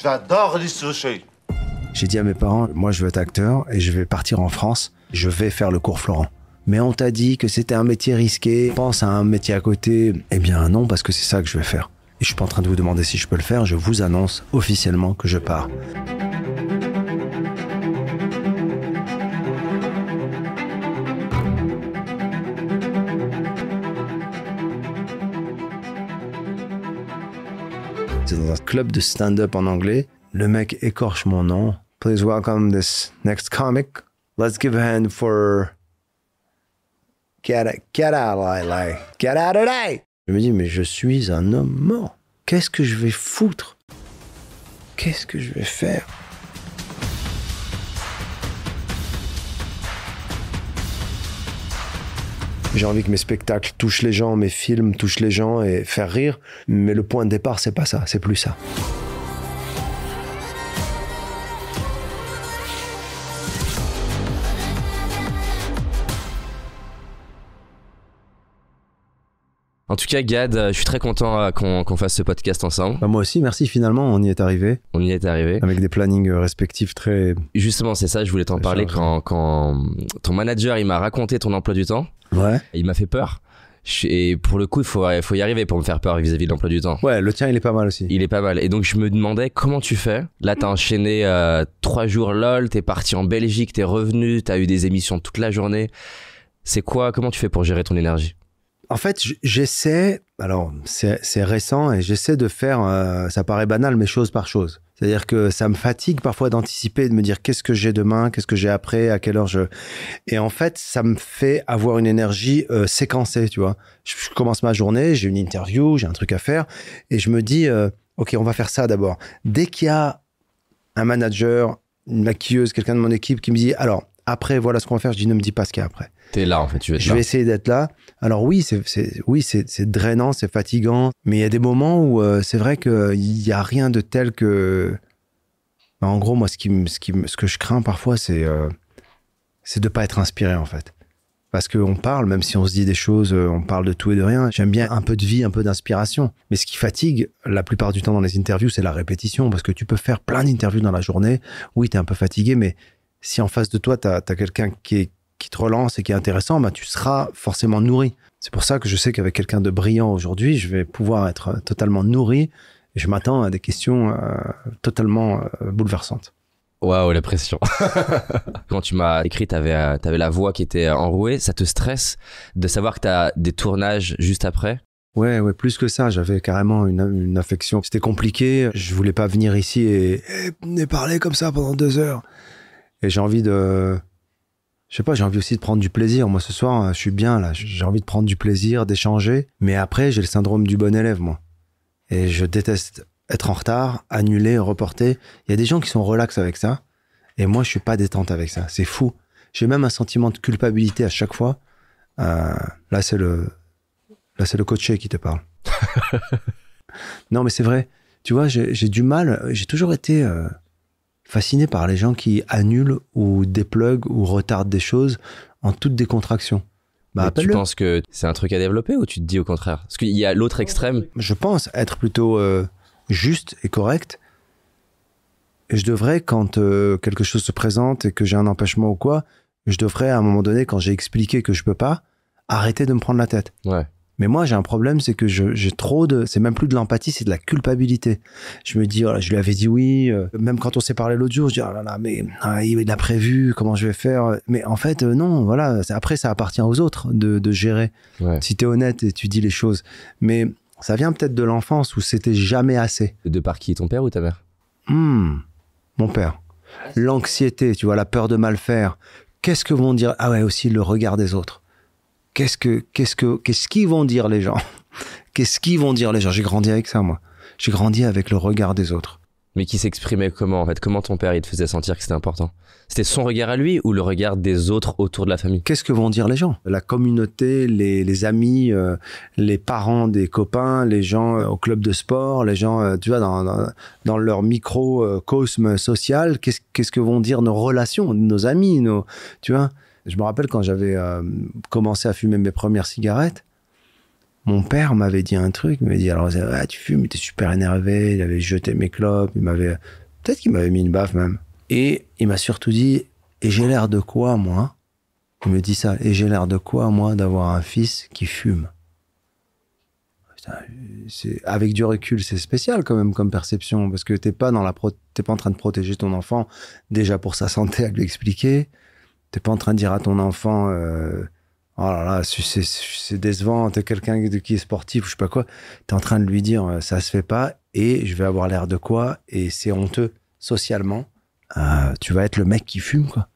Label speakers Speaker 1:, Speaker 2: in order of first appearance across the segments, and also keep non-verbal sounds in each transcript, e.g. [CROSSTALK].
Speaker 1: J'adore les sushis.
Speaker 2: J'ai dit à mes parents, moi je veux être acteur et je vais partir en France. Je vais faire le cours Florent. Mais on t'a dit que c'était un métier risqué. Pense à un métier à côté. Eh bien non, parce que c'est ça que je vais faire. Et je suis pas en train de vous demander si je peux le faire. Je vous annonce officiellement que je pars. C'est dans un club de stand-up en anglais. Le mec écorche mon nom. Please welcome this next comic. Let's give a hand for. Get, out- get out, Lily. Get out of there. Je me dis, mais je suis un homme mort. Qu'est-ce que je vais foutre? Qu'est-ce que je vais faire? J'ai envie que mes spectacles touchent les gens, mes films touchent les gens et faire rire. Mais le point de départ, c'est pas ça, c'est plus ça.
Speaker 3: En tout cas, Gad, euh, je suis très content euh, qu'on fasse ce podcast ensemble.
Speaker 2: Bah, moi aussi, merci. Finalement, on y est arrivé
Speaker 3: On y est arrivé.
Speaker 2: avec des plannings euh, respectifs très.
Speaker 3: Justement, c'est ça, je voulais t'en parler quand, quand ton manager il m'a raconté ton emploi du temps.
Speaker 2: Ouais.
Speaker 3: Il m'a fait peur. Et pour le coup, il faut, faut y arriver pour me faire peur vis-à-vis de l'emploi du temps.
Speaker 2: Ouais, le tien, il est pas mal aussi.
Speaker 3: Il est pas mal. Et donc, je me demandais comment tu fais? Là, t'as enchaîné euh, trois jours LOL, t'es parti en Belgique, t'es revenu, t'as eu des émissions toute la journée. C'est quoi Comment tu fais pour gérer ton énergie?
Speaker 2: En fait, j'essaie. Alors, c'est récent et j'essaie de faire. euh, ça paraît banal, mais chose par chose. C'est-à-dire que ça me fatigue parfois d'anticiper, de me dire qu'est-ce que j'ai demain, qu'est-ce que j'ai après, à quelle heure je. Et en fait, ça me fait avoir une énergie euh, séquencée, tu vois. Je, je commence ma journée, j'ai une interview, j'ai un truc à faire, et je me dis, euh, ok, on va faire ça d'abord. Dès qu'il y a un manager, une maquilleuse, quelqu'un de mon équipe qui me dit, alors après, voilà ce qu'on va faire, je dis, ne me dis pas ce qu'il y a après.
Speaker 3: T'es là, en fait, tu
Speaker 2: Je
Speaker 3: là.
Speaker 2: vais essayer d'être là. Alors oui, c'est oui, c'est drainant, c'est fatigant, mais il y a des moments où euh, c'est vrai qu'il n'y a rien de tel que. Bah, en gros, moi, ce qui, ce qui, ce que je crains parfois, c'est euh, c'est de pas être inspiré en fait. Parce qu'on parle, même si on se dit des choses, euh, on parle de tout et de rien. J'aime bien un peu de vie, un peu d'inspiration. Mais ce qui fatigue la plupart du temps dans les interviews, c'est la répétition. Parce que tu peux faire plein d'interviews dans la journée. Oui, tu es un peu fatigué, mais si en face de toi, tu as, quelqu'un qui, est- qui te relance et qui est intéressant, bah, tu seras forcément nourri. C'est pour ça que je sais qu'avec quelqu'un de brillant aujourd'hui, je vais pouvoir être euh, totalement nourri. Et je m'attends à des questions euh, totalement euh, bouleversantes.
Speaker 3: Waouh, la pression. [LAUGHS] Quand tu m'as écrit, t'avais, t'avais la voix qui était enrouée. Ça te stresse de savoir que t'as des tournages juste après?
Speaker 2: Ouais, ouais, plus que ça, j'avais carrément une, une affection. C'était compliqué. Je voulais pas venir ici et, et, et parler comme ça pendant deux heures. Et j'ai envie de, je sais pas, j'ai envie aussi de prendre du plaisir. Moi, ce soir, je suis bien là. J'ai envie de prendre du plaisir, d'échanger. Mais après, j'ai le syndrome du bon élève, moi. Et je déteste être en retard, annuler, reporter. Il y a des gens qui sont relax avec ça. Et moi, je suis pas détente avec ça. C'est fou. J'ai même un sentiment de culpabilité à chaque fois. Euh, là, c'est le, Là, c'est le coaché qui te parle. [LAUGHS] non, mais c'est vrai. Tu vois, j'ai j'ai du mal. J'ai toujours été euh, fasciné par les gens qui annulent ou dépluguent ou retardent des choses en toute décontraction. Bah,
Speaker 3: Tu penses que c'est un truc à développer ou tu te dis au contraire? Parce qu'il y a l'autre extrême.
Speaker 2: Je pense être plutôt euh, juste et correct. Et je devrais, quand euh, quelque chose se présente et que j'ai un empêchement ou quoi, je devrais, à un moment donné, quand j'ai expliqué que je peux pas, arrêter de me prendre la tête.
Speaker 3: Ouais.
Speaker 2: Mais moi, j'ai un problème, c'est que j'ai trop de. C'est même plus de l'empathie, c'est de la culpabilité. Je me dis, oh là, je lui avais dit oui. euh, même quand on s'est parlé l'autre jour, je dis, oh là là, mais ah, il a prévu, comment je vais faire? Mais en fait, euh, non, voilà. Après, ça appartient aux autres de, de gérer.
Speaker 3: Ouais.
Speaker 2: Si tu es honnête et tu dis les choses. Mais ça vient peut-être de l'enfance où c'était jamais assez.
Speaker 3: De par qui Ton père ou ta mère?
Speaker 2: Hmm, mon père. L'anxiété, tu vois, la peur de mal faire. Qu'est-ce que vont dire Ah ouais, aussi le regard des autres. Qu'est-ce que, qu'est-ce que, qu'est-ce qu'ils vont dire les gens [LAUGHS] Qu'est-ce qu'ils vont dire les gens? J'ai grandi avec ça, moi. J'ai grandi avec le regard des autres.
Speaker 3: Mais qui s'exprimait comment en fait? Comment ton père il te faisait sentir que c'était important? C'était son regard à lui ou le regard des autres autour de la famille?
Speaker 2: Qu'est-ce que vont dire les gens? La communauté, les, les amis, euh, les parents des copains, les gens euh, au club de sport, les gens, euh, tu vois, dans, dans, dans leur microcosme social, qu'est-ce qu'est-ce que vont dire nos relations, nos amis, nos, tu vois? Je me rappelle quand j'avais euh, commencé à fumer mes premières cigarettes, Mon père m'avait dit un truc, il m'avait dit alors ah, tu fumes, t'es super énervé, il avait jeté mes clopes, il m'avait peut-être qu'il m'avait mis une baffe même. Et il m'a surtout dit et j'ai l'air de quoi moi? Il me dit ça et j'ai l'air de quoi moi d'avoir un fils qui fume? Avec du recul, c'est spécial quand même comme perception parce que t'es pas dans la t'es pas en train de protéger ton enfant déjà pour sa santé à lui expliquer. T'es pas en train de dire à ton enfant, euh, oh là là, c'est décevant, t'es quelqu'un qui est sportif ou je sais pas quoi. T'es en train de lui dire, euh, ça se fait pas et je vais avoir l'air de quoi et c'est honteux socialement. Euh, tu vas être le mec qui fume quoi.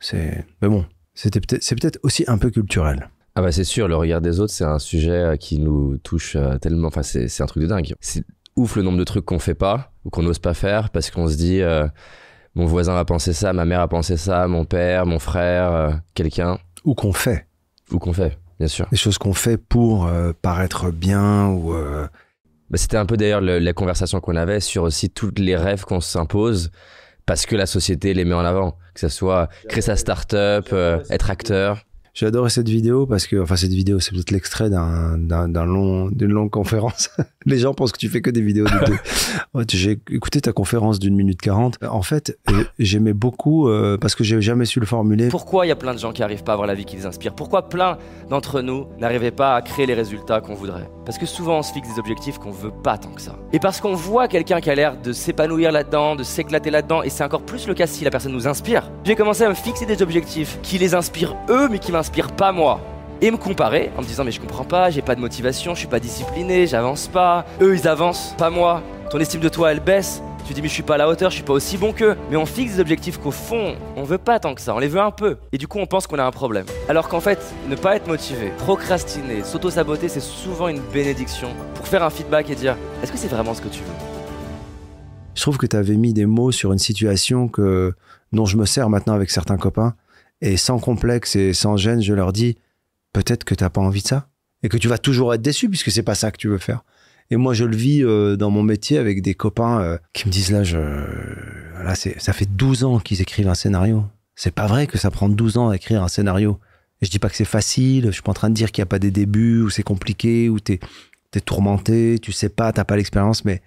Speaker 2: C'est, mais bon, c'est peut-être aussi un peu culturel.
Speaker 3: Ah bah c'est sûr, le regard des autres, c'est un sujet euh, qui nous touche tellement. Enfin, c'est un truc de dingue. C'est ouf le nombre de trucs qu'on fait pas ou qu'on n'ose pas faire parce qu'on se dit mon voisin a pensé ça, ma mère a pensé ça, mon père, mon frère, quelqu'un.
Speaker 2: Ou qu'on fait.
Speaker 3: Ou qu'on fait, bien sûr.
Speaker 2: Des choses qu'on fait pour paraître bien ou.
Speaker 3: Bah, C'était un peu d'ailleurs la conversation qu'on avait sur aussi tous les rêves qu'on s'impose parce que la société les met en avant. Que ce soit créer sa start-up, être acteur.
Speaker 2: J'ai adoré cette vidéo parce que, enfin, cette vidéo, c'est peut-être l'extrait d'un, d'un, long, d'une longue conférence. [LAUGHS] Les gens pensent que tu fais que des vidéos de deux. [LAUGHS] j'ai écouté ta conférence d'une minute quarante. En fait, j'aimais beaucoup euh, parce que j'ai jamais su le formuler.
Speaker 1: Pourquoi il y a plein de gens qui arrivent pas à avoir la vie qui les inspire Pourquoi plein d'entre nous n'arrivaient pas à créer les résultats qu'on voudrait? Parce que souvent on se fixe des objectifs qu'on veut pas tant que ça. Et parce qu'on voit quelqu'un qui a l'air de s'épanouir là-dedans, de s'éclater là-dedans, et c'est encore plus le cas si la personne nous inspire. J'ai commencé à me fixer des objectifs qui les inspirent eux, mais qui m'inspirent pas moi. Et me comparer en me disant mais je comprends pas, j'ai pas de motivation, je suis pas discipliné, j'avance pas. Eux ils avancent, pas moi. Ton estime de toi elle baisse. Tu dis mais je suis pas à la hauteur, je suis pas aussi bon qu'eux. Mais on fixe des objectifs qu'au fond, on veut pas tant que ça, on les veut un peu. Et du coup on pense qu'on a un problème. Alors qu'en fait, ne pas être motivé, procrastiner, s'auto-saboter, c'est souvent une bénédiction pour faire un feedback et dire est-ce que c'est vraiment ce que tu veux?
Speaker 2: Je trouve que tu avais mis des mots sur une situation que dont je me sers maintenant avec certains copains et sans complexe et sans gêne, je leur dis peut-être que t'as pas envie de ça et que tu vas toujours être déçu puisque c'est pas ça que tu veux faire. Et moi, je le vis euh, dans mon métier avec des copains euh, qui me disent là, ça fait 12 ans qu'ils écrivent un scénario. C'est pas vrai que ça prend 12 ans à écrire un scénario. Et je dis pas que c'est facile. Je suis pas en train de dire qu'il y a pas des débuts où c'est compliqué, où t'es, es tourmenté, tu sais pas, t'as pas l'expérience, mais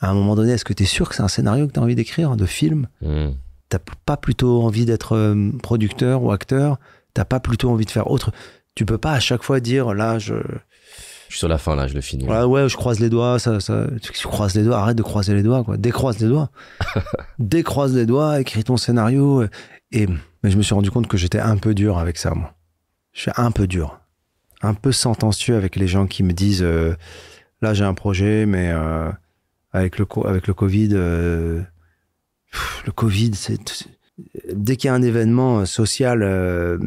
Speaker 2: à un moment donné, est-ce que tu es sûr que c'est un scénario que tu as envie d'écrire, de film? Mmh t'as pas plutôt envie d'être euh, producteur ou acteur T'as pas plutôt envie de faire autre Tu peux pas à chaque fois dire là je.
Speaker 3: Je suis sur la fin là, je le finis.
Speaker 2: Ouais, ouais, je croise les doigts. Ça, ça, tu croises les doigts. Arrête de croiser les doigts, quoi. Décroise les doigts. [LAUGHS] Décroise les doigts. Écris ton scénario. Et mais je me suis rendu compte que j'étais un peu dur avec ça, moi. Je suis un peu dur, un peu sentencieux avec les gens qui me disent euh, là j'ai un projet, mais euh, avec le avec le Covid le Covid, dès qu'il y a un événement euh, social, euh,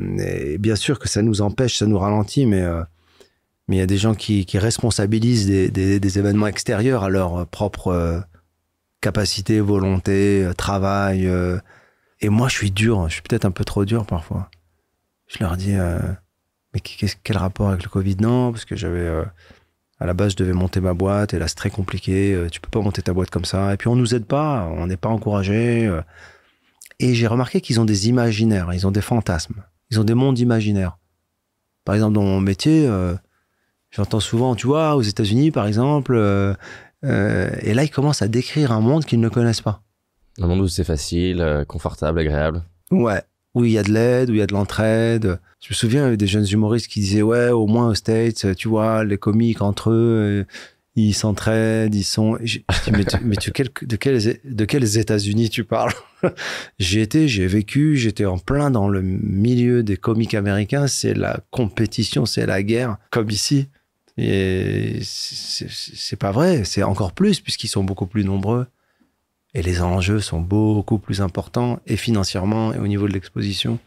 Speaker 2: bien sûr que ça nous empêche, ça nous ralentit, mais euh, mais il y a des gens qui, responsabilisent des, événements extérieurs à leur propre capacité, volonté, travail. et moi, je suis dur, je suis peut-être un peu trop dur parfois. Je leur dis, mais quel rapport avec le Covid? Non, parce que j'avais à la base, je devais monter ma boîte et là, c'est très compliqué. Euh, tu peux pas monter ta boîte comme ça. Et puis, on nous aide pas. On n'est pas encouragé. Euh. Et j'ai remarqué qu'ils ont des imaginaires. Ils ont des fantasmes. Ils ont des mondes imaginaires. Par exemple, dans mon métier, euh, j'entends souvent, tu vois, aux États-Unis, par exemple, et là, ils commencent à décrire un monde qu'ils ne connaissent pas.
Speaker 3: Un monde où c'est facile, confortable, agréable.
Speaker 2: Ouais où il y a de l'aide, où il y a de l'entraide. Je me souviens, il y avait des jeunes humoristes qui disaient, ouais, au moins aux States, tu vois, les comiques entre eux, euh, ils s'entraident, ils sont. Je, mais, tu, tu, de quels, de quels États-Unis tu parles? [LAUGHS] J'y étais, j'ai vécu, j'étais en plein dans le milieu des comiques américains. C'est la compétition, c'est la guerre, comme ici. Et c'est pas vrai, c'est encore plus puisqu'ils sont beaucoup plus nombreux. Et les enjeux sont beaucoup plus importants, et financièrement, et au niveau de l'exposition.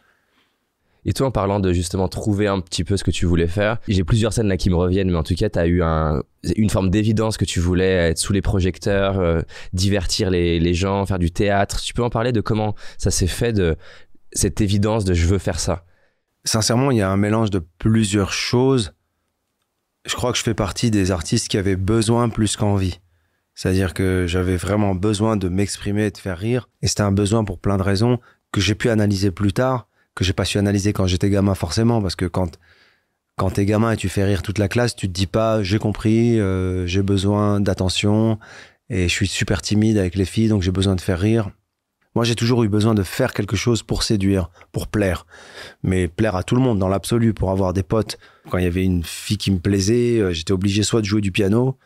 Speaker 3: Et toi, en parlant de justement trouver un petit peu ce que tu voulais faire, j'ai plusieurs scènes là qui me reviennent, mais en tout cas, tu as eu un, une forme d'évidence que tu voulais être sous les projecteurs, euh, divertir les, les, gens, faire du théâtre. Tu peux en parler de comment ça s'est fait, de cette évidence de je veux faire ça?
Speaker 2: Sincèrement, il y a un mélange de plusieurs choses. Je crois que je fais partie des artistes qui avaient besoin plus qu'envie. C'est-à-dire que j'avais vraiment besoin de m'exprimer et de faire rire. Et c'était un besoin pour plein de raisons que j'ai pu analyser plus tard, que j'ai pas su analyser quand j'étais gamin forcément, parce que quand quand t'es gamin et tu fais rire toute la classe, tu te dis pas j'ai compris, euh, j'ai besoin d'attention et je suis super timide avec les filles donc j'ai besoin de faire rire. Moi j'ai toujours eu besoin de faire quelque chose pour séduire, pour plaire, mais plaire à tout le monde dans l'absolu, pour avoir des potes. Quand il y avait une fille qui me plaisait, euh, j'étais obligé soit de jouer du piano,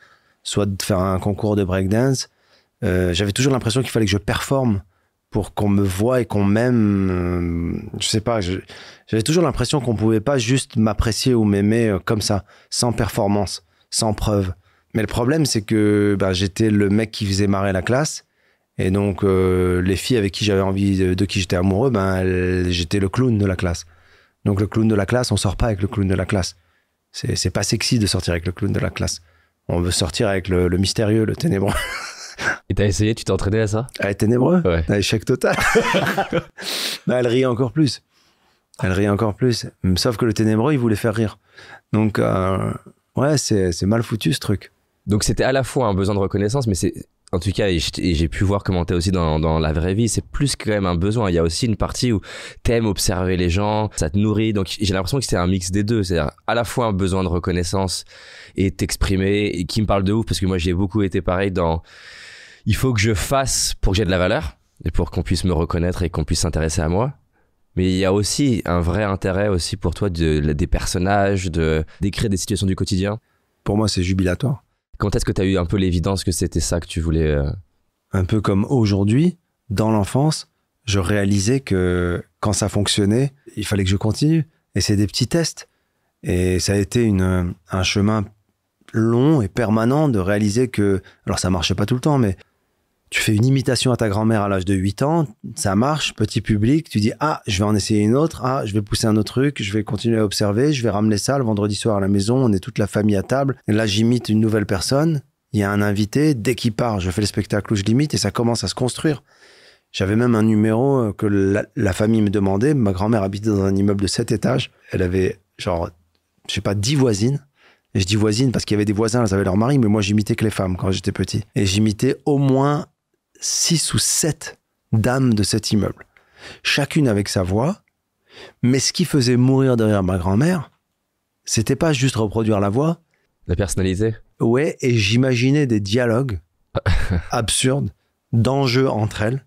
Speaker 2: soit de faire un concours de breakdance. Euh, J'avais toujours l'impression qu'il fallait que je performe pour qu'on me voie et qu'on m'aime. Euh, je sais pas, j'avais toujours l'impression qu'on pouvait pas juste m'apprécier ou m'aimer euh, comme ça, sans performance, sans preuve. Mais le problème, c'est que bah, j'étais le mec qui faisait marrer la classe. Et donc, euh, les filles avec qui j'avais envie, de, de qui j'étais amoureux, ben, j'étais le clown de la classe. Donc, le clown de la classe, on sort pas avec le clown de la classe. C'est c'est pas sexy de sortir avec le clown de la classe. On veut sortir avec le, le mystérieux, le ténébreux. [LAUGHS]
Speaker 3: Et t'as essayé, tu t'es entraîné à ça
Speaker 2: Elle est ténébreux.
Speaker 3: Ouais.
Speaker 2: Un échec total. [LAUGHS] Bah, elle rit encore plus. Elle rit encore plus. Sauf que le ténébreux, il voulait faire rire. Donc, euh, ouais, c'est mal foutu ce truc.
Speaker 3: Donc c'était à la fois un besoin de reconnaissance, mais c'est en tout cas, et j'ai pu voir comment t'es aussi dans, dans la vraie vie, c'est plus quand même un besoin. Il y a aussi une partie où t'aimes observer les gens, ça te nourrit. Donc j'ai l'impression que c'est un mix des deux. C'est-à-dire à la fois un besoin de reconnaissance et t'exprimer, et qui me parle de ouf parce que moi j'ai beaucoup été pareil dans il faut que je fasse pour que j'ai de la valeur et pour qu'on puisse me reconnaître et qu'on puisse s'intéresser à moi. Mais il y a aussi un vrai intérêt aussi pour toi de, des personnages, de d'écrire des situations du quotidien.
Speaker 2: Pour moi, c'est jubilatoire.
Speaker 3: Quand est-ce que tu as eu un peu l'évidence que c'était ça que tu voulais euh,
Speaker 2: Un peu comme aujourd'hui, dans l'enfance, je réalisais que quand ça fonctionnait, il fallait que je continue. Et c'est des petits tests. Et ça a été une, un chemin long et permanent de réaliser que, alors ça marchait pas tout le temps, mais tu fais une imitation à ta grand-mère à l'âge de 8 ans, ça marche, petit public, tu dis, ah, je vais en essayer une autre, ah, je vais pousser un autre truc, je vais continuer à observer, je vais ramener ça le vendredi soir à la maison, on est toute la famille à table, et là j'imite une nouvelle personne, il y a un invité, dès qu'il part, je fais le spectacle où je l'imite et ça commence à se construire. J'avais même un numéro euh, que la, famille me demandait. Ma grand-mère habitait dans un immeuble de 7 étages. Elle avait, genre, je sais pas, 10 voisines. Et je dis voisines parce qu'il y avait des voisins, elles avaient leur mari, mais moi j'imitais que les femmes quand j'étais petit. Et j'imitais au moins 6 ou 7 dames de cet immeuble. Chacune avec sa voix. Mais ce qui faisait mourir derrière ma grand-mère, c'était pas juste reproduire la voix,
Speaker 3: la personnalité
Speaker 2: Ouais, et j'imaginais des dialogues [LAUGHS] absurdes, d'enjeux entre elles,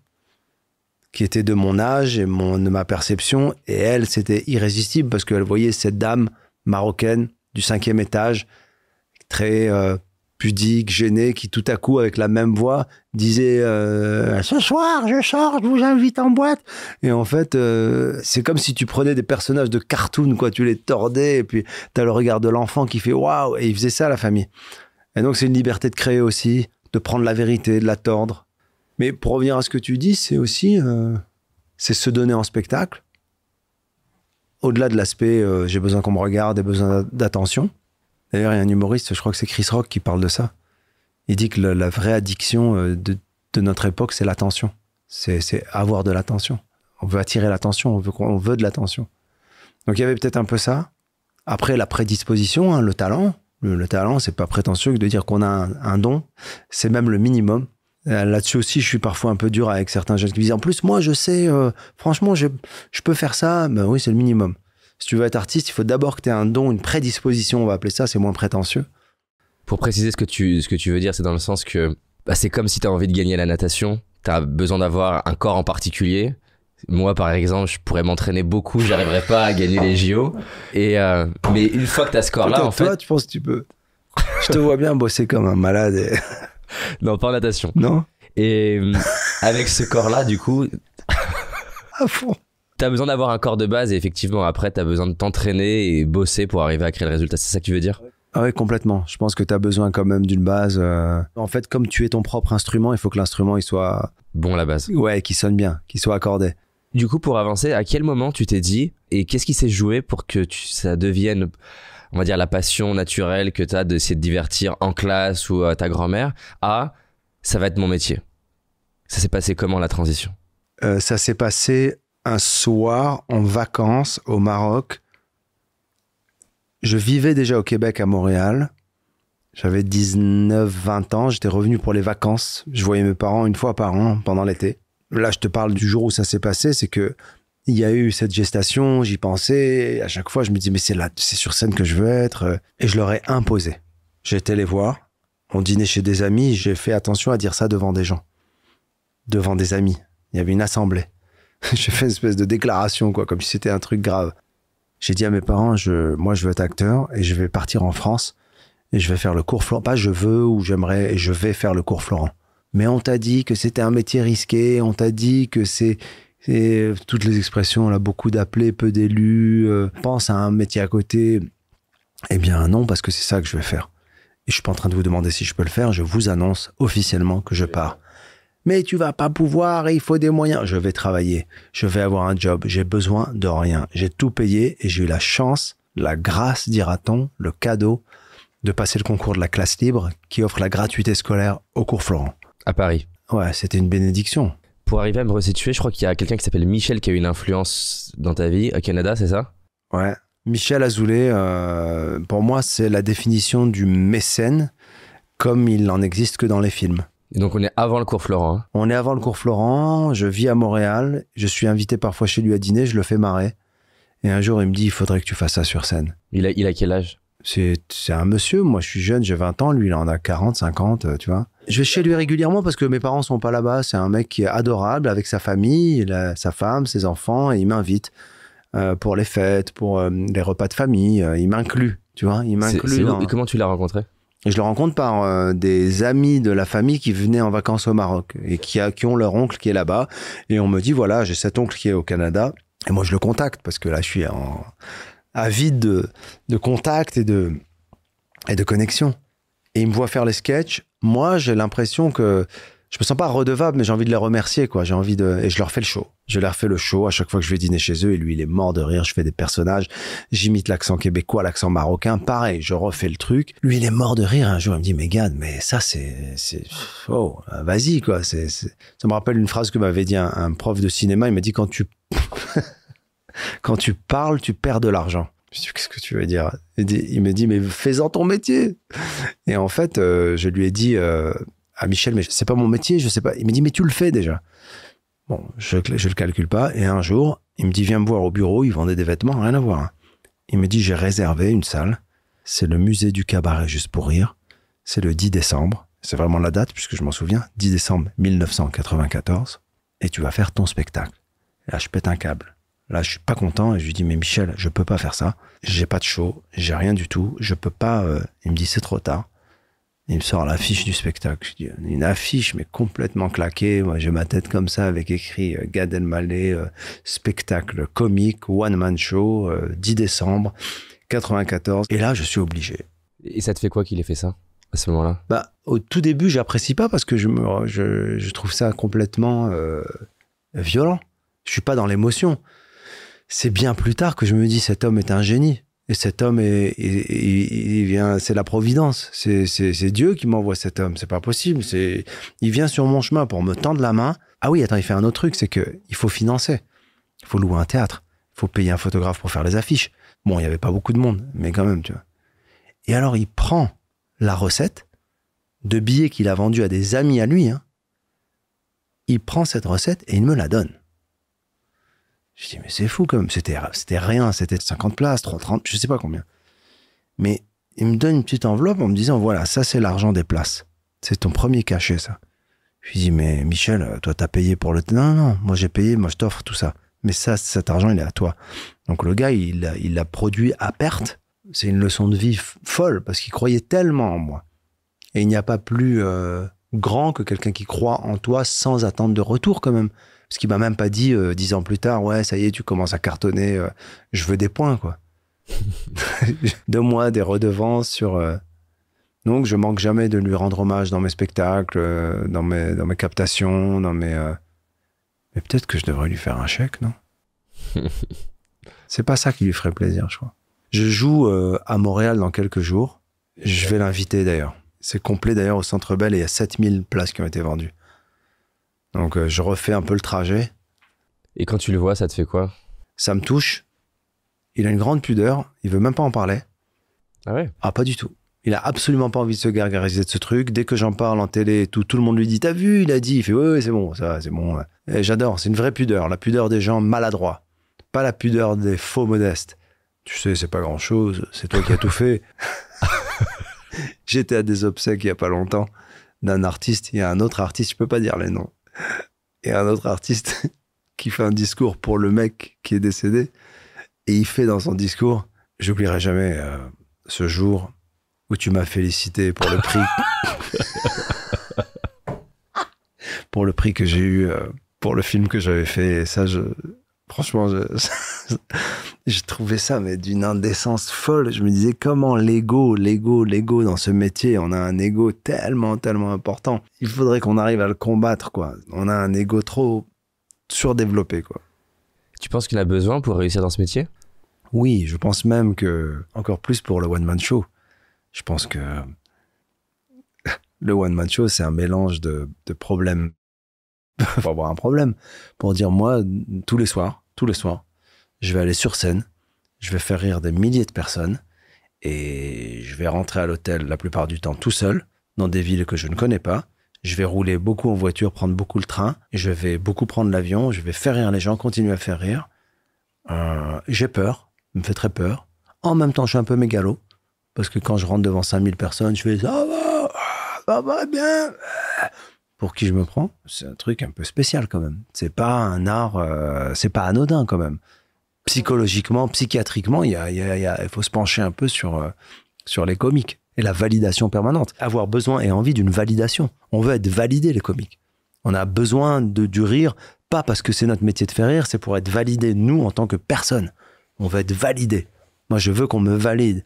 Speaker 2: qui étaient de mon âge et mon, de ma perception. Et elle, c'était irrésistible parce qu'elle voyait cette dame marocaine du cinquième étage, très euh, pudique, gênée, qui tout à coup, avec la même voix, disait euh, Ce soir, je sors, je vous invite en boîte. Et en fait, euh, c'est comme si tu prenais des personnages de cartoon, quoi. Tu les tordais, et puis tu as le regard de l'enfant qui fait Waouh Et il faisait ça la famille. Et donc, c'est une liberté de créer aussi, de prendre la vérité, de la tordre. Mais pour revenir à ce que tu dis, c'est aussi euh, c'est se donner en spectacle. Au-delà de l'aspect j'ai besoin qu'on me regarde et besoin d'attention. D'ailleurs, il y a un humoriste, je crois que c'est Chris Rock qui parle de ça. Il dit que la vraie addiction euh, de, notre époque, c'est l'attention. C'est avoir de l'attention. On veut attirer l'attention, on veut, de l'attention. Donc il y avait peut-être un peu ça. Après, la prédisposition, hein, le talent. Le, le talent, c'est pas prétentieux que de dire qu'on a un, don. C'est même le minimum. Euh, Là-dessus aussi, je suis parfois un peu dur avec certains jeunes qui me disent En plus, moi, je sais, euh, franchement, je, je peux faire ça. Ben oui, c'est le minimum. Si tu veux être artiste, il faut d'abord que tu aies un don, une prédisposition, on va appeler ça, c'est moins prétentieux.
Speaker 3: Pour préciser ce que tu, ce que tu veux dire, c'est dans le sens que bah, c'est comme si tu as envie de gagner à la natation, tu as besoin d'avoir un corps en particulier. Moi, par exemple, je pourrais m'entraîner beaucoup, j'arriverais pas à gagner les JO. Et, euh, mais une fois que tu as ce corps-là,
Speaker 2: Toi,
Speaker 3: en
Speaker 2: toi,
Speaker 3: fait,
Speaker 2: tu penses que tu peux Je te vois bien bosser comme un malade. et- [LAUGHS]
Speaker 3: non, pas en natation.
Speaker 2: Non?
Speaker 3: Et euh, avec ce corps-là, du coup,
Speaker 2: À fond.
Speaker 3: T'as besoin d'avoir un corps de base et effectivement après t'as besoin de t'entraîner et bosser pour arriver à créer le résultat. C'est ça que tu veux dire?
Speaker 2: Ah oui, complètement. Je pense que tu as besoin quand même d'une base. euh, En fait, comme tu es ton propre instrument, il faut que l'instrument il soit
Speaker 3: Bon à la base.
Speaker 2: ouais, qu'il sonne bien, qu'il soit accordé.
Speaker 3: Du coup pour avancer, à quel moment tu t'es dit et qu'est-ce qui s'est joué pour que tu- ça devienne on va dire la passion naturelle que t'as d'essayer de divertir en classe ou à ta grand-mère à ça va être mon métier? Ça s'est passé comment la transition?
Speaker 2: Euh, ça s'est passé un soir en vacances au Maroc. Je vivais déjà au Québec à Montréal. J'avais 19-20 ans. J'étais revenu pour les vacances. Je voyais mes parents une fois par an pendant l'été. Là, je te parle du jour où ça s'est passé. C'est que il y a eu cette gestation, j'y pensais. À chaque fois, je me dis, mais c'est là, c'est sur scène que je veux être. Et je leur ai imposé. J'étais les voir. On dînait chez des amis. J'ai fait attention à dire ça devant des gens. Devant des amis. Il y avait une assemblée. [LAUGHS] J'ai fait une espèce de déclaration, quoi, comme si c'était un truc grave. J'ai dit à mes parents, je, moi, je veux être acteur et je vais partir en France et je vais faire le cours Florent. Pas je veux ou j'aimerais et je vais faire le cours Florent. Mais on t'a dit que c'était un métier risqué, on t'a dit que c'est toutes les expressions, on a beaucoup d'appelés, peu d'élus, euh, pense à un métier à côté. Eh bien non, parce que c'est ça que je vais faire. Et je suis pas en train de vous demander si je peux le faire, je vous annonce officiellement que je pars. Mais tu vas pas pouvoir, il faut des moyens. Je vais travailler, je vais avoir un job, j'ai besoin de rien. J'ai tout payé et j'ai eu la chance, la grâce, dira-t-on, le cadeau de passer le concours de la classe libre qui offre la gratuité scolaire au cours Florent.
Speaker 3: À Paris.
Speaker 2: Ouais, c'était une bénédiction.
Speaker 3: Pour arriver à me resituer, je crois qu'il y a quelqu'un qui s'appelle Michel qui a eu une influence dans ta vie au Canada, c'est ça?
Speaker 2: Ouais. Michel Azoulay, euh, pour moi, c'est la définition du mécène comme il n'en existe que dans les films.
Speaker 3: Et donc on est avant le cours Florent. hein.
Speaker 2: On est avant le cours Florent, je vis à Montréal, je suis invité parfois chez lui à dîner, je le fais marrer. Et un jour, il me dit, il faudrait que tu fasses ça sur scène.
Speaker 3: Il a, il a quel âge?
Speaker 2: C'est un monsieur, moi je suis jeune, j'ai 20 ans, lui il en a 40, 50, euh, tu vois. Je vais chez lui régulièrement parce que mes parents sont pas là-bas, c'est un mec qui est adorable avec sa famille, sa femme, ses enfants, et il m'invite euh, pour les fêtes, pour euh, les repas de famille, il m'inclut, tu vois, il m'inclut dans...
Speaker 3: Et comment tu l'as rencontré?
Speaker 2: Je le rencontre par euh, des amis de la famille qui venaient en vacances au Maroc et qui, ont leur oncle qui est là-bas. Et on me dit, voilà, j'ai cet oncle qui est au Canada. Et moi, je le contacte parce que là, je suis en avide de, de contact et de, et de connexion. Et il me voit faire les sketchs. Moi, j'ai l'impression que je me sens pas redevable, mais j'ai envie de les remercier, quoi. J'ai envie de, et je leur fais le show. Je leur fais le show à chaque fois que je vais dîner chez eux et lui, il est mort de rire. Je fais des personnages. J'imite l'accent québécois, l'accent marocain. Pareil, je refais le truc. Lui, il est mort de rire. Un jour, il me dit, mais Gad, mais ça, c'est, oh, vas-y, quoi. Ça me rappelle une phrase que m'avait dit un, prof de cinéma. Il m'a dit, quand tu, [LAUGHS] quand tu parles, tu perds de l'argent. Je dis, qu'est-ce que tu veux dire? Il me dit, mais fais-en ton métier. Et en fait, euh, je lui ai dit, euh, à Michel, mais c'est pas mon métier, je sais pas. Il me dit, mais tu le fais déjà. Bon, je, je le calcule pas. Et un jour, il me dit, viens me voir au bureau, il vendait des vêtements, rien à voir. Il me dit, j'ai réservé une salle. C'est le musée du cabaret, juste pour rire. C'est le 10 décembre. C'est vraiment la date, puisque je m'en souviens. 10 décembre 1994. Et tu vas faire ton spectacle. Là, je pète un câble. Là, je suis pas content et je lui dis, mais Michel, je peux pas faire ça. J'ai pas de show, j'ai rien du tout. Je peux pas. euh. Il me dit, c'est trop tard. Il me sort l'affiche du spectacle. Je dis, une affiche, mais complètement claquée. Moi, j'ai ma tête comme ça avec écrit euh, Gad Elmaleh, euh, spectacle comique, one-man show, euh, 10 décembre 94. Et là, je suis obligé.
Speaker 3: Et ça te fait quoi qu'il ait fait ça à ce moment-là?
Speaker 2: Bah, au tout début, j'apprécie pas parce que je, me, je, je trouve ça complètement euh, violent. Je suis pas dans l'émotion. C'est bien plus tard que je me dis cet homme est un génie. Et cet homme est, il vient, c'est la providence. C'est, Dieu qui m'envoie cet homme. C'est pas possible. C'est, il vient sur mon chemin pour me tendre la main. Ah oui, attends, il fait un autre truc, c'est que il faut financer. Il faut louer un théâtre. Il faut payer un photographe pour faire les affiches. Bon, il y avait pas beaucoup de monde, mais quand même, tu vois. Et alors, il prend la recette de billets qu'il a vendus à des amis à lui. hein. Il prend cette recette et il me la donne. Je dis, mais c'est fou quand même. C'était, rien. C'était 50 places, 3, 30, je sais pas combien. Mais il me donne une petite enveloppe en me disant, voilà, ça c'est l'argent des places. C'est ton premier cachet, ça. Je lui dis, mais Michel, toi t'as payé pour le... Non, non, moi j'ai payé, moi je t'offre tout ça. Mais ça, cet argent, il est à toi. Donc le gars, il l'a produit à perte. C'est une leçon de vie folle parce qu'il croyait tellement en moi. Et il n'y a pas plus euh, grand que quelqu'un qui croit en toi sans attendre de retour quand même. Parce qu'il m'a même pas dit euh, dix ans plus tard, ouais, ça y est, tu commences à cartonner, euh, je veux des points, quoi. [LAUGHS] Donne-moi des redevances sur... euh, Donc je manque jamais de lui rendre hommage dans mes spectacles, dans, mes, dans mes captations, dans mes... Mais peut-être que je devrais lui faire un chèque, non? [LAUGHS] C'est pas ça qui lui ferait plaisir, je crois. Je joue à Montréal dans quelques jours. Je vais l'inviter d'ailleurs. C'est complet d'ailleurs au Centre Bell et il y a 7000 places qui ont été vendues. Donc euh, je refais un peu le trajet.
Speaker 3: Et quand tu le vois, ça te fait quoi?
Speaker 2: Ça me touche. Il a une grande pudeur. Il veut même pas en parler.
Speaker 3: Ah ouais?
Speaker 2: Ah, pas du tout. Il a absolument pas envie de se gargariser de ce truc. Dès que j'en parle en télé tout, tout le monde lui dit T'as vu? Il a dit. Il fait Ouais, ouais, c'est bon, ça, c'est bon. Et j'adore. C'est une vraie pudeur. La pudeur des gens maladroits. pas la pudeur des faux modestes. Tu sais, c'est pas grand chose, c'est toi qui as tout fait. [LAUGHS] [LAUGHS] J'étais à des obsèques il y a pas longtemps d'un artiste, il y a un autre artiste, je peux pas dire les noms, et un autre artiste [LAUGHS] qui fait un discours pour le mec qui est décédé, et il fait dans son discours, j'oublierai jamais euh, ce jour où tu m'as félicité pour le prix, [LAUGHS] pour le prix que j'ai eu euh, pour le film que j'avais fait, et ça, je, franchement, je, [LAUGHS] j'ai trouvé ça mais d'une indécence folle. Je me disais comment l'ego, l'ego, l'ego dans ce métier, on a un ego tellement, tellement important. Il faudrait qu'on arrive à le combattre, quoi. On a un ego trop surdéveloppé, quoi.
Speaker 3: Tu penses qu'il a besoin pour réussir dans ce métier?
Speaker 2: Oui, je pense même que encore plus pour le one man show. Je pense que [LAUGHS] le one man show, c'est un mélange de, de problèmes. [LAUGHS] pour avoir un problème, pour dire moi tous les soirs, tous les soirs, je vais aller sur scène, je vais faire rire des milliers de personnes et je vais rentrer à l'hôtel la plupart du temps tout seul dans des villes que je ne connais pas. Je vais rouler beaucoup en voiture, prendre beaucoup le train, je vais beaucoup prendre l'avion, je vais faire rire les gens, continuer à faire rire. Euh, j'ai peur, me fait très peur. En même temps, je suis un peu mégalo parce que quand je rentre devant 5000 personnes, je fais ça va, ça va bien. Pour qui je me prends C'est un truc un peu spécial quand même. C'est pas un art, euh, c'est pas anodin quand même psychologiquement, psychiatriquement, il, faut se pencher un peu sur, euh, sur les comiques et la validation permanente. Avoir besoin et envie d'une validation. On veut être validé, les comiques. On a besoin de, du rire, pas parce que c'est notre métier de faire rire, c'est pour être validé, nous, en tant que personne. On veut être validé. Moi, je veux qu'on me valide.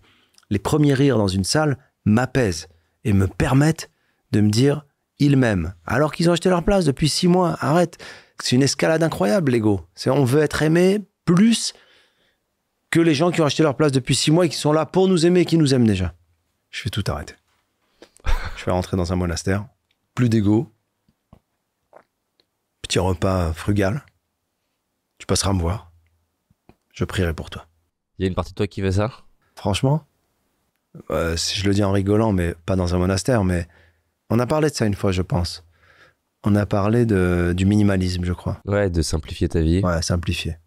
Speaker 2: Les premiers rires dans une salle m'apaisent et me permettent de me dire, ils m'aiment. Alors qu'ils ont acheté leur place depuis six mois. Arrête. C'est une escalade incroyable, l'ego. C'est on veut être aimé plus que les gens qui ont acheté leur place depuis six mois et qui sont là pour nous aimer et qui nous aiment déjà. Je vais tout arrêter. [LAUGHS] Je vais rentrer dans un monastère. Plus d'ego. Petit repas frugal. Tu passeras me voir. Je prierai pour toi.
Speaker 3: Il y a une partie de toi qui veut ça?
Speaker 2: Franchement, euh, si je le dis en rigolant, mais pas dans un monastère, mais on a parlé de ça une fois, je pense. On a parlé de, du minimalisme, je crois.
Speaker 3: Ouais, de simplifier ta vie.
Speaker 2: Ouais, simplifier.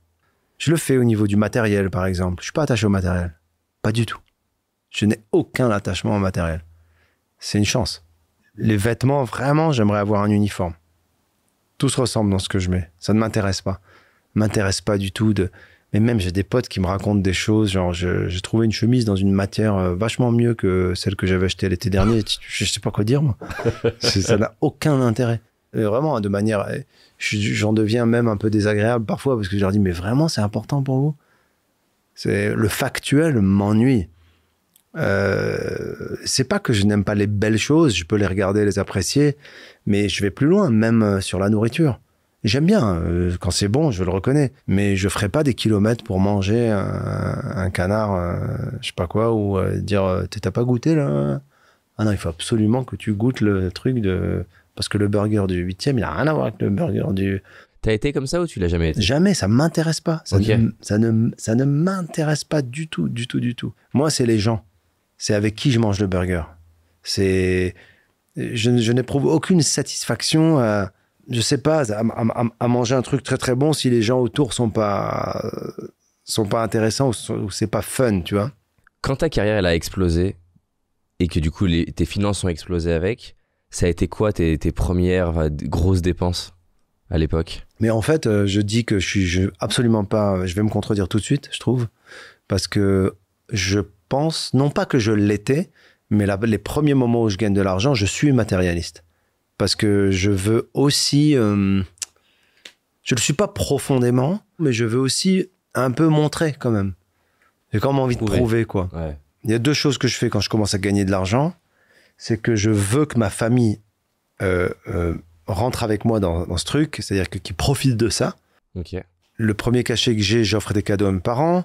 Speaker 2: Je le fais au niveau du matériel, par exemple. Je suis pas attaché au matériel. Pas du tout. Je n'ai aucun attachement au matériel. C'est une chance. Les vêtements, vraiment, j'aimerais avoir un uniforme. Tout se ressemble dans ce que je mets. Ça ne m'intéresse pas. M'intéresse pas du tout de. Mais même, j'ai des potes qui me racontent des choses. Genre, j'ai trouvé une chemise dans une matière euh, vachement mieux que celle que j'avais achetée l'été dernier. Je sais pas quoi dire, moi. [LAUGHS] ça n'a aucun intérêt. Vraiment, de manière j'en deviens même un peu désagréable parfois parce que je leur dis mais vraiment c'est important pour vous? C'est le factuel m'ennuie euh, c'est pas que je n'aime pas les belles choses je peux les regarder les apprécier mais je vais plus loin même euh, sur la nourriture j'aime bien euh, quand c'est bon je le reconnais mais je ferai pas des kilomètres pour manger un, un canard euh, je sais pas quoi ou euh, dire t'as pas goûté là? Ah non il faut absolument que tu goûtes le truc de parce que le burger du 8 il a rien à voir avec le burger du.
Speaker 3: T'as été comme ça ou tu l'as jamais été?
Speaker 2: Jamais, ça m'intéresse pas. Ça ne, ça ne, ça ne m'intéresse pas du tout, du tout, du tout. Moi, c'est les gens. C'est avec qui je mange le burger. C'est. Je, je n'éprouve aucune satisfaction à. Je sais pas, à, à- à- à manger un truc très très bon si les gens autour sont pas sont pas intéressants ou, c'est pas fun, tu vois.
Speaker 3: Quand ta carrière elle a explosé et que du coup les, tes finances ont explosé avec, ça a été quoi tes, tes premières euh, grosses dépenses à l'époque?
Speaker 2: Mais en fait, euh, je dis que je suis je, absolument pas. Je vais me contredire tout de suite, je trouve, parce que je pense non pas que je l'étais, mais la- les premiers moments où je gagne de l'argent, je suis matérialiste, parce que je veux aussi. euh, je le suis pas profondément, mais je veux aussi un peu montrer quand même. J'ai quand même envie de
Speaker 3: Prouver.
Speaker 2: prouver quoi.
Speaker 3: Ouais.
Speaker 2: Il y a deux choses que je fais quand je commence à gagner de l'argent. C'est que je veux que ma famille euh, euh, rentre avec moi dans, dans ce truc, c'est-à-dire qu'ils profitent de ça. Le premier cachet que j'ai, j'offre des cadeaux à mes parents.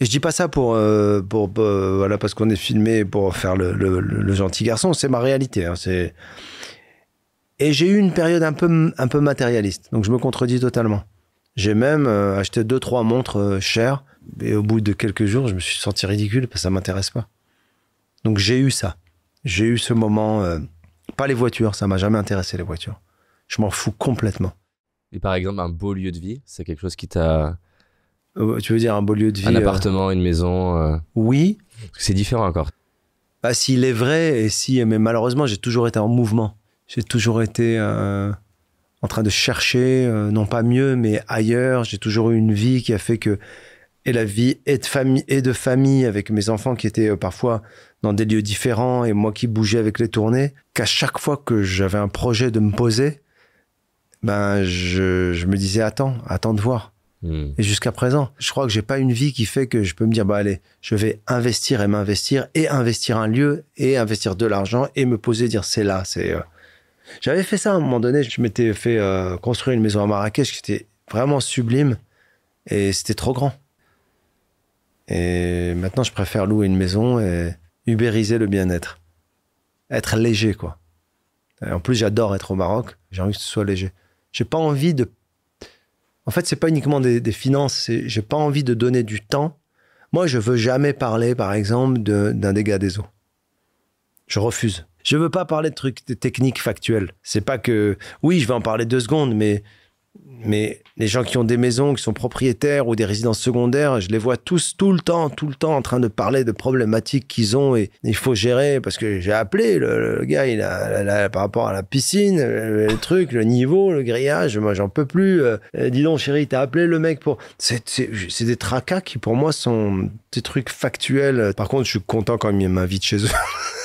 Speaker 2: Et je dis pas ça pour, euh, pour, voilà, parce qu'on est filmé pour faire le- le gentil garçon. C'est ma réalité. hein, c'est... Et j'ai eu une période un peu, un peu matérialiste. Donc je me contredis totalement. J'ai même euh, acheté deux, trois montres euh, chères. Et au bout de quelques jours, je me suis senti ridicule parce que ça m'intéresse pas. Donc j'ai eu ça. J'ai eu ce moment. euh, pas les voitures, ça m'a jamais intéressé les voitures. Je m'en fous complètement.
Speaker 3: Et par exemple, un beau lieu de vie, c'est quelque chose qui t'a
Speaker 2: Tu veux dire un beau lieu de vie
Speaker 3: Un appartement, une maison.
Speaker 2: Oui.
Speaker 3: c'est différent encore.
Speaker 2: Bah, s'il est vrai, et si, mais malheureusement, j'ai toujours été en mouvement. J'ai toujours été euh, en train de chercher, euh, non pas mieux, mais ailleurs. J'ai toujours eu une vie qui a fait que, et la vie et de famille, et de famille avec mes enfants qui étaient euh, parfois dans des lieux différents et moi qui bougeais avec les tournées, qu'à chaque fois que j'avais un projet de me poser, ben, je, je me disais, attends, attends de voir.
Speaker 3: Hmm.
Speaker 2: Et jusqu'à présent, je crois que j'ai pas une vie qui fait que je peux me dire bah allez, je vais investir et m'investir et investir un lieu et investir de l'argent et me poser dire c'est là, c'est. euh. J'avais fait ça à un moment donné. Je m'étais fait euh, construire une maison à Marrakech qui était vraiment sublime et c'était trop grand. Et maintenant, je préfère louer une maison et ubériser le bien-être, être léger quoi. En plus, j'adore être au Maroc. J'ai envie que ce soit léger. J'ai pas envie de en fait, c'est pas uniquement des, des finances. J'ai pas envie de donner du temps. Moi, je veux jamais parler, par exemple, d'un dégât des eaux. Je refuse. Je veux pas parler de trucs techniques factuels. C'est pas que, oui, je vais en parler deux secondes, mais, mais les gens qui ont des maisons, qui sont propriétaires ou des résidences secondaires, je les vois tous tout le temps, tout le temps en train de parler de problématiques qu'ils ont et il faut gérer parce que j'ai appelé le, le gars, il a, la- la- par rapport à la piscine, le, le truc, le niveau, le grillage, moi j'en peux plus. Euh, euh, dis donc, chérie, t'as appelé le mec pour. C'est des tracas qui pour moi sont des trucs factuels. Par contre, je suis content quand ils m'invitent chez eux.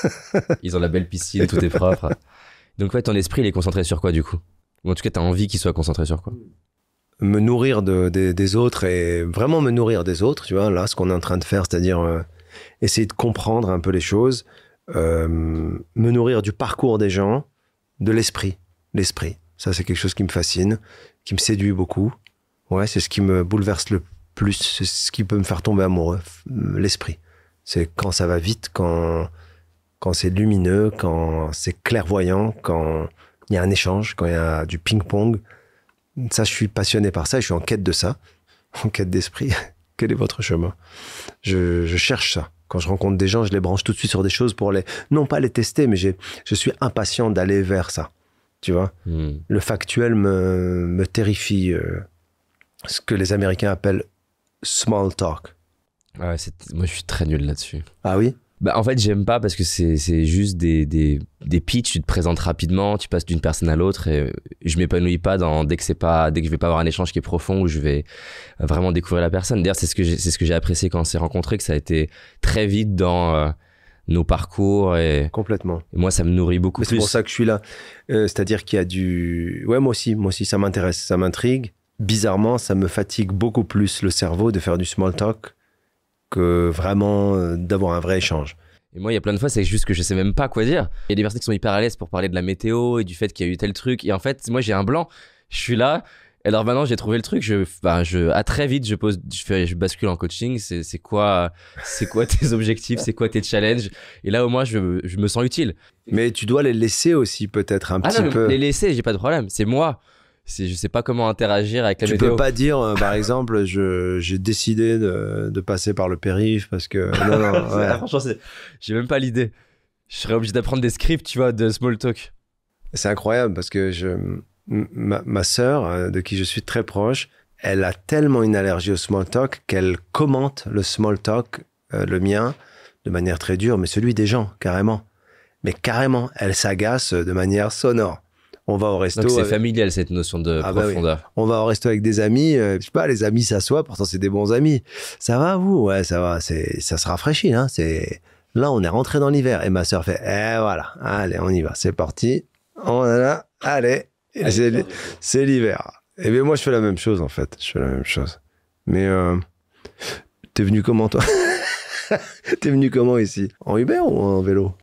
Speaker 2: [LAUGHS]
Speaker 3: Ils ont la belle piscine, tout est propre. [LAUGHS] Donc ouais, ton esprit, il est concentré sur quoi du coup? En tout cas, t'as envie qu'il soit concentré sur quoi
Speaker 2: me nourrir de, des- autres et vraiment me nourrir des autres, tu vois, là, ce qu'on est en train de faire, c'est-à-dire euh, essayer de comprendre un peu les choses, euh, me nourrir du parcours des gens, de l'esprit, l'esprit. Ça, c'est quelque chose qui me fascine, qui me séduit beaucoup. Ouais, c'est ce qui me bouleverse le plus, c'est ce qui peut me faire tomber amoureux, l'esprit. C'est quand ça va vite, quand, quand c'est lumineux, quand c'est clairvoyant, quand il y a un échange, quand il y a du ping-pong. Ça, je suis passionné par ça, je suis en quête de ça, [LAUGHS] en quête d'esprit. [LAUGHS] Quel est votre chemin? Je, je cherche ça. Quand je rencontre des gens, je les branche tout de suite sur des choses pour les, non pas les tester, mais je suis impatient d'aller vers ça. Tu vois,
Speaker 3: Hmm.
Speaker 2: le factuel me, me terrifie. euh, ce que les Américains appellent small talk.
Speaker 3: Ouais, c'est- moi je suis très nul là-dessus.
Speaker 2: Ah oui?
Speaker 3: Bah, en fait, j'aime pas parce que c'est juste des, des, des pitchs, tu te présentes rapidement, tu passes d'une personne à l'autre et je m'épanouis pas dans, dès que pas, dès que je vais pas avoir un échange qui est profond où je vais vraiment découvrir la personne. D'ailleurs, c'est ce que j'ai, apprécié quand on s'est rencontrés, que ça a été très vite dans euh, nos parcours et,
Speaker 2: Complètement.
Speaker 3: et moi, ça me nourrit beaucoup
Speaker 2: c'est pour ça que je suis là. Euh, C'est-à-dire qu'il y a du. Ouais, moi aussi, moi aussi, ça m'intéresse, ça m'intrigue. Bizarrement, ça me fatigue beaucoup plus le cerveau de faire du small talk que vraiment euh, d'avoir un vrai échange.
Speaker 3: Et moi, il y a plein de fois, c'est juste que je sais même pas quoi dire. Il y a des personnes qui sont hyper à l'aise pour parler de la météo et du fait qu'il y a eu tel truc. Et en fait, moi, j'ai un blanc. Je suis là. Et alors maintenant, j'ai trouvé le truc. Je, je, à très vite, je pose, je fais, je bascule en coaching. C'est, quoi, c'est quoi tes objectifs? C'est quoi tes challenges? Et là, au moins, je, je me sens utile.
Speaker 2: Mais tu dois les laisser aussi, peut-être, un
Speaker 3: Ah
Speaker 2: petit
Speaker 3: non,
Speaker 2: peu.
Speaker 3: les laisser, j'ai pas de problème. C'est moi. Je sais pas comment interagir avec la
Speaker 2: Tu
Speaker 3: météo.
Speaker 2: peux pas dire, euh, par [LAUGHS] exemple, j'ai décidé de, de passer par le périph' parce que. Non, non, [LAUGHS] ouais.
Speaker 3: Ah, franchement, j'ai même pas l'idée. Je serais obligé d'apprendre des scripts, tu vois, de small talk.
Speaker 2: C'est incroyable parce que je, ma, ma sœur, euh, de qui je suis très proche, elle a tellement une allergie au small talk qu'elle commente le small talk, euh, le mien, de manière très dure, mais celui des gens, carrément. Mais carrément, elle s'agace de manière sonore. On va au resto.
Speaker 3: Donc c'est
Speaker 2: avec-
Speaker 3: familial cette notion de
Speaker 2: Ah bah oui.
Speaker 3: profondeur.
Speaker 2: on va au resto avec des amis, euh, je sais pas, les amis s'assoient, pourtant c'est des bons amis. Ça va vous? Ouais, ça va, c'est ça se rafraîchit hein, c'est là on est rentré dans l'hiver et ma sœur fait "Eh voilà, allez, on y va, c'est parti. On est là, allez, c'est c'est l'hiver." Et bien moi je fais la même chose en fait, je fais la même chose. Mais euh, t'es venu comment toi? [LAUGHS] T'es venu comment ici? En Uber ou en vélo?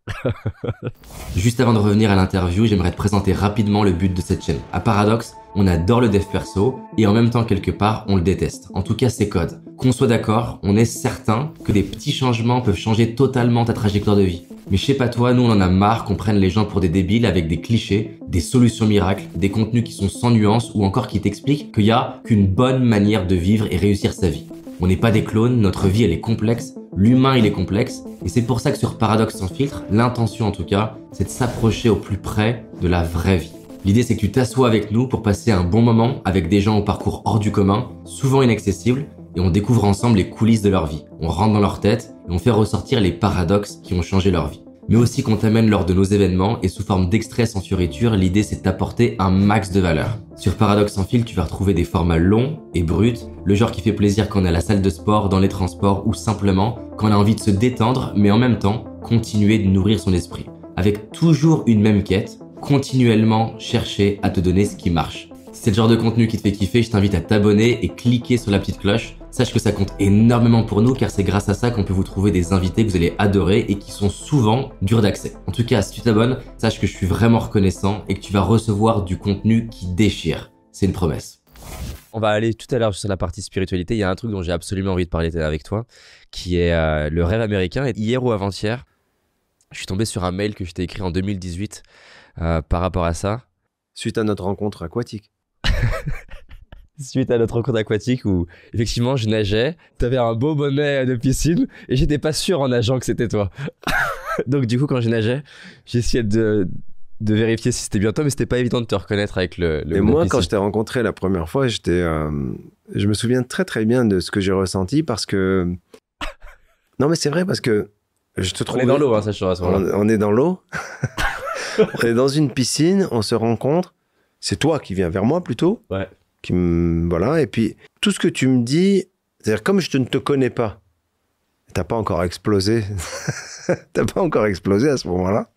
Speaker 2: [LAUGHS]
Speaker 3: Juste avant de revenir à l'interview, j'aimerais te présenter rapidement le but de cette chaîne. À Paradox, on adore le dev perso et en même temps quelque part on le déteste. En tout cas c'est code. Qu'on soit d'accord, on est certain que des petits changements peuvent changer totalement ta trajectoire de vie. Mais je sais pas toi, nous on en a marre qu'on prenne les gens pour des débiles avec des clichés, des solutions miracles, des contenus qui sont sans nuance ou encore qui t'expliquent qu'il y a qu'une bonne manière de vivre et réussir sa vie. On n'est pas des clones, notre vie elle est complexe, l'humain il est complexe, et c'est pour ça que sur Paradoxe sans filtre, l'intention en tout cas, c'est de s'approcher au plus près de la vraie vie. L'idée c'est que tu t'assois avec nous pour passer un bon moment avec des gens au parcours hors du commun, souvent inaccessibles,
Speaker 4: et on découvre ensemble les coulisses de leur vie. On rentre dans leur tête et on fait ressortir les paradoxes qui ont changé leur vie. Mais aussi qu'on t'amène lors de nos événements et sous forme d'extraits sans fioriture, l'idée c'est d'apporter un max de valeur. Sur Paradoxe sans fil, tu vas retrouver des formats longs et bruts, le genre qui fait plaisir quand on est à la salle de sport, dans les transports ou simplement quand on a envie de se détendre mais en même temps continuer de nourrir son esprit. Avec toujours une même quête, continuellement chercher à te donner ce qui marche. Si c'est le genre de contenu qui te fait kiffer, je t'invite à t'abonner et cliquer sur la petite cloche. Sache que ça compte énormément pour nous car c'est grâce à ça qu'on peut vous trouver des invités que vous allez adorer et qui sont souvent durs d'accès. En tout cas, si tu t'abonnes, sache que je suis vraiment reconnaissant et que tu vas recevoir du contenu qui déchire. C'est une promesse.
Speaker 3: On va aller tout à l'heure sur la partie spiritualité. Il y a un truc dont j'ai absolument envie de parler avec toi, qui est euh, le rêve américain. Et hier ou avant-hier, je suis tombé sur un mail que je t'ai écrit en 2018 euh, par rapport à ça.
Speaker 2: Suite à notre rencontre aquatique. [LAUGHS]
Speaker 3: Suite à notre rencontre aquatique où effectivement je nageais, t'avais un beau bonnet de piscine et j'étais pas sûr en nageant que c'était toi. [LAUGHS] Donc du coup quand je nageais, j'essayais de, de vérifier si c'était bien toi, mais c'était pas évident de te reconnaître avec le. le
Speaker 2: et moi, quand je t'ai rencontré la première fois, j'étais, euh, je me souviens très très bien de ce que j'ai ressenti parce que. [LAUGHS] non, mais c'est vrai parce que je te trouve.
Speaker 3: On est dans l'eau, hein, ça je
Speaker 2: on, on est dans l'eau. [LAUGHS] on est dans une piscine, on se rencontre. C'est toi qui viens vers moi plutôt.
Speaker 3: Ouais.
Speaker 2: Qui me, voilà. Et puis, tout ce que tu me dis, c'est-à-dire, comme je ne te connais pas, t'as pas encore explosé. [LAUGHS] t'as pas encore explosé à ce moment-là?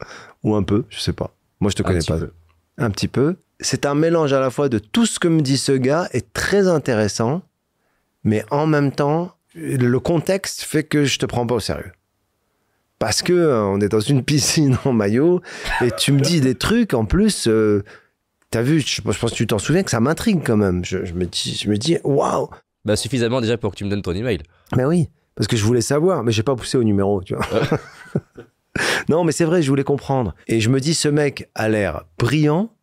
Speaker 2: Ou un peu, je sais pas. Moi, je te connais pas.
Speaker 3: Peu.
Speaker 2: Un petit peu. C'est un mélange à la fois de tout ce que me dit ce gars est très intéressant, mais en même temps, le contexte fait que je te prends pas au sérieux parce que euh, on est dans une [LAUGHS] piscine en maillot et tu me dis des trucs en plus. Euh, T'as vu, je, je, pense que tu t'en souviens que ça m'intrigue quand même. Je, je, me dis, je me dis, waouh.
Speaker 3: Bah suffisamment déjà pour que tu me donnes ton email.
Speaker 2: Mais oui, parce que je voulais savoir, mais j'ai pas poussé au numéro, tu vois. [LAUGHS] non, mais c'est vrai, je voulais comprendre. Et je me dis, ce mec a l'air brillant,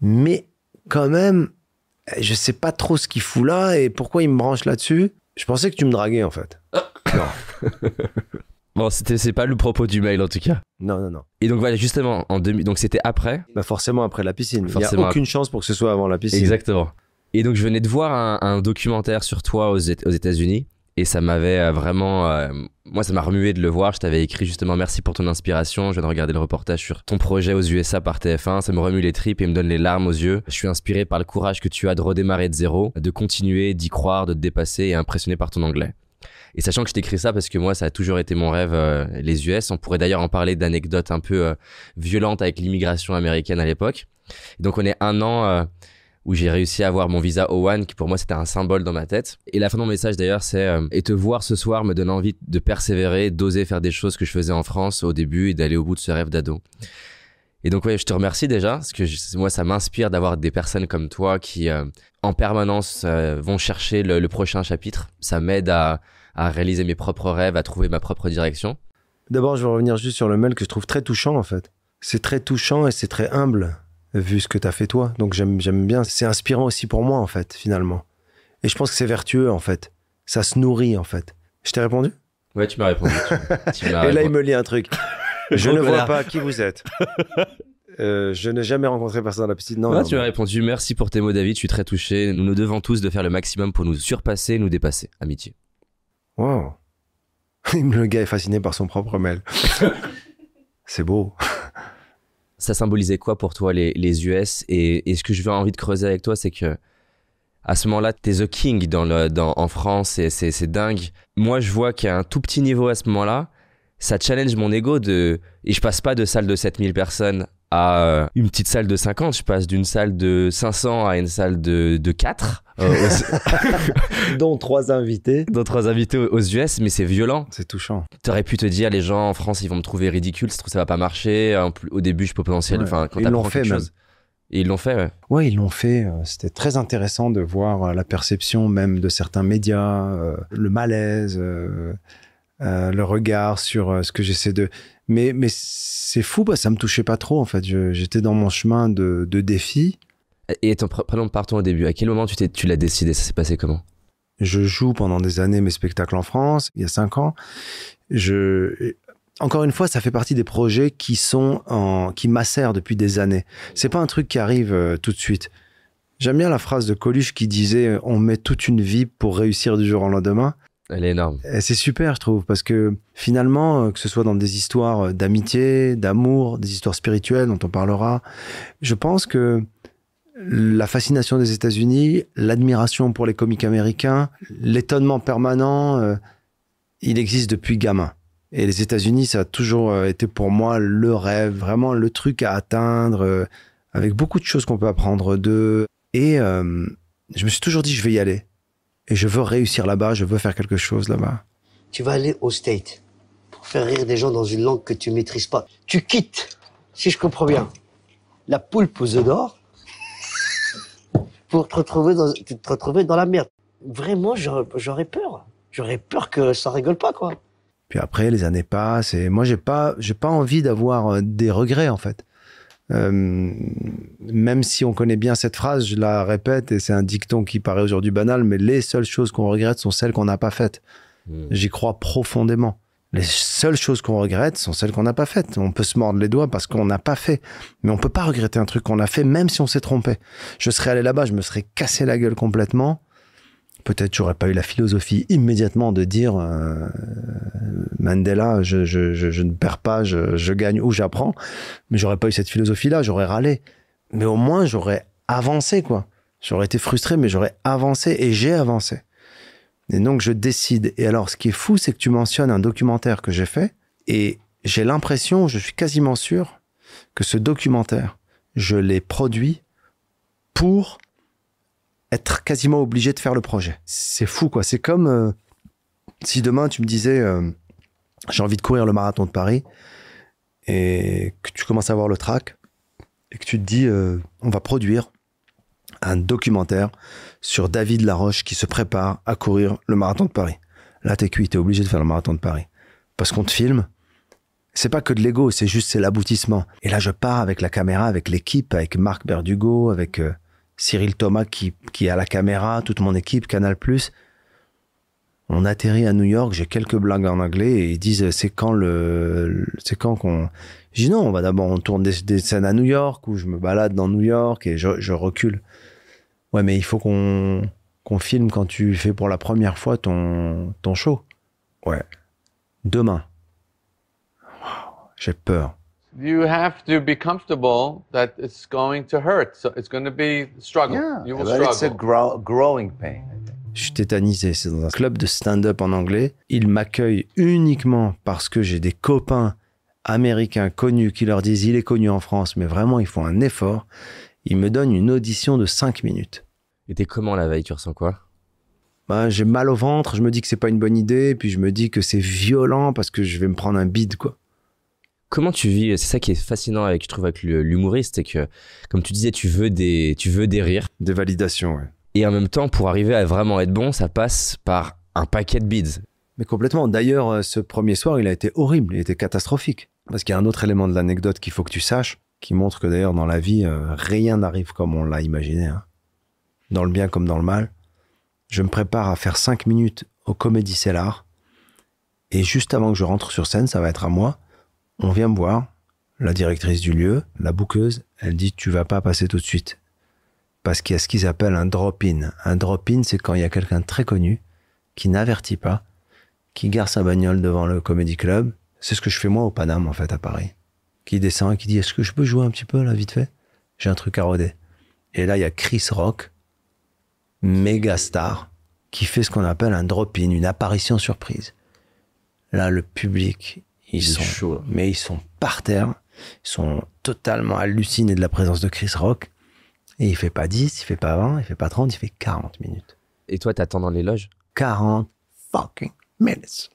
Speaker 2: mais quand même, je sais pas trop ce qu'il fout là et pourquoi il me branche là-dessus. Je pensais que tu me draguais en fait. non. [LAUGHS]
Speaker 3: Bon, c'était c'est pas le propos du mail en tout cas.
Speaker 2: Non, non, non.
Speaker 3: Et donc voilà, justement, en 2000, donc c'était après.
Speaker 2: Bah forcément après la piscine. Il n'y a aucune chance pour que ce soit avant la piscine.
Speaker 3: Exactement. Et donc je venais de voir un, un documentaire sur toi aux, aux États-Unis et ça m'avait vraiment, euh, moi ça m'a remué de le voir. Je t'avais écrit justement merci pour ton inspiration. Je viens de regarder le reportage sur ton projet aux USA par TF1. Ça me remue les tripes et me donne les larmes aux yeux. Je suis inspiré par le courage que tu as de redémarrer de zéro, de continuer, d'y croire, de te dépasser et impressionné par ton anglais. Et sachant que je t'écris ça parce que moi, ça a toujours été mon rêve, euh, les US. On pourrait d'ailleurs en parler d'anecdotes un peu euh, violentes avec l'immigration américaine à l'époque. Donc on est un an euh, où j'ai réussi à avoir mon visa O1, qui pour moi c'était un symbole dans ma tête. Et la fin de mon message d'ailleurs, c'est euh, et te voir ce soir me donne envie de persévérer, d'oser faire des choses que je faisais en France au début et d'aller au bout de ce rêve d'ado. Et donc ouais, je te remercie déjà parce que moi ça m'inspire d'avoir des personnes comme toi qui en permanence vont chercher le, le, prochain chapitre. Ça m'aide à, à réaliser mes propres rêves, à trouver ma propre direction.
Speaker 2: D'abord, je veux revenir juste sur le mail que je trouve très touchant en fait. C'est très touchant et c'est très humble vu ce que tu as fait toi. Donc j'aime j'aime bien. C'est inspirant aussi pour moi en fait finalement. Et je pense que c'est vertueux en fait. Ça se nourrit en fait. Je t'ai répondu?
Speaker 3: Ouais, tu m'as répondu. Tu, [LAUGHS] tu
Speaker 2: et répondu. là, il me lit un truc. [LAUGHS] Je ne vois pas qui vous êtes. [LAUGHS] Euh, je n'ai jamais rencontré personne dans la piscine. Non, non
Speaker 3: tu m'as répondu. Merci pour tes mots, David. Je suis très touché. Nous nous devons tous de faire le maximum pour nous surpasser, nous dépasser. Amitié.
Speaker 2: Wow. [LAUGHS] Le gars est fasciné par son propre mail. [LAUGHS] C'est beau. [LAUGHS]
Speaker 3: Ça symbolisait quoi pour toi les, les US et, et, ce que je veux envie de creuser avec toi, c'est que à ce moment-là, t'es the king dans le, dans, en France et c'est dingue. Moi, je vois qu'il y a un tout petit niveau à ce moment-là ça challenge mon ego de et je passe pas de salle de 7000 personnes à une petite salle de 50, je passe d'une salle de 500 à une salle de, de 4. Euh,
Speaker 2: aux... [LAUGHS] dont trois invités.
Speaker 3: Dont trois invités aux US, mais c'est violent.
Speaker 2: C'est touchant.
Speaker 3: T'aurais pu te dire, les gens en France, ils vont me trouver ridicule, ça va pas marcher. Au début, je peux potentiel. Enfin,
Speaker 2: ouais.
Speaker 3: quand
Speaker 2: ils l'ont fait
Speaker 3: chose. Même. Et ils l'ont fait, ouais.
Speaker 2: Ouais, ils l'ont fait. C'était très intéressant de voir la perception même de certains médias, euh, le malaise. Euh, euh, le regard sur euh, ce que j'essaie de. Mais, mais c'est fou, bah, ça me touchait pas trop en fait. J'étais dans mon chemin de, de défi.
Speaker 3: Et attends, prenons, partons au début. À quel moment tu, tu l'as décidé? Ça s'est passé comment?
Speaker 2: Je joue pendant des années mes spectacles en France, il y a cinq ans. Je. Encore une fois, ça fait partie des projets qui sont en, qui macèrent depuis des années. C'est pas un truc qui arrive euh, tout de suite. J'aime bien la phrase de Coluche qui disait on met toute une vie pour réussir du jour au lendemain.
Speaker 3: Elle est énorme.
Speaker 2: Et c'est super, je trouve, parce que finalement, euh, que ce soit dans des histoires euh, d'amitié, d'amour, des histoires spirituelles dont on parlera, je pense que la fascination des États-Unis, l'admiration pour les comiques américains, l'étonnement permanent, euh, il existe depuis gamin. Et les États-Unis, ça a toujours euh, été pour moi le rêve, vraiment le truc à atteindre, euh, avec beaucoup de choses qu'on peut apprendre d'eux. Et je me suis toujours dit, je vais y aller. Et je veux réussir là-bas, je veux faire quelque chose là-bas.
Speaker 5: Tu vas aller au State pour faire rire des gens dans une langue que tu maîtrises pas. Tu quittes, si je comprends bien, la poulpe aux œufs d'or pour te retrouver dans, te retrouver dans la merde. Vraiment, j'aurais peur. J'aurais peur que ça rigole pas, quoi.
Speaker 2: Puis après, les années passent et moi, j'ai pas, j'ai pas envie d'avoir euh, des regrets en fait. Euh, même si on connaît bien cette phrase, je la répète et c'est un dicton qui paraît aujourd'hui banal, mais les seules choses qu'on regrette sont celles qu'on n'a pas faites. J'y crois profondément. Les seules choses qu'on regrette sont celles qu'on n'a pas faites. On peut se mordre les doigts parce qu'on n'a pas fait, mais on peut pas regretter un truc qu'on a fait, même si on s'est trompé. Je serais allé là-bas, je me serais cassé la gueule complètement. Peut-être j'aurais pas eu la philosophie immédiatement de dire euh, Mandela, je, je, je, ne perds pas, je, je gagne ou j'apprends. Mais j'aurais pas eu cette philosophie-là, j'aurais râlé. Mais au moins j'aurais avancé, quoi. J'aurais été frustré, mais j'aurais avancé et j'ai avancé. Et donc je décide. Et alors ce qui est fou, c'est que tu mentionnes un documentaire que j'ai fait et j'ai l'impression, je suis quasiment sûr, que ce documentaire, je l'ai produit pour être quasiment obligé de faire le projet. C'est fou, quoi. C'est comme euh, si demain tu me disais, euh, j'ai envie de courir le marathon de Paris, et que tu commences à voir le track, et que tu te dis, euh, on va produire un documentaire sur David Laroche qui se prépare à courir le marathon de Paris. Là, t'es cuit, t'es obligé de faire le marathon de Paris. Parce qu'on te filme. C'est pas que de l'ego, c'est juste, c'est l'aboutissement. Et là, je pars avec la caméra, avec l'équipe, avec Marc Berdugo, avec euh, Cyril Thomas qui, qui est à la caméra, toute mon équipe, Canal+. On atterrit à New York, j'ai quelques blagues en anglais et ils disent c'est quand le, c'est quand qu'on. Je dis non, on va d'abord on tourne des, scènes à New York où je me balade dans New York et je recule. Ouais, mais il faut qu'on qu'on filme quand tu fais pour la première fois ton ton show. Ouais. Demain. J'ai peur.
Speaker 6: you have to be comfortable that it's going to hurt. So it's going to be struggle.
Speaker 7: Yeah,
Speaker 6: you will
Speaker 7: but it's a
Speaker 6: struggle.
Speaker 7: grow- growing pain. I think.
Speaker 2: Je suis tétanisé. C'est dans un club de stand-up en anglais. Ils m'accueillent uniquement parce que j'ai des copains américains connus qui leur disent il est connu en France, mais vraiment ils font un effort. Ils me donnent une audition de 5 minutes.
Speaker 3: Et t'es comment la veille? Tu ressens quoi?
Speaker 2: Ben, j'ai mal au ventre, je me dis que c'est pas une bonne idée, puis je me dis que c'est violent parce que je vais me prendre un bide, quoi.
Speaker 3: Comment tu vis? C'est ça qui est fascinant avec, je trouve, avec l'humoriste, c'est que, comme tu disais, tu veux des, tu veux des rires.
Speaker 2: Des validations, ouais.
Speaker 3: Et en même temps, pour arriver à vraiment être bon, ça passe par un paquet de bids.
Speaker 2: Mais complètement. D'ailleurs, euh, ce premier soir, il a été horrible, il était catastrophique. Parce qu'il y a un autre élément de l'anecdote qu'il faut que tu saches, qui montre que d'ailleurs, dans la vie, euh, rien n'arrive comme on l'a imaginé. hein. Dans le bien comme dans le mal. Je me prépare à faire 5 minutes au Comédie Cellar. Et juste avant que je rentre sur scène, ça va être à moi, on vient me voir, la directrice du lieu, la bouqueuse, elle dit tu vas pas passer tout de suite. Parce qu'il y a ce qu'ils appellent un drop-in. Un drop-in, c'est quand il y a quelqu'un très connu qui n'avertit pas, qui gare sa bagnole devant le Comedy Club. C'est ce que je fais moi au Paname, en fait, à Paris. Qui descend et qui dit Est-ce que je peux jouer un petit peu, là, vite fait? J'ai un truc à roder. Et là, il y a Chris Rock, méga star, qui fait ce qu'on appelle un drop-in, une apparition surprise. Là, le public, ils sont
Speaker 3: chaud,
Speaker 2: mais ils sont par terre, ils sont totalement hallucinés de la présence de Chris Rock. Et il fait pas 10, il fait pas 20, il fait pas 30, il fait 40 minutes.
Speaker 3: Et toi, t'attends dans les loges?
Speaker 2: 40 fucking minutes.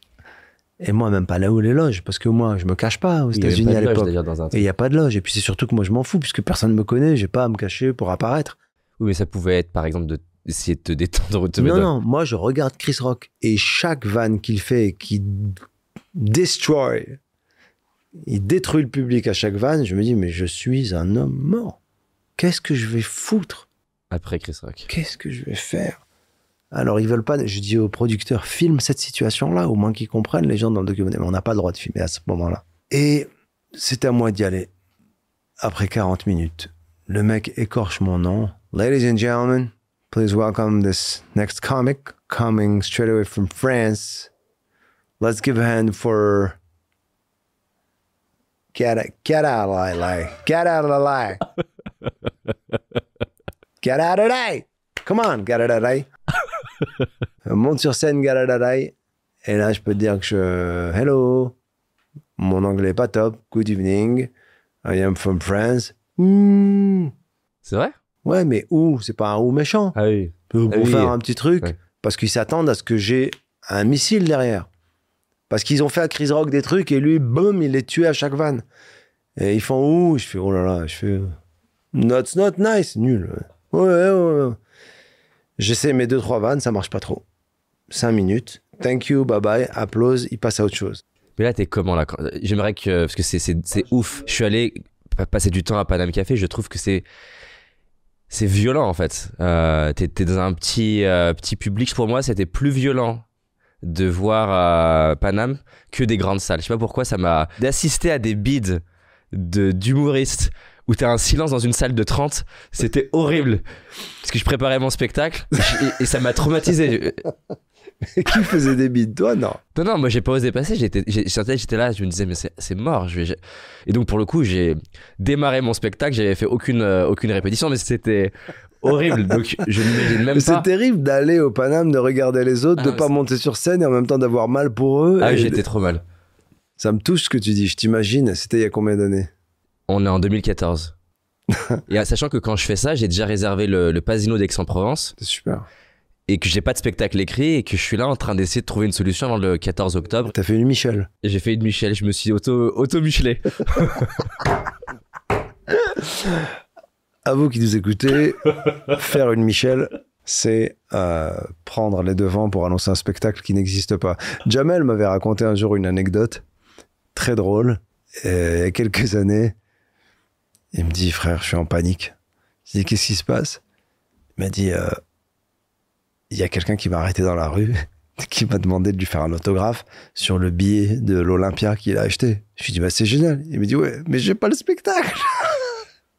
Speaker 2: Et moi, même pas là où les loges, parce que moi, je me cache pas aux États-Unis à
Speaker 3: de
Speaker 2: l'époque.
Speaker 3: d'ailleurs, dans un
Speaker 2: Et il n'y a pas de loge. Et puis c'est surtout que moi, je m'en fous, puisque personne ne me connaît, j'ai pas à me cacher pour apparaître.
Speaker 3: Oui, mais ça pouvait être, par exemple, de essayer de te détendre ou de te
Speaker 2: Non,
Speaker 3: mettre.
Speaker 2: non, moi, je regarde Chris Rock. Et chaque vanne qu'il fait, qui destroy, il détruit le public à chaque vanne, je me dis, mais je suis un homme mort. Qu'est-ce que je vais foutre?
Speaker 3: Après Chris Rock.
Speaker 2: Qu'est-ce que je vais faire? Alors, ils veulent pas. Je dis aux producteurs, filme cette situation-là, au moins qu'ils comprennent les gens dans le documentaire. Mais on n'a pas le droit de filmer à ce moment-là. Et c'était à moi d'y aller. Après 40 minutes, le mec écorche mon nom, Ladies and gentlemen, please welcome this next comic coming straight away from France. Let's give a hand for. Get, it, get out of the lie. Get out of the lie. get out of the Come on, get out of the Monte sur scène, the Et là, je peux te dire que je. Hello. Mon anglais est pas top. Good evening. I am from France. Ouh.
Speaker 3: C'est vrai?
Speaker 2: Ouais, mais où C'est pas un ou méchant.
Speaker 3: Ah oui.
Speaker 2: Pour
Speaker 3: Ah oui.
Speaker 2: faire un petit truc.
Speaker 3: Ouais.
Speaker 2: Parce qu'ils s'attendent à ce que j'ai un missile derrière. Parce qu'ils ont fait à Chris Rock des trucs et lui, boum, il les tué à chaque vanne. Et ils font où Je fais, oh là là, je fais. That's not nice, nul. Ouais, ouais, ouais. J'essaie mes deux, trois vannes, ça marche pas trop. Cinq minutes. Thank you, bye bye, applause, il passe à autre chose.
Speaker 3: Mais là, t'es comment là J'aimerais que. Parce que c'est- ouf. Je suis allé pa- passer du temps à Paname Café. Je trouve que c'est. C'est violent en fait. Euh, t'es dans un petit, euh, petit public. Pour moi, c'était plus violent de voir euh, Paname que des grandes salles. Je sais pas pourquoi ça m'a. D'assister à des bids de- d'humoristes où t'as un silence dans une salle de 30, c'était horrible. Parce que je préparais mon spectacle et, et ça m'a traumatisé. [LAUGHS]
Speaker 2: Qui faisait des bides Toi, non.
Speaker 3: Non, non, moi j'ai pas osé passer. J'étais, là, je me disais, mais c'est, c'est mort. Je vais, j'ai- Et donc pour le coup, j'ai démarré mon spectacle. J'avais fait aucune, euh, aucune répétition, mais c'était horrible. Donc je n'imagine même
Speaker 2: C'est
Speaker 3: pas.
Speaker 2: terrible d'aller au Paname, de regarder les autres,
Speaker 3: Ah,
Speaker 2: de pas
Speaker 3: c'est-
Speaker 2: monter sur scène et en même temps d'avoir mal pour eux.
Speaker 3: Ah,
Speaker 2: Et
Speaker 3: j'étais trop mal.
Speaker 2: Ça me touche ce que tu dis. Je t'imagine, c'était il y a combien d'années?
Speaker 3: On est en 2014. [LAUGHS] et euh, sachant que quand je fais ça, j'ai déjà réservé le, le Pasino d'Aix-en-Provence
Speaker 2: C'est super.
Speaker 3: et que j'ai pas de spectacle écrit et que je suis là en train d'essayer de trouver une solution avant le 14 octobre.
Speaker 2: T'as fait une Michel.
Speaker 3: J'ai fait une Michel, je me suis auto, auto-michelé. [LAUGHS]
Speaker 2: À vous qui nous écoutez, faire une Michel, c'est euh, prendre les devants pour annoncer un spectacle qui n'existe pas. Jamel m'avait raconté un jour une anecdote très drôle. Et il y a quelques années, il me dit, frère, je suis en panique. Je dis, qu'est-ce qui se passe? Il m'a dit, euh, il y a quelqu'un qui m'a arrêté dans la rue, [LAUGHS] qui m'a demandé de lui faire un autographe sur le billet de l'Olympia qu'il a acheté. Je lui dis, bah, c'est génial. Il me dit, ouais, mais j'ai pas le spectacle.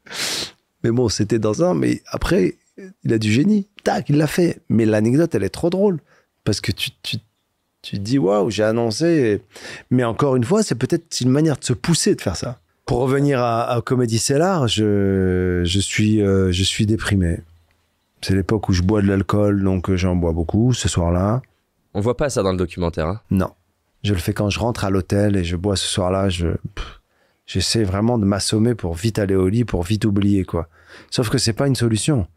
Speaker 2: [LAUGHS] mais bon, c'était dans un, mais après, il a du génie. Tac, il l'a fait. Mais l'anecdote, elle est trop drôle. Parce que tu, tu, tu te dis, waouh, j'ai annoncé. Mais encore une fois, c'est peut-être une manière de se pousser de faire ça. Pour revenir à, à Comedy Cellar, je, je, suis, euh, je suis déprimé. C'est l'époque où je bois de l'alcool, donc euh, j'en bois beaucoup ce soir-là.
Speaker 3: On voit pas ça dans le documentaire. Hein?
Speaker 2: Non. Je le fais quand je rentre à l'hôtel et je bois ce soir-là. Je, j'essaie vraiment de m'assommer pour vite aller au lit, pour vite oublier, quoi. Sauf que c'est pas une solution.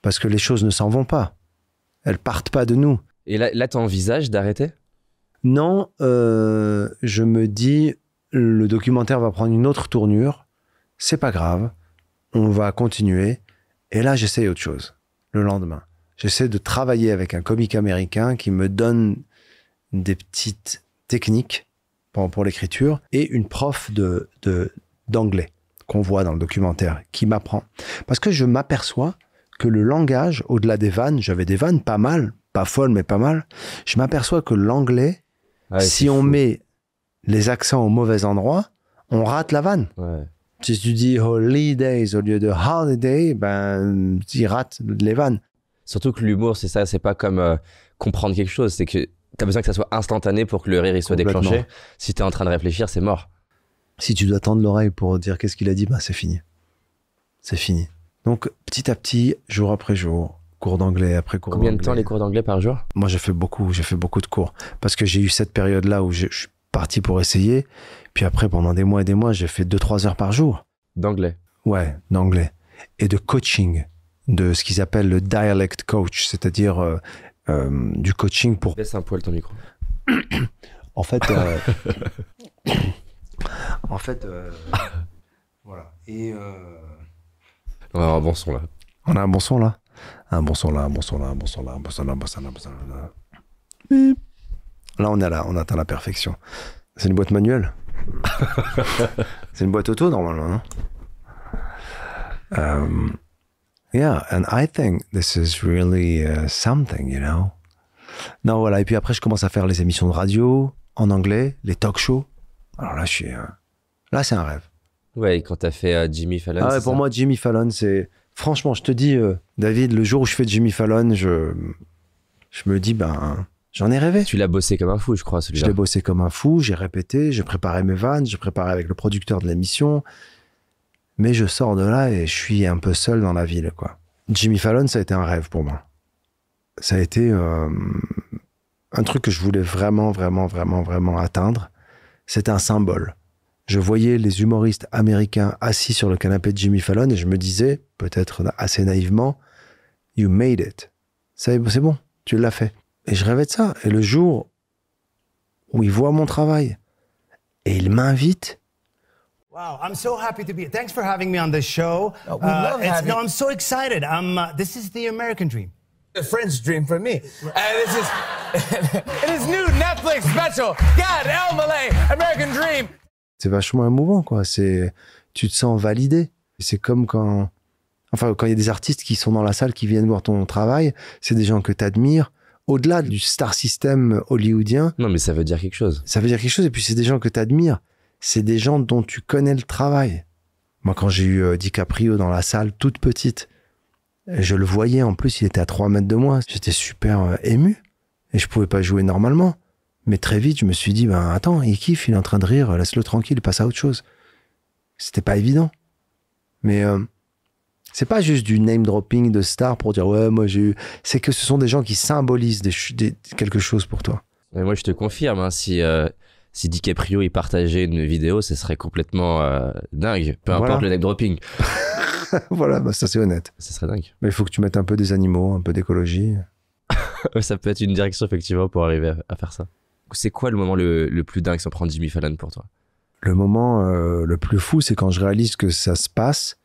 Speaker 2: Parce que les choses ne s'en vont pas. Elles partent pas de nous.
Speaker 3: Et là, là t'envisages d'arrêter?
Speaker 2: Non, euh, je me dis, le documentaire va prendre une autre tournure. C'est pas grave. On va continuer. Et là, j'essaie autre chose. Le lendemain. J'essaie de travailler avec un comique américain qui me donne des petites techniques pour, l'écriture et une prof de, d'anglais qu'on voit dans le documentaire qui m'apprend. Parce que je m'aperçois que le langage, au-delà des vannes, j'avais des vannes pas mal, pas folles, mais pas mal. Je m'aperçois que l'anglais, si on
Speaker 3: fou.
Speaker 2: met les accents au mauvais endroit, on rate la vanne.
Speaker 3: Ouais.
Speaker 2: Si tu dis holidays au lieu de holiday, ben, tu rates les vannes.
Speaker 3: Surtout que l'humour, c'est ça, c'est pas comme euh, comprendre quelque chose, c'est que t'as besoin que ça soit instantané pour que le rire il soit déclenché. Si t'es en train de réfléchir, c'est mort.
Speaker 2: Si tu dois tendre l'oreille pour dire qu'est-ce qu'il a dit, ben, c'est fini. C'est fini. Donc, petit à petit, jour après jour, cours d'anglais après cours
Speaker 3: Combien de
Speaker 2: d'anglais.
Speaker 3: temps les cours d'anglais par jour?
Speaker 2: Moi, j'ai fait beaucoup, j'ai fait beaucoup de cours. Parce que j'ai eu cette période-là où je je suis parti pour essayer. Puis après, pendant des mois et des mois, j'ai fait 2-3 heures par jour.
Speaker 3: D'anglais.
Speaker 2: Ouais, d'anglais. Et de coaching, de ce qu'ils appellent le dialect coach, c'est-à-dire euh, euh, du coaching pour...
Speaker 3: Baisse un poil ton micro. [COUGHS]
Speaker 2: En fait... euh, [COUGHS] en fait... euh, voilà. Et... euh,
Speaker 3: On avoir un bon son là.
Speaker 2: On a un bon son là? Un bon son là, un bon son là, un bon son là, un bon son là, un bon son là, un bon son là. Bip. Là, on est là, on atteint la perfection. C'est une boîte manuelle [LAUGHS] C'est une boîte auto normalement, non? Um, Yeah, and I think this is really uh, something, you know? Non, voilà. Et puis après, je commence à faire les émissions de radio en anglais, les talk shows. Alors là, je suis. euh, Là, c'est un rêve.
Speaker 3: Ouais, et quand t'as fait euh, Jimmy Fallon.
Speaker 2: Ah ouais, pour
Speaker 3: ça?
Speaker 2: moi, Jimmy Fallon, c'est Franchement, je te dis, euh, David, le jour où je fais Jimmy Fallon, je, je me dis, ben, j'en ai rêvé.
Speaker 3: Tu l'as bossé comme un fou, je crois,
Speaker 2: Je
Speaker 3: celui-là.
Speaker 2: l'ai bossé comme un fou, j'ai répété, j'ai préparé mes vannes, j'ai préparé avec le producteur de l'émission. Mais je sors de là et je suis un peu seul dans la ville, quoi. Jimmy Fallon, ça a été un rêve pour moi. Ça a été euh, un truc que je voulais vraiment, vraiment, vraiment, vraiment atteindre. C'était un symbole. Je voyais les humoristes américains assis sur le canapé de Jimmy Fallon et je me disais, peut-être assez naïvement, You made it. C'est bon, tu l'as fait. Et je rêvais de ça. Et le jour où il voit mon travail et il m'invite,
Speaker 8: Wow, I'm so happy to be here. Thanks for having me on this show.
Speaker 9: Oh, we love
Speaker 8: it's-
Speaker 9: having-
Speaker 8: No, I'm so excited. I'm, uh, this is the American dream.
Speaker 9: a friend's dream for me. And it's just, it is [LAUGHS] new Netflix special. God, El Malay, American Dream.
Speaker 2: c'est vachement émouvant, quoi. C'est, tu te sens validé. C'est comme quand, enfin, quand il y a des artistes qui sont dans la salle, qui viennent voir ton travail, c'est des gens que tu admires. Au-delà du star system hollywoodien,
Speaker 3: Non, mais ça veut dire quelque chose.
Speaker 2: ça veut dire quelque chose. Et puis, c'est des gens que tu admires. C'est des gens dont tu connais le travail. Moi, quand j'ai eu euh, DiCaprio dans la salle, toute petite, je le voyais. En plus, il était à 3 mètres de moi. J'étais super euh, ému. Et je pouvais pas jouer normalement. Mais très vite, je me suis dit, ben attends, il kiffe, il est en train de rire, laisse-le tranquille, il passe à autre chose. C'était pas évident. Mais euh, c'est pas juste du name dropping de star pour dire, ouais, moi j'ai eu. C'est que ce sont des gens qui symbolisent des, ch- des- quelque chose pour toi.
Speaker 3: Mais moi, je te confirme, hein, si, euh, si DiCaprio il partageait une vidéo, ce serait complètement euh, dingue. Peu
Speaker 2: Voilà.
Speaker 3: importe le name dropping, [LAUGHS]
Speaker 2: voilà, bah, ça c'est honnête.
Speaker 3: ce serait dingue.
Speaker 2: Mais il faut que tu mettes un peu des animaux, un peu d'écologie. [LAUGHS]
Speaker 3: ça peut être une direction, effectivement, pour arriver à, à faire ça. C'est quoi le moment le, le plus dingue sans prendre Jimmy Fallon pour toi?
Speaker 2: Le moment euh, le plus fou, c'est quand je réalise que ça se passe.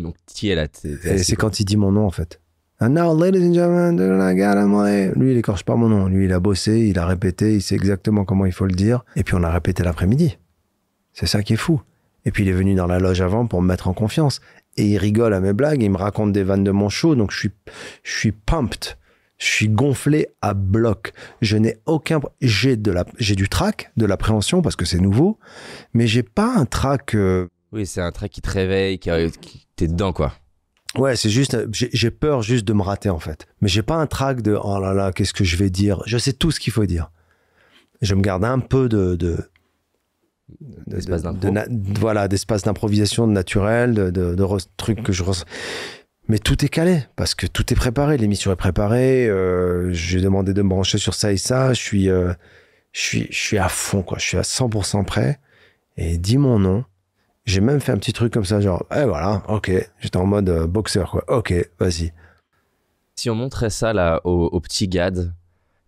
Speaker 3: Donc, qui est là
Speaker 2: c'est quand il dit mon nom, en fait. And now, ladies and gentlemen. Lui, il écorche pas mon nom. Lui, il a bossé, il a répété, il sait exactement comment il faut le dire. Et puis, on a répété l'après-midi. C'est ça qui est fou. Et puis, il est venu dans la loge avant pour me mettre en confiance. Et il rigole à mes blagues, il me raconte des vannes de mon show. Donc, je suis, je suis pumped. Je suis gonflé à bloc. Je n'ai aucun, j'ai de la, j'ai du trac, de l'appréhension parce que c'est nouveau. Mais j'ai pas un trac, euh,
Speaker 3: Oui, c'est un trait qui te réveille, qui, qui- t'es dedans, quoi.
Speaker 2: Ouais, c'est juste, j'ai peur juste de me rater en fait. Mais j'ai pas un trac de oh là là, qu'est-ce que je vais dire? Je sais tout ce qu'il faut dire. Je me garde un peu de, de, de-
Speaker 3: D'espace
Speaker 2: de- de voilà, d'espace d'improvisation de naturel, de, trucs que je ressens. Mais tout est calé parce que tout est préparé. L'émission est préparée. Euh, j'ai demandé de me brancher sur ça et ça. Je suis, euh, je suis, je suis à fond quoi. Je suis à 100% prêt. Et dis mon nom. J'ai même fait un petit truc comme ça, genre, eh voilà, ok. J'étais en mode euh, boxeur, quoi. Ok, vas-y.
Speaker 3: Si on montrait ça là au, au petit Gad,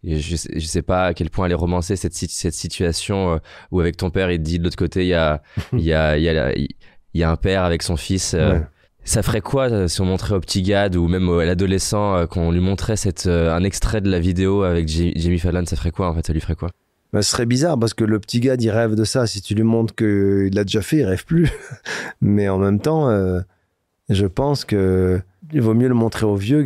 Speaker 3: et je, sais, je sais pas à quel point elle est romancée cette, cette situation euh, où avec ton père il te dit de l'autre côté il y a, [LAUGHS] il y, a, il y, a, la- il y a un père avec son fils. euh,
Speaker 2: Ouais.
Speaker 3: Ça ferait quoi si on montrait au petit Gad ou même à l'adolescent qu'on lui montrait cette, un extrait de la vidéo avec Ji- Jimmy Fallon Ça ferait quoi en fait Ça lui ferait quoi?
Speaker 2: Bah, ce serait bizarre parce que le petit gars, il rêve de ça. Si tu lui montres qu'il l'a déjà fait, il rêve plus. [LAUGHS] Mais en même temps, euh, je pense que il vaut mieux le montrer au vieux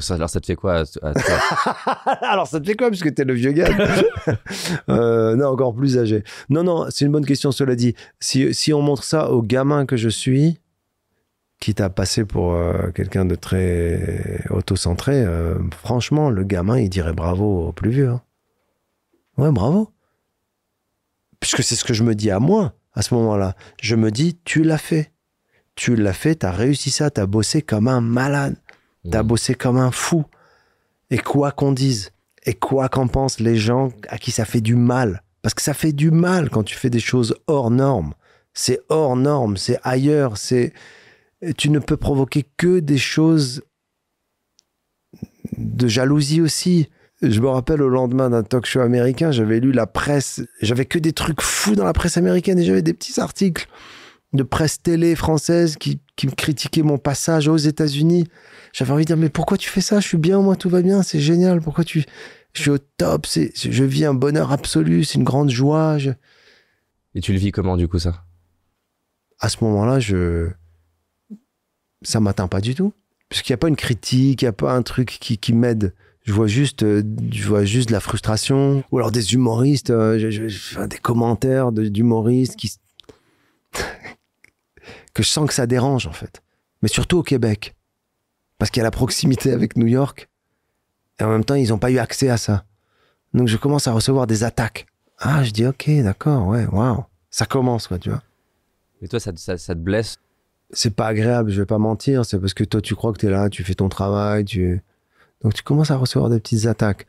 Speaker 3: ça- Alors ça te fait quoi à- à toi [LAUGHS]
Speaker 2: Alors, ça te fait quoi puisque t'es le vieux Gad [LAUGHS] euh, Non, encore plus âgé. Non, non, c'est une bonne question, cela dit. Si, si on montre ça au gamin que je suis, quitte à passer pour euh, quelqu'un de très autocentré, euh, franchement, le gamin, il dirait bravo au plus vieux. hein. Ouais, bravo. Puisque c'est ce que je me dis à moi à ce moment-là. Je me dis, tu l'as fait. Tu l'as fait, t'as réussi ça, t'as bossé comme un malade. T'as
Speaker 3: Mhm.
Speaker 2: bossé comme un fou. Et quoi qu'on dise, et quoi qu'en pensent les gens à qui ça fait du mal. Parce que ça fait du mal quand tu fais des choses hors normes. C'est hors normes, c'est ailleurs, c'est. Tu ne peux provoquer que des choses de jalousie aussi. Je me rappelle au lendemain d'un talk show américain, j'avais lu la presse, j'avais que des trucs fous dans la presse américaine et j'avais des petits articles de presse télé française qui, qui me critiquaient mon passage aux États-Unis. J'avais envie de dire, mais pourquoi tu fais ça? Je suis bien, moi, tout va bien, c'est génial. Pourquoi tu. Je suis au top, c'est, je vis un bonheur absolu, c'est une grande joie. Je-
Speaker 3: Et tu le vis comment du coup ça?
Speaker 2: À ce moment-là, je. Ça m'atteint pas du tout. Puisqu'il n'y a pas une critique, il n'y a pas un truc qui, qui m'aide. Je vois juste, euh, je vois juste de la frustration. Ou alors des humoristes, euh, je- je- je- enfin, des commentaires d'humoristes qui. [LAUGHS] que je sens que ça dérange, en fait. mais surtout au Québec. Parce qu'il y a la proximité avec New York. Et en même temps, ils n'ont pas eu accès à ça. Donc je commence à recevoir des attaques. Ah, je dis, ok, d'accord, ouais, waouh. Ça commence, quoi, tu vois.
Speaker 3: Mais toi, ça, te- ça- ça te blesse?
Speaker 2: C'est pas agréable, je vais pas mentir. C'est parce que toi, tu crois que tu es là, tu fais ton travail, tu... Donc tu commences à recevoir des petites attaques.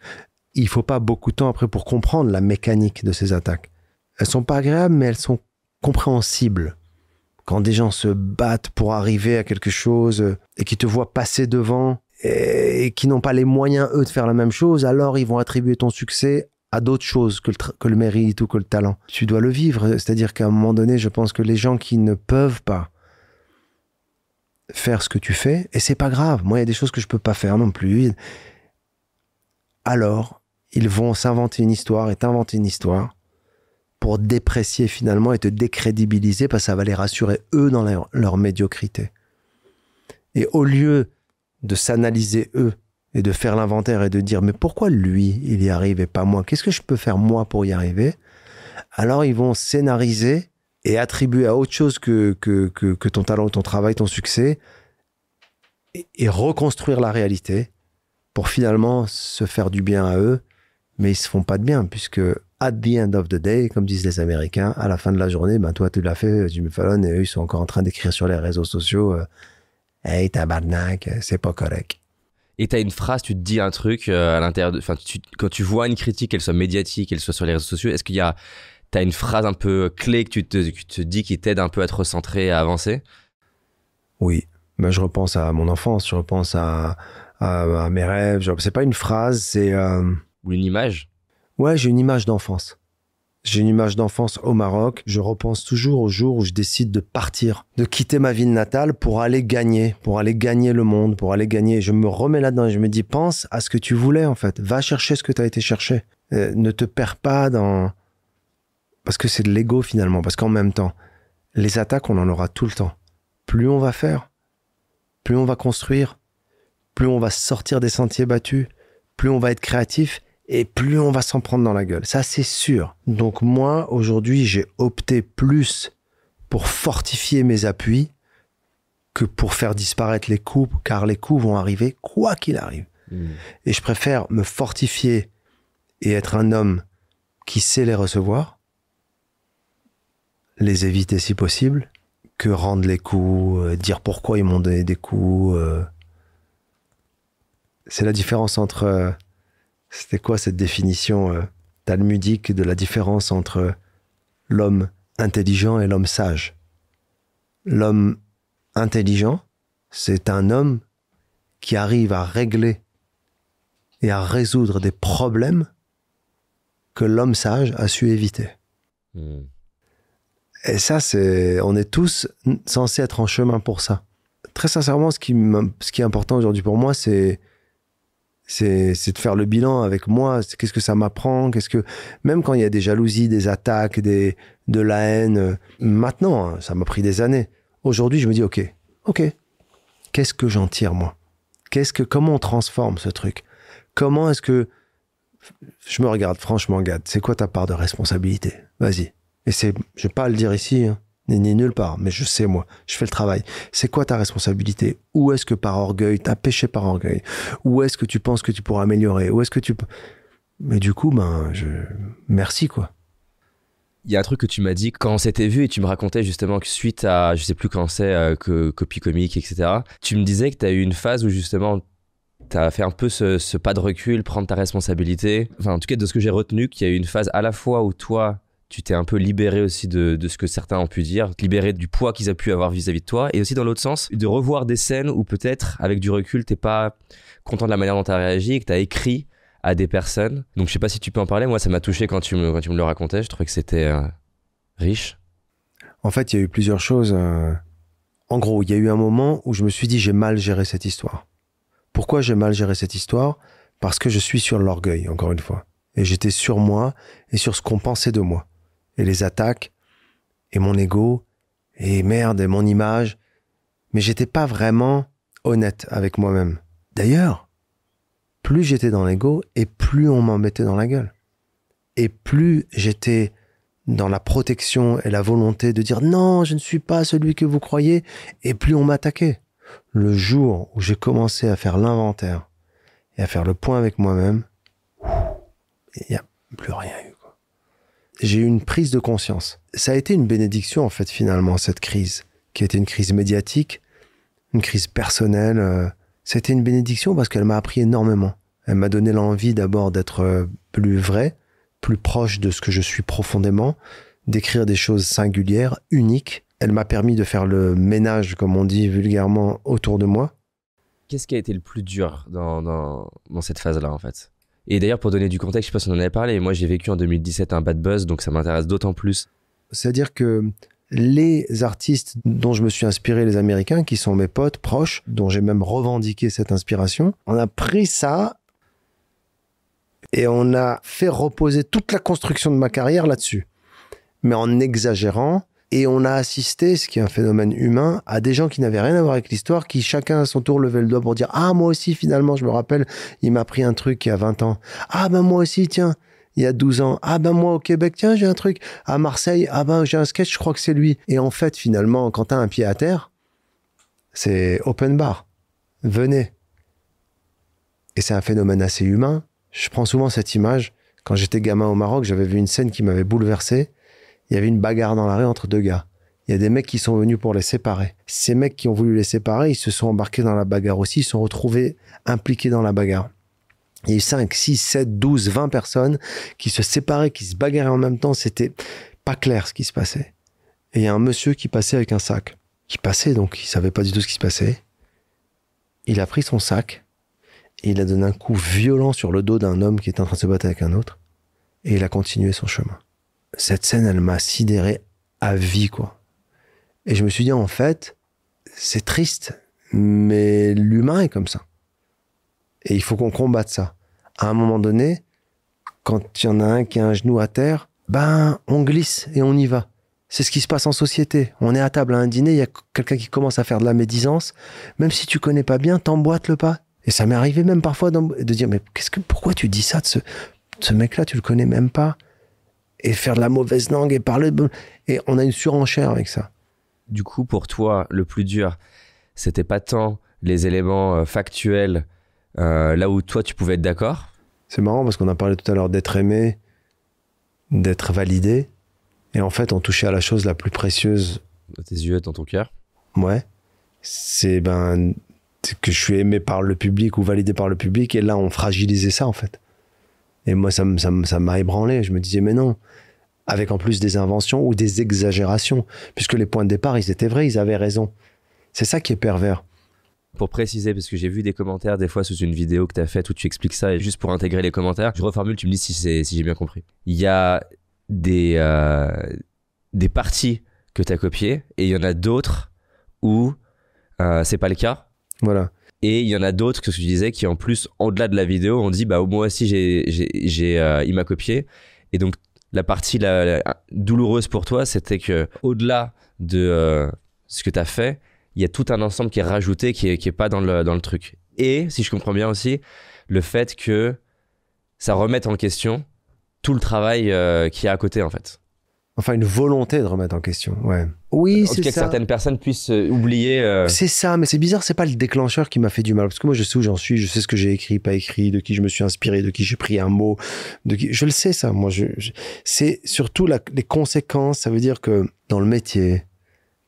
Speaker 2: Il faut pas beaucoup de temps après pour comprendre la mécanique de ces attaques. Elles sont pas agréables, mais elles sont compréhensibles. Quand des gens se battent pour arriver à quelque chose euh, et qui te voient passer devant et, qui n'ont pas les moyens, eux, de faire la même chose, alors ils vont attribuer ton succès à d'autres choses que le, que le mérite ou que le talent. Tu dois le vivre. C'est-à-dire qu'à un moment donné, je pense que les gens qui ne peuvent pas faire ce que tu fais, et c'est pas grave, moi il y a des choses que je peux pas faire non plus, alors ils vont s'inventer une histoire et t'inventer une histoire pour déprécier finalement et te décrédibiliser parce que ça va les rassurer eux dans leur, leur médiocrité. Et au lieu de s'analyser eux et de faire l'inventaire et de dire mais pourquoi lui il y arrive et pas moi? Qu'est-ce que je peux faire moi pour y arriver? Alors ils vont scénariser et attribuer à autre chose que, que, que, ton talent, ton travail, ton succès et, reconstruire la réalité pour finalement se faire du bien à eux, mais ils se font pas de bien puisque at the end of the day, comme disent les Américains, à la fin de la journée, ben toi tu l'as fait, Jimmy Fallon, et eux ils sont encore en train d'écrire sur les réseaux sociaux, euh, hey tabarnak, c'est pas correct.
Speaker 3: Et t'as une phrase, tu te dis un truc euh, à l'intérieur quand tu vois une critique, qu'elle soit médiatique, qu'elle soit sur les réseaux sociaux, est-ce qu'il y a. T'as une phrase un peu clé que tu te, que tu te dis qui t'aide un peu à te recentrer, à avancer
Speaker 2: Oui, ben, je repense à mon enfance, je repense à, à, à mes rêves. C'est pas une phrase, c'est. euh,
Speaker 3: Ou une image
Speaker 2: Ouais, j'ai une image d'enfance. J'ai une image d'enfance au Maroc. Je repense toujours au jour où je décide de partir, de quitter ma ville natale pour aller gagner, pour aller gagner le monde, pour aller gagner. Je me remets là-dedans et je me dis, pense à ce que tu voulais en fait. Va chercher ce que tu as été chercher. Euh, ne te perds pas dans... Parce que c'est de l'ego finalement. Parce qu'en même temps, les attaques, on en aura tout le temps. Plus on va faire, plus on va construire, plus on va sortir des sentiers battus, plus on va être créatif et plus on va s'en prendre dans la gueule. Ça, c'est sûr. Donc moi, aujourd'hui, j'ai opté plus pour fortifier mes appuis que pour faire disparaître les coups, car les coups vont arriver quoi qu'il arrive. Et je préfère me fortifier et être un homme qui sait les recevoir, les éviter si possible, que rendre les coups, euh, dire pourquoi ils m'ont donné des coups. euh. C'est la différence entre... euh, c'était quoi cette définition talmudique de la différence entre l'homme intelligent et l'homme sage? L'homme intelligent, c'est un homme qui arrive à régler et à résoudre des problèmes que l'homme sage a su éviter.
Speaker 3: Hmm.
Speaker 2: Et ça, c'est, on est tous censés être en chemin pour ça. Très sincèrement, ce qui, ce qui est important aujourd'hui pour moi, c'est, c'est, de faire le bilan avec moi. Qu'est-ce que ça m'apprend? Qu'est-ce que, même quand il y a des jalousies, des attaques, des, de la haine, maintenant, hein, ça m'a pris des années. Aujourd'hui, je me dis, ok, ok, qu'est-ce que j'en tire moi? Qu'est-ce que, comment on transforme ce truc? Comment est-ce que je me regarde franchement, Gad, c'est quoi ta part de responsabilité? Vas-y. Et c'est, je vais pas le dire ici, hein, ni, nulle part, mais je sais moi, je fais le travail. C'est quoi ta responsabilité? Où est-ce que par orgueil, t'as péché par orgueil? Où est-ce que tu penses que tu pourras améliorer? Où est-ce que tu Mais du coup, ben, je, merci quoi.
Speaker 3: Il y a un truc que tu m'as dit quand on s'était vu et tu me racontais justement que suite à, je sais plus quand c'est, euh, que copie comique, etc., tu me disais que tu as eu une phase où justement tu as fait un peu ce, ce pas de recul, prendre ta responsabilité. Enfin, en tout cas, de ce que j'ai retenu, qu'il y a eu une phase à la fois où toi, tu t'es un peu libéré aussi de, de ce que certains ont pu dire, libéré du poids qu'ils ont pu avoir vis-à-vis de toi, et aussi dans l'autre sens, de revoir des scènes où peut-être, avec du recul, t'es pas content de la manière dont tu as réagi que tu as écrit à des personnes. Donc je sais pas si tu peux en parler, moi ça m'a touché quand tu me, quand tu me le racontais, je trouvais que c'était euh, riche.
Speaker 2: En fait, il y a eu plusieurs choses. euh, En gros, il y a eu un moment où je me suis dit j'ai mal géré cette histoire. Pourquoi j'ai mal géré cette histoire? Parce que je suis sur l'orgueil, encore une fois. Et j'étais sur moi et sur ce qu'on pensait de moi. Et les attaques, et mon ego, et merde, et mon image. Mais j'étais pas vraiment honnête avec moi-même. D'ailleurs, plus j'étais dans l'ego, et plus on m'en mettait dans la gueule. Et plus j'étais dans la protection et la volonté de dire non, je ne suis pas celui que vous croyez, et plus on m'attaquait. le jour où j'ai commencé à faire l'inventaire et à faire le point avec moi-même, il n'y a plus rien eu. J'ai eu une prise de conscience. Ça a été une bénédiction, en fait, finalement, cette crise, qui a été une crise médiatique, une crise personnelle. euh, été une bénédiction parce qu'elle m'a appris énormément. Elle m'a donné l'envie d'abord d'être euh, plus vrai, plus proche de ce que je suis profondément, d'écrire des choses singulières, uniques. Elle m'a permis de faire le ménage, comme on dit vulgairement, autour de moi.
Speaker 3: Qu'est-ce qui a été le plus dur dans cette phase-là, en fait? Et d'ailleurs, pour donner du contexte, je sais pas si on en avait parlé, moi j'ai vécu en 2017 un bad buzz, donc ça m'intéresse d'autant plus.
Speaker 2: C'est-à-dire que les artistes dont je me suis inspiré, les Américains, qui sont mes potes proches, dont j'ai même revendiqué cette inspiration, on a pris ça et on a fait reposer toute la construction de ma carrière là-dessus. Mais en exagérant, et on a assisté, ce qui est un phénomène humain, à des gens qui n'avaient rien à voir avec l'histoire, qui chacun à son tour levait le doigt pour dire Ah, moi aussi, finalement, je me rappelle, il m'a pris un truc il y a 20 ans. Ah, ben moi aussi, tiens, il y a 12 ans. Ah, ben moi au Québec, tiens, j'ai un truc. À Marseille, ah, ben j'ai un sketch, je crois que c'est lui. Et en fait, finalement, quand t'as un pied à terre, c'est open bar. Venez. Et c'est un phénomène assez humain. Je prends souvent cette image. Quand j'étais gamin au Maroc, j'avais vu une scène qui m'avait bouleversé. Il y avait une bagarre dans la rue entre deux gars. Il y a des mecs qui sont venus pour les séparer. Ces mecs qui ont voulu les séparer, ils se sont embarqués dans la bagarre aussi, ils se sont retrouvés impliqués dans la bagarre. Il y a eu 5, 6, 7, 12, 20 personnes qui se séparaient, qui se bagarraient en même temps. C'était pas clair ce qui se passait. Et il y a un monsieur qui passait avec un sac. Qui passait, donc il savait pas du tout ce qui se passait. Il a pris son sac il a donné un coup violent sur le dos d'un homme qui était en train de se battre avec un autre. Et il a continué son chemin. Cette scène, elle m'a sidéré à vie, quoi. Et je me suis dit, en fait, c'est triste, mais l'humain est comme ça. Et il faut qu'on combatte ça. À un moment donné, quand il y en a un qui a un genou à terre, ben, on glisse et on y va. C'est ce qui se passe en société. On est à table à un dîner, il y a quelqu'un qui commence à faire de la médisance. Même si tu connais pas bien, t'emboîtes le pas. Et ça m'est arrivé même parfois de dire, mais qu'est-ce que, pourquoi tu dis ça de ce, ce mec-là, tu le connais même pas? Et faire de la mauvaise langue et parler de... Et on a une surenchère avec ça.
Speaker 3: Du coup, pour toi, le plus dur, c'était pas tant les éléments euh, factuels, euh, là où toi tu pouvais être d'accord?
Speaker 2: C'est marrant parce qu'on a parlé tout à l'heure d'être aimé, d'être validé. Et en fait, on touchait à la chose la plus précieuse,
Speaker 3: Dans tes yeux, dans ton cœur?
Speaker 2: ouais. C'est ben, c'est que je suis aimé par le public ou validé par le public. Et là, on fragilisait ça, en fait. Et moi, ça m'a ébranlé. Je me disais, mais non. Avec en plus des inventions ou des exagérations. Puisque les points de départ, ils étaient vrais, ils avaient raison. C'est ça qui est pervers.
Speaker 3: Pour préciser, parce que j'ai vu des commentaires des fois sous une vidéo que tu as faite où tu expliques ça, et juste pour intégrer les commentaires, je reformule, tu me dis si, j'ai bien compris. Il y a des, euh, des parties que tu as copiées, et il y en a d'autres où euh, c'est pas le cas.
Speaker 2: Voilà.
Speaker 3: Et il y en a d'autres que ce que disais qui en plus, au-delà de la vidéo, on dit bah moi aussi j'ai, j'ai, j'ai, euh, il m'a copié. Et donc la partie la, douloureuse pour toi, c'était que au-delà de euh, ce que tu as fait, il y a tout un ensemble qui est rajouté, qui est, qui est pas dans le, dans le truc. Et si je comprends bien aussi, le fait que ça remette en question tout le travail euh, qu'il y à côté en fait.
Speaker 2: Enfin, une volonté de remettre en question. Ouais. Oui,
Speaker 3: tout
Speaker 2: c'est
Speaker 3: cas, que
Speaker 2: ça.
Speaker 3: certaines personnes puissent euh, oublier. euh,
Speaker 2: C'est ça, mais c'est bizarre, c'est pas le déclencheur qui m'a fait du mal. Parce que moi, je sais où j'en suis, je sais ce que j'ai écrit, pas écrit, de qui je me suis inspiré, de qui j'ai pris un mot, de qui... Je le sais, ça. Moi, je, je- c'est surtout la- les conséquences. Ça veut dire que dans le métier,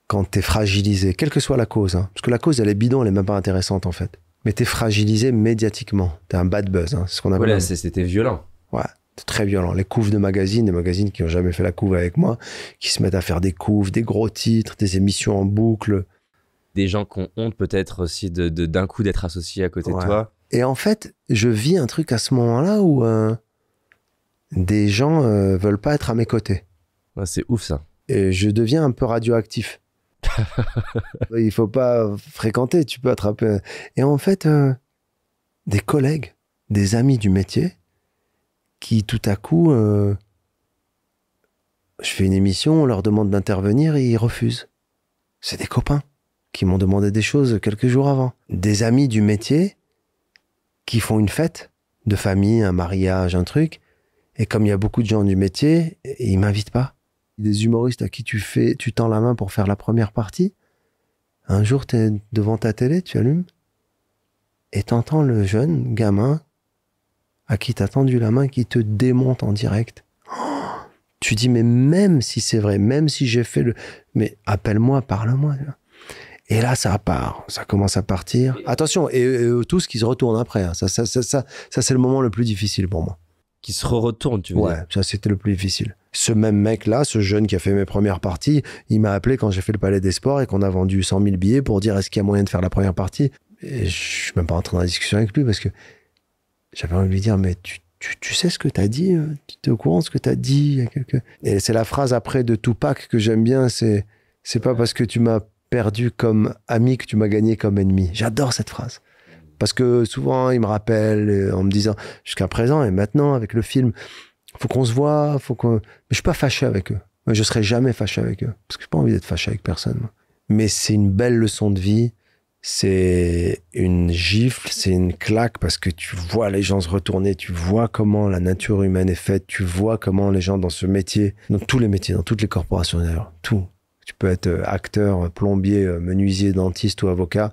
Speaker 2: quand t'es fragilisé, quelle que soit la cause, hein, parce que la cause, elle est bidon, elle est même pas intéressante, en fait. Mais t'es fragilisé médiatiquement. T'es un bad buzz, hein, c'est ce qu'on appelle.
Speaker 3: voilà,
Speaker 2: un-
Speaker 3: c'était violent.
Speaker 2: Ouais, c'est très violent. Les couves de magazines, des magazines qui ont jamais fait la couve avec moi, qui se mettent à faire des couves, des gros titres, des émissions en boucle.
Speaker 3: Des gens qui ont honte peut-être aussi de, de- d'un coup d'être associés à côté
Speaker 2: Ouais.
Speaker 3: de toi.
Speaker 2: Et en fait, je vis un truc à ce moment-là où euh, des gens euh, veulent pas être à mes côtés.
Speaker 3: Ouais, c'est ouf ça.
Speaker 2: Et je deviens un peu radioactif. [LAUGHS] Il faut pas fréquenter, tu peux attraper. Et en fait, euh, des collègues, des amis du métier, qui tout à coup, euh, je fais une émission, on leur demande d'intervenir et ils refusent. C'est des copains qui m'ont demandé des choses quelques jours avant. Des amis du métier qui font une fête de famille, un mariage, un truc. Et comme il y a beaucoup de gens du métier, ils m'invitent pas. Des humoristes à qui tu fais, tu tends la main pour faire la première partie. Un jour, tu es devant ta télé, tu allumes, et t'entends le jeune gamin à qui t'as tendu la main qui te démonte en direct. Oh [GASPS] tu dis, mais même si c'est vrai, même si j'ai fait le... Mais appelle-moi, parle-moi. Et là, ça part, ça commence à partir. Attention, et, et eux tous qui se retournent après. hein. Ça, ça, ça, ça, ça, c'est le moment le plus difficile pour moi.
Speaker 3: Qui se retourne, tu veux
Speaker 2: Ouais,
Speaker 3: dire
Speaker 2: ça c'était le plus difficile. Ce même mec-là, ce jeune qui a fait mes premières parties, il m'a appelé quand j'ai fait le Palais des Sports et qu'on a vendu 100 000 billets pour dire est-ce qu'il y a moyen de faire la première partie? Et je suis même pas entré dans la discussion avec lui parce que j'avais envie de lui dire mais tu, tu, tu sais ce que t'as dit euh, Tu es au courant de ce que t'as dit il y a quelques... Et c'est la phrase après de Tupac que j'aime bien, c'est c'est pas parce que tu m'as perdu comme ami que tu m'as gagné comme ennemi. J'adore cette phrase. Parce que souvent, il me rappelle euh, en me disant, jusqu'à présent et maintenant avec le film, faut qu'on se voit, faut qu'on. Mais je suis pas fâché avec eux. Je serai jamais fâché avec eux. Parce que j'ai pas envie d'être fâché avec personne. moi. Mais c'est une belle leçon de vie. C'est une gifle, c'est une claque parce que tu vois les gens se retourner, tu vois comment la nature humaine est faite, tu vois comment les gens dans ce métier, dans tous les métiers, dans toutes les corporations d'ailleurs, tout. Tu peux être euh, acteur, plombier, euh, menuisier, dentiste ou avocat.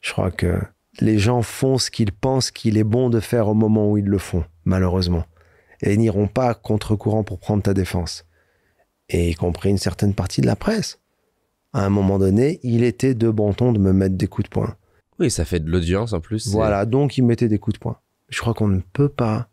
Speaker 2: Je crois que les gens font ce qu'ils pensent qu'il est bon de faire au moment où ils le font, malheureusement. Et ils n'iront pas contre-courant pour prendre ta défense. Et y compris une certaine partie de la presse. À un moment donné, il était de bon ton de me mettre des coups de poing.
Speaker 3: Oui, ça fait de l'audience en plus.
Speaker 2: Voilà, donc il mettait des coups de poing. Je crois qu'on ne peut pas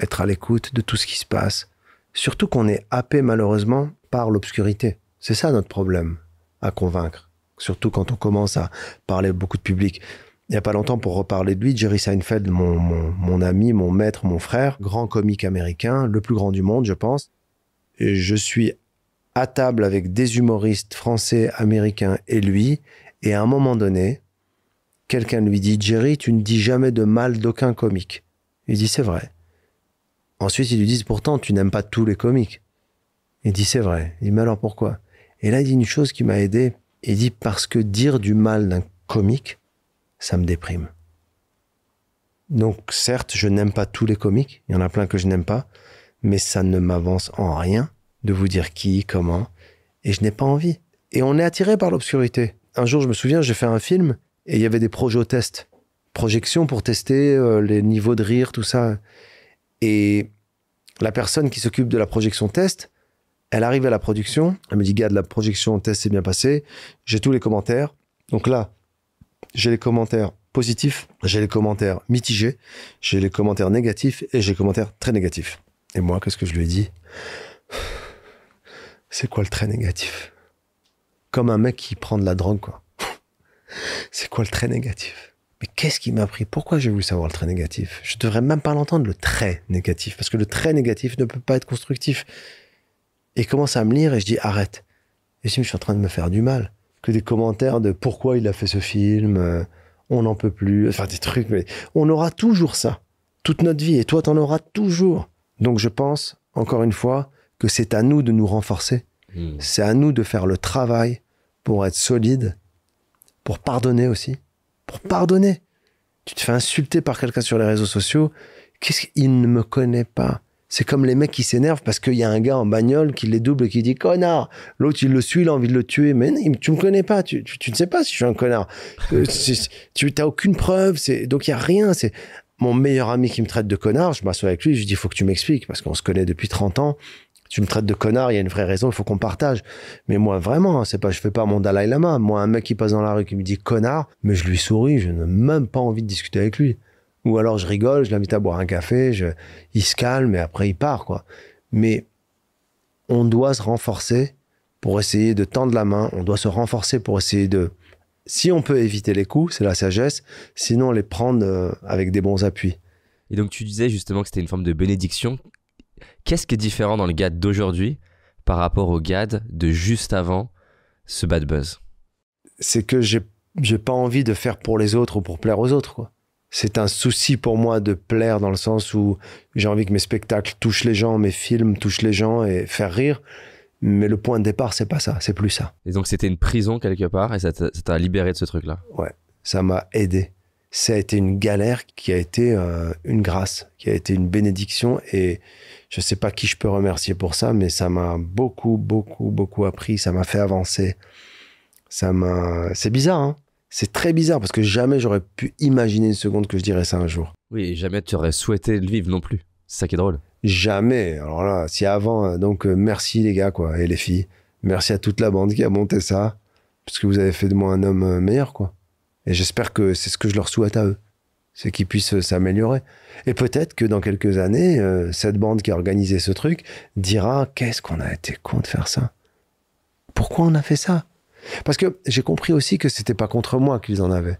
Speaker 2: être à l'écoute de tout ce qui se passe. Surtout qu'on est happé malheureusement par l'obscurité. C'est ça notre problème à convaincre. Surtout quand on commence à parler beaucoup de public. Il n'y a pas longtemps, pour reparler de lui, Jerry Seinfeld, mon, mon, mon ami, mon maître, mon frère, grand comique américain, le plus grand du monde, je pense. Et je suis à table avec des humoristes français, américains et lui. Et à un moment donné, quelqu'un lui dit Jerry, tu ne dis jamais de mal d'aucun comique. Il dit c'est vrai. Ensuite, ils lui disent pourtant, tu n'aimes pas tous les comiques. Il dit c'est vrai. Il dit mais alors pourquoi? Et là, il dit une chose qui m'a aidé. Il dit parce que dire du mal d'un comique, ça me déprime. Donc, certes, je n'aime pas tous les comiques. Il y en a plein que je n'aime pas. Mais ça ne m'avance en rien de vous dire qui, comment. Et je n'ai pas envie. Et on est attiré par l'obscurité. Un jour, je me souviens, j'ai fait un film et il y avait des projets-tests. Projections pour tester euh, les niveaux de rire, tout ça. Et la personne qui s'occupe de la projection test, elle arrive à la production. Elle me dit, Gad, la projection test s'est bien passée. J'ai tous les commentaires. Donc là, j'ai les commentaires positifs, j'ai les commentaires mitigés, j'ai les commentaires négatifs et j'ai les commentaires très négatifs. Et moi, qu'est-ce que je lui ai dit? C'est quoi le très négatif? Comme un mec qui prend de la drogue, quoi. [LAUGHS] C'est quoi le très négatif? Mais qu'est-ce qui m'a pris? Pourquoi j'ai voulu savoir le très négatif? Je devrais même pas l'entendre, le très négatif, parce que le très négatif ne peut pas être constructif. Et il commence à me lire et je dis arrête. Et mais je suis en train de me faire du mal. Que des commentaires de pourquoi il a fait ce film, euh, on n'en peut plus, enfin des trucs, mais on aura toujours ça. Toute notre vie, et toi, t'en auras toujours. Donc je pense, encore une fois, que c'est à nous de nous renforcer.
Speaker 3: Hmm.
Speaker 2: C'est à nous de faire le travail pour être solide, pour pardonner aussi. Pour pardonner. Tu te fais insulter par quelqu'un sur les réseaux sociaux. Qu'est-ce qu'il ne me connaît pas? C'est comme les mecs qui s'énervent parce qu'il y a un gars en bagnole qui les double et qui dit connard. L'autre, il le suit, il a envie de le tuer. Mais non, tu me connais pas. Tu, tu, tu ne sais pas si je suis un connard. Euh, [LAUGHS] tu n'as aucune preuve. Donc il y a rien. C'est mon meilleur ami qui me traite de connard. Je m'assois avec lui. Je lui dis, il faut que tu m'expliques parce qu'on se connaît depuis 30 ans. Tu me traites de connard, il y a une vraie raison, il faut qu'on partage. Mais moi, vraiment, hein, c'est pas, fais pas mon Dalai Lama. Moi, un mec qui passe dans la rue qui me dit connard, mais je lui souris, je n'ai même pas envie de discuter avec lui. Ou alors je rigole, je l'invite à boire un café, je, il se calme et après il part, quoi. Mais on doit se renforcer pour essayer de tendre la main, on doit se renforcer pour essayer de, si on peut éviter les coups, c'est la sagesse, sinon les prendre euh, avec des bons appuis.
Speaker 3: Et donc tu disais justement que c'était une forme de bénédiction. Qu'est-ce qui est différent dans le GAD d'aujourd'hui par rapport au GAD de juste avant ce bad buzz?
Speaker 2: C'est que j'ai j'ai pas envie de faire pour les autres ou pour plaire aux autres quoi. C'est un souci pour moi de plaire dans le sens où j'ai envie que mes spectacles touchent les gens, mes films touchent les gens et faire rire. Mais le point de départ, c'est pas ça, c'est plus ça.
Speaker 3: Et donc c'était une prison quelque part et ça t'a ça t'a libéré de ce truc-là?
Speaker 2: Ouais, ça m'a aidé. Ça a été une galère qui a été euh, une grâce, qui a été une bénédiction et je sais pas qui je peux remercier pour ça, mais ça m'a beaucoup, beaucoup, beaucoup appris, ça m'a fait avancer. Ça m'a. C'est bizarre, hein. C'est très bizarre parce que jamais j'aurais pu imaginer une seconde que je dirais ça un jour.
Speaker 3: Oui, jamais tu aurais souhaité le vivre non plus. C'est ça qui est drôle.
Speaker 2: Jamais. Alors là, si avant, euh, donc euh, merci les gars, quoi, et les filles. Merci à toute la bande qui a monté ça. Parce que vous avez fait de moi un homme euh, meilleur, quoi. Et j'espère que c'est ce que je leur souhaite à eux. C'est qu'ils puissent euh, s'améliorer. Et peut-être que dans quelques années, euh, cette bande qui a organisé ce truc dira qu'est-ce qu'on a été con de faire ça? Pourquoi on a fait ça? Parce que j'ai compris aussi que c'était pas contre moi qu'ils en avaient.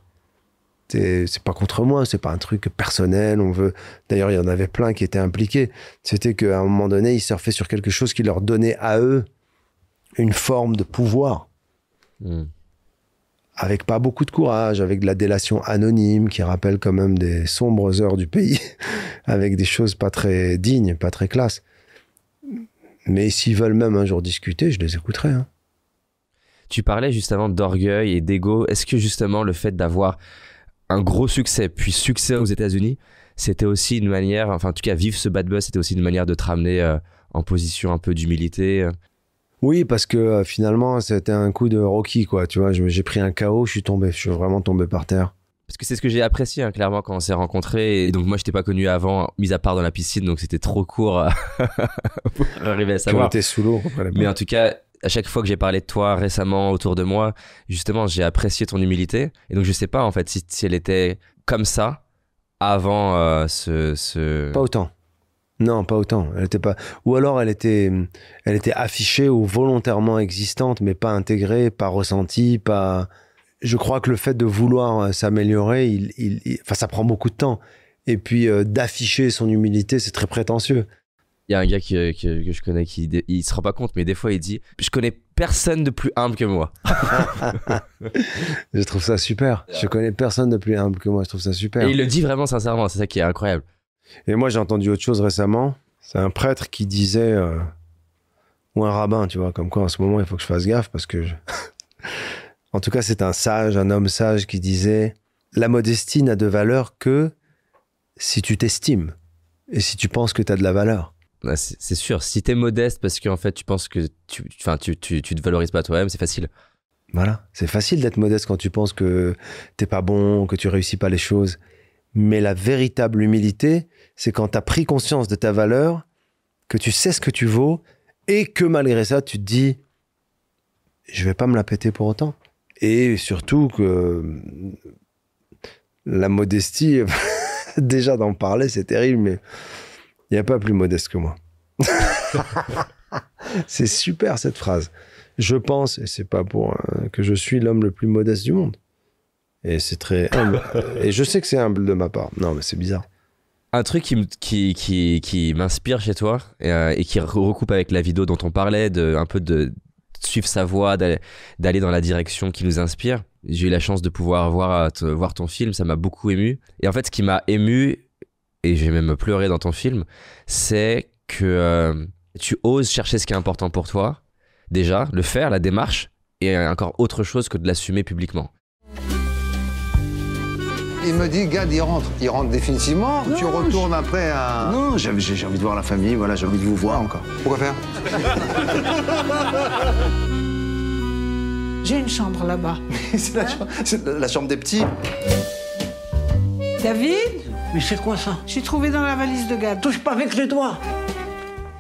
Speaker 2: C'est pas contre moi, c'est pas un truc personnel. On veut. D'ailleurs, il y en avait plein qui étaient impliqués. C'était qu'à un moment donné, ils surfaient sur quelque chose qui leur donnait à eux une forme de pouvoir
Speaker 3: Hmm.
Speaker 2: Avec pas beaucoup de courage, avec de la délation anonyme qui rappelle quand même des sombres heures du pays, [LAUGHS] avec des choses pas très dignes, pas très classes. Mais s'ils veulent même un jour discuter, je les écouterai. hein.
Speaker 3: Tu parlais justement d'orgueil et d'ego. Est-ce que justement le fait d'avoir un gros succès, puis succès aux États-Unis, c'était aussi une manière, enfin en tout cas vivre ce bad buzz, c'était aussi une manière de te ramener euh, en position un peu d'humilité.
Speaker 2: Oui, parce que euh, finalement, c'était un coup de Rocky, quoi. Tu vois, j'ai pris un KO, je suis tombé, je suis vraiment tombé par terre.
Speaker 3: Parce que c'est ce que j'ai apprécié hein, clairement quand on s'est rencontrés. Et donc moi je t'ai pas connu avant, mis à part dans la piscine, donc c'était trop court euh, [LAUGHS] pour arriver à
Speaker 2: Quand
Speaker 3: savoir.
Speaker 2: était sous l'eau.
Speaker 3: Mais en tout cas, à chaque fois que j'ai parlé de toi récemment autour de moi, justement, j'ai apprécié ton humilité. Et donc, je sais pas en fait si, si elle était comme ça avant euh, ce. ce...
Speaker 2: Pas autant. Non, pas autant. Elle était pas. Ou alors elle était, elle était affichée ou volontairement existante, mais pas intégrée, pas ressentie, pas. Je crois que le fait de vouloir euh, s'améliorer, il, il- il- enfin, ça prend beaucoup de temps. Et puis euh, d'afficher son humilité, c'est très prétentieux.
Speaker 3: Il y a un gars qui, euh, qui- que je connais qui il se rend pas compte, mais des fois il dit Je connais personne de plus humble que moi. [LAUGHS]
Speaker 2: Je trouve ça super. Je connais personne de plus humble que moi. Je trouve ça super.
Speaker 3: Et il le dit vraiment sincèrement, c'est ça qui est incroyable.
Speaker 2: Et moi, j'ai entendu autre chose récemment. C'est un prêtre qui disait, euh, ou un rabbin, tu vois, comme quoi en ce moment, il faut que je fasse gaffe parce que. je- [LAUGHS] en tout cas, c'est un sage, un homme sage qui disait La modestie n'a de valeur que si tu t'estimes et si tu penses que tu as de la valeur.
Speaker 3: Bah, C'est sûr, si t'es modeste parce qu'en fait tu penses que tu, enfin, tu, tu, tu te valorises pas toi-même, c'est facile.
Speaker 2: Voilà. C'est facile d'être modeste quand tu penses que t'es pas bon, que tu réussis pas les choses. Mais la véritable humilité, c'est quand tu as pris conscience de ta valeur, que tu sais ce que tu vaux, et que malgré ça, tu te dis, je vais pas me la péter pour autant. Et surtout que la modestie, [LAUGHS] déjà d'en parler, c'est terrible, mais il n'y a pas plus modeste que moi. [LAUGHS] c'est super cette phrase. Je pense, et c'est pas pour euh, que je suis l'homme le plus modeste du monde. Et c'est très humble. et je sais que c'est humble de ma part. Non, mais c'est bizarre.
Speaker 3: Un truc qui, qui, qui, qui m'inspire chez toi euh, et qui re- recoupe avec la vidéo dont on parlait, de, un peu de suivre sa voie, d'aller dans la direction qui nous inspire. J'ai eu la chance de pouvoir voir, te- voir ton film, ça m'a beaucoup ému. Et en fait, ce qui m'a ému, et j'ai même pleuré dans ton film, c'est que euh, tu oses chercher ce qui est important pour toi, déjà, le faire, la démarche, et encore autre chose que de l'assumer publiquement.
Speaker 10: Il me dit, Gad, il rentre. Il rentre définitivement Tu retournes après à.
Speaker 11: Non, j'ai j'ai envie de voir la famille, voilà, j'ai envie de vous voir encore.
Speaker 10: Pourquoi faire?
Speaker 12: J'ai une chambre là-bas. [LAUGHS]
Speaker 11: c'est la, chambre- c'est la chambre des petits.
Speaker 12: David?
Speaker 5: Mais c'est quoi ça?
Speaker 12: J'ai trouvé dans la valise de Gad.
Speaker 5: Touche pas avec les doigts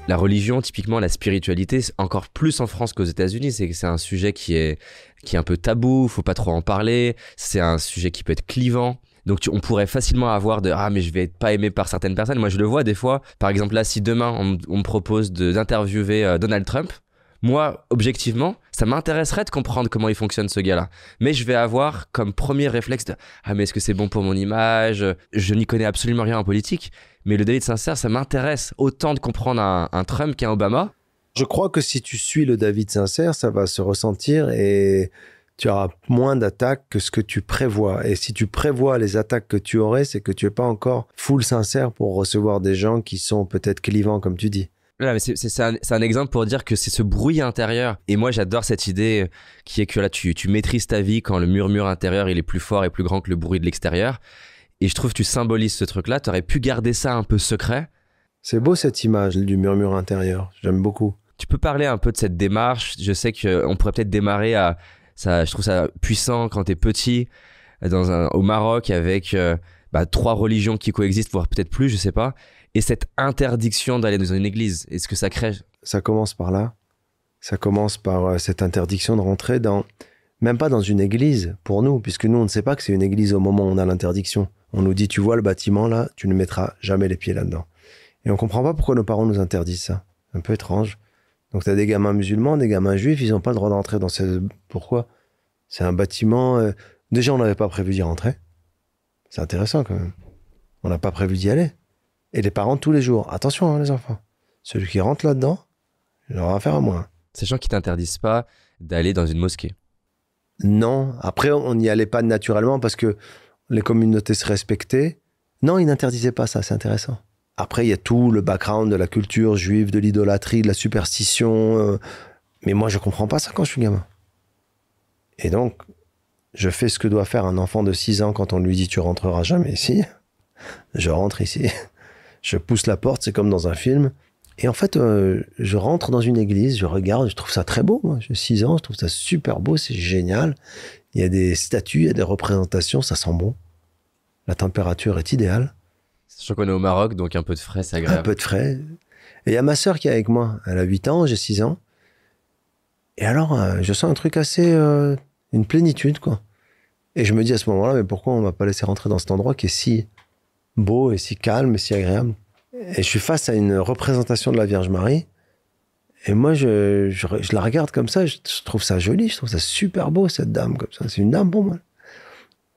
Speaker 3: La religion, typiquement la spiritualité, encore plus en France qu'aux États-Unis, c'est que c'est un sujet qui est qui est un peu tabou, faut pas trop en parler. C'est un sujet qui peut être clivant. Donc on pourrait facilement avoir de ah mais je vais être pas aimé par certaines personnes. Moi je le vois des fois. Par exemple là si demain on, me propose de- d'interviewer euh, Donald Trump, moi objectivement ça m'intéresserait de comprendre comment il fonctionne ce gars-là. Mais je vais avoir comme premier réflexe de ah mais est-ce que c'est bon pour mon image? Je n'y connais absolument rien en politique. Mais le David Sincère, ça m'intéresse autant de comprendre un, un Trump qu'un Obama.
Speaker 2: Je crois que si tu suis le David sincère, ça va se ressentir et tu auras moins d'attaques que ce que tu prévois. Et si tu prévois les attaques que tu aurais, c'est que tu es pas encore full sincère pour recevoir des gens qui sont peut-être clivants, comme tu dis.
Speaker 3: Là, mais c'est, c'est- c'est un, c'est un exemple pour dire que c'est ce bruit intérieur. Et moi, j'adore cette idée qui est que là, tu, tu maîtrises ta vie quand le murmure intérieur, il est plus fort et plus grand que le bruit de l'extérieur. Et je trouve que tu symbolises ce truc-là. Tu aurais pu garder ça un peu secret.
Speaker 2: C'est beau cette image du murmure intérieur. J'aime beaucoup.
Speaker 3: Tu peux parler un peu de cette démarche? Je sais qu'on pourrait peut-être démarrer à Ça, je trouve ça puissant quand t'es petit, dans un, au Maroc, avec euh, bah, trois religions qui coexistent, voire peut-être plus, je sais pas. Et cette interdiction d'aller dans une église, est-ce que ça crée?
Speaker 2: Ça commence par là. Ça commence par euh, cette interdiction de rentrer dans, même pas dans une église pour nous, puisque nous on ne sait pas que c'est une église au moment où on a l'interdiction. On nous dit tu vois le bâtiment là, tu ne mettras jamais les pieds là-dedans. Et on comprend pas pourquoi nos parents nous interdisent ça. Un peu étrange. Donc tu as des gamins musulmans, des gamins juifs, ils n'ont pas le droit d'entrer dans ce... Pourquoi? C'est un bâtiment... euh, Déjà, on n'avait pas prévu d'y rentrer. C'est intéressant quand même. On n'a pas prévu d'y aller. Et les parents tous les jours. Attention, hein, les enfants. Celui qui rentre là-dedans, il aura affaire à moi.
Speaker 3: Ces gens qui t'interdisent pas d'aller dans une mosquée.
Speaker 2: Non. Après, on n'y allait pas naturellement parce que les communautés se respectaient. Non, ils n'interdisaient pas ça, c'est intéressant. Après, il y a tout le background de la culture juive, de l'idolâtrie, de la superstition. euh, mais moi, je comprends pas ça quand je suis gamin. Et donc, je fais ce que doit faire un enfant de 6 ans quand on lui dit tu rentreras jamais ici. Je rentre ici. [LAUGHS] Je pousse la porte, c'est comme dans un film. Et en fait, euh, je rentre dans une église, je regarde, je trouve ça très beau. J'ai 6 ans, je trouve ça super beau, c'est génial. Il y a des statues, il y a des représentations, ça sent bon. La température est idéale.
Speaker 3: Sachant qu'on est au Maroc, donc un peu de frais, c'est agréable.
Speaker 2: Un peu de frais. Et il y a ma sœur qui est avec moi. Elle a 8 ans, j'ai 6 ans. Et alors, euh, je sens un truc assez. euh, une plénitude, quoi. Et je me dis à ce moment-là, mais pourquoi on m'a pas laissé rentrer dans cet endroit qui est si beau et si calme et si agréable? Et je suis face à une représentation de la Vierge Marie. Et moi, je, je, je la regarde comme ça, je, je trouve ça joli, je trouve ça super beau, cette dame, comme ça. C'est une dame pour moi.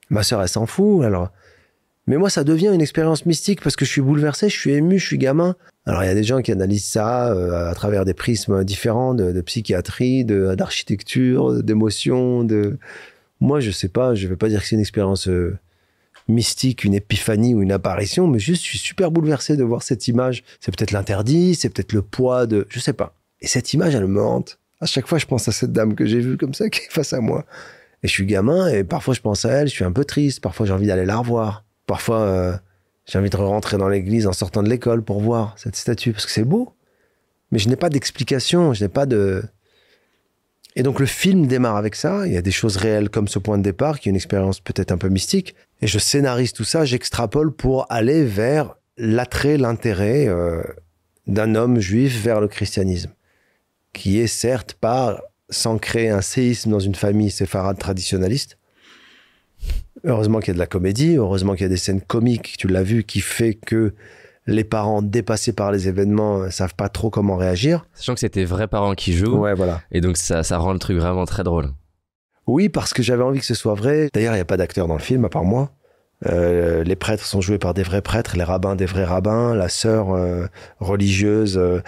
Speaker 2: Ma sœur, elle s'en fout, alors. Mais moi, ça devient une expérience mystique parce que je suis bouleversé, je suis ému, je suis gamin. Alors, il y a des gens qui analysent ça euh, à travers des prismes différents de, psychiatrie, d'architecture, d'émotion, de... Moi, je sais pas, je vais pas dire que c'est une expérience euh, mystique, une épiphanie ou une apparition, mais juste, je suis super bouleversé de voir cette image. C'est peut-être l'interdit, c'est peut-être le poids de... Je sais pas. Et cette image, elle me hante. À chaque fois, je pense à cette dame que j'ai vue comme ça, qui est face à moi. Et je suis gamin, et parfois, je pense à elle, je suis un peu triste, parfois, j'ai envie d'aller la revoir. Parfois, euh, j'ai envie de rentrer dans l'église en sortant de l'école pour voir cette statue, parce que c'est beau. Mais je n'ai pas d'explication, je n'ai pas de... Et donc le film démarre avec ça, il y a des choses réelles comme ce point de départ, qui est une expérience peut-être un peu mystique, et je scénarise tout ça, j'extrapole pour aller vers l'attrait, l'intérêt euh, d'un homme juif vers le christianisme, qui est certes pas sans créer un séisme dans une famille séfarade traditionnaliste, Heureusement qu'il y a de la comédie, heureusement qu'il y a des scènes comiques, tu l'as vu, qui fait que les parents dépassés par les événements euh, savent pas trop comment réagir.
Speaker 3: Sachant que c'est tes vrais parents qui jouent.
Speaker 2: Ouais, voilà.
Speaker 3: Et donc ça, ça rend le truc vraiment très drôle.
Speaker 2: Oui, parce que j'avais envie que ce soit vrai. D'ailleurs, il n'y a pas d'acteur dans le film, à part moi. Euh, les prêtres sont joués par des vrais prêtres, les rabbins des vrais rabbins, la sœur euh, religieuse euh,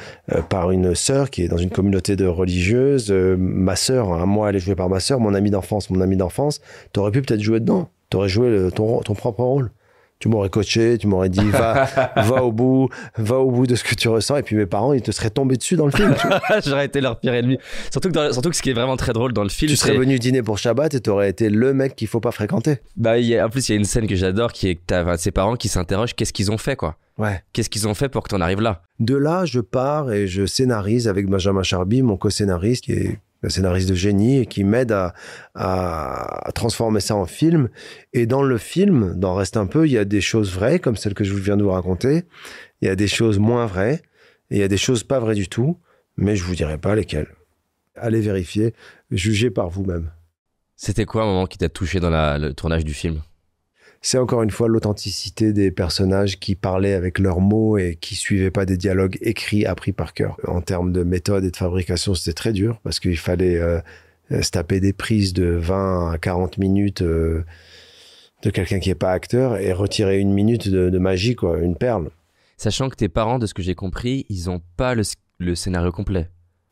Speaker 2: par une sœur qui est dans une communauté de religieuses, ma sœur, hein, moi elle est jouée par ma sœur, mon ami d'enfance, mon ami d'enfance. T'aurais pu peut-être jouer dedans, t'aurais joué le- ton, ton propre rôle. Tu m'aurais coaché, tu m'aurais dit va, [LAUGHS] va au bout, va au bout de ce que tu ressens. Et puis mes parents, ils te seraient tombés dessus dans le film. tu. [LAUGHS]
Speaker 3: J'aurais été leur pire ennemi. Surtout que, dans- surtout que ce qui est vraiment très drôle dans le film,
Speaker 2: tu serais venu dîner pour Shabbat et t'aurais été le mec qu'il faut pas fréquenter.
Speaker 3: Bah, y a- en plus, il y a une scène que j'adore qui est que t'as enfin, ses parents qui s'interrogent qu'est-ce qu'ils ont fait, quoi?
Speaker 2: Ouais.
Speaker 3: Qu'est-ce qu'ils ont fait pour que t'en arrives là?
Speaker 2: De là, je pars et je scénarise avec Benjamin Charby, mon co-scénariste, qui est un scénariste de génie et qui m'aide à, transformer ça en film. Et dans le film, dans Reste un peu, il y a des choses vraies, comme celle que je viens de vous raconter. Il y a des choses moins vraies. Et il y a des choses pas vraies du tout. Mais je vous dirai pas lesquelles. Allez vérifier, jugez par vous-même.
Speaker 3: C'était quoi un moment qui t'a touché dans le tournage du film?
Speaker 2: C'est encore une fois l'authenticité des personnages qui parlaient avec leurs mots et qui suivaient pas des dialogues écrits, appris par cœur. En termes de méthode et de fabrication, c'était très dur parce qu'il fallait euh, euh, se taper des prises de 20 à 40 minutes euh, de quelqu'un qui est pas acteur et retirer une minute de, de magie, quoi, une perle.
Speaker 3: Sachant que tes parents, de ce que j'ai compris, ils ont pas le, le scénario complet.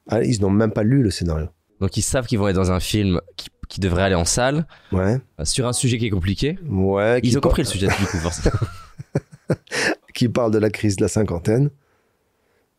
Speaker 2: Ah, ils n'ont même pas lu le scénario.
Speaker 3: Donc ils savent qu'ils vont être dans un film qui, qui devrait aller en salle,
Speaker 2: Ouais.
Speaker 3: euh, sur un sujet qui est compliqué.
Speaker 2: Ouais.
Speaker 3: Ils ont compris le sujet du coup, forcément. [LAUGHS]
Speaker 2: qui parle de la crise de la cinquantaine.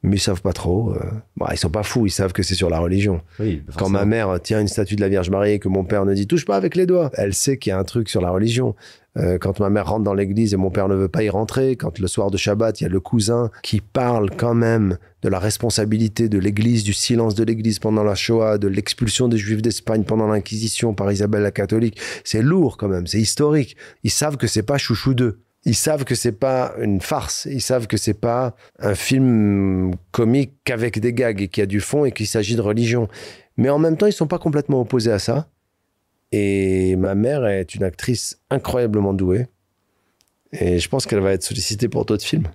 Speaker 2: Mais ils savent pas trop. Euh. Bon, ils sont pas fous, ils savent que c'est sur la religion.
Speaker 3: Oui,
Speaker 2: Quand ma mère tient une statue de la Vierge Marie et que mon père ne dit touche pas avec les doigts, elle sait qu'il y a un truc sur la religion. Euh, quand ma mère rentre dans l'église et mon père ne veut pas y rentrer, quand le soir de Shabbat, il y a le cousin qui parle quand même de la responsabilité de l'église, du silence de l'église pendant la Shoah, de l'expulsion des juifs d'Espagne pendant l'Inquisition par Isabelle la catholique, c'est lourd quand même, c'est historique. Ils savent que c'est pas chouchou d'eux. Ils savent que c'est pas une farce, ils savent que c'est pas un film comique qu'avec des gags et qu'il y a du fond et qu'il s'agit de religion. Mais en même temps, ils sont pas complètement opposés à ça. Et ma mère est une actrice incroyablement douée. Et je pense qu'elle va être sollicitée pour d'autres films.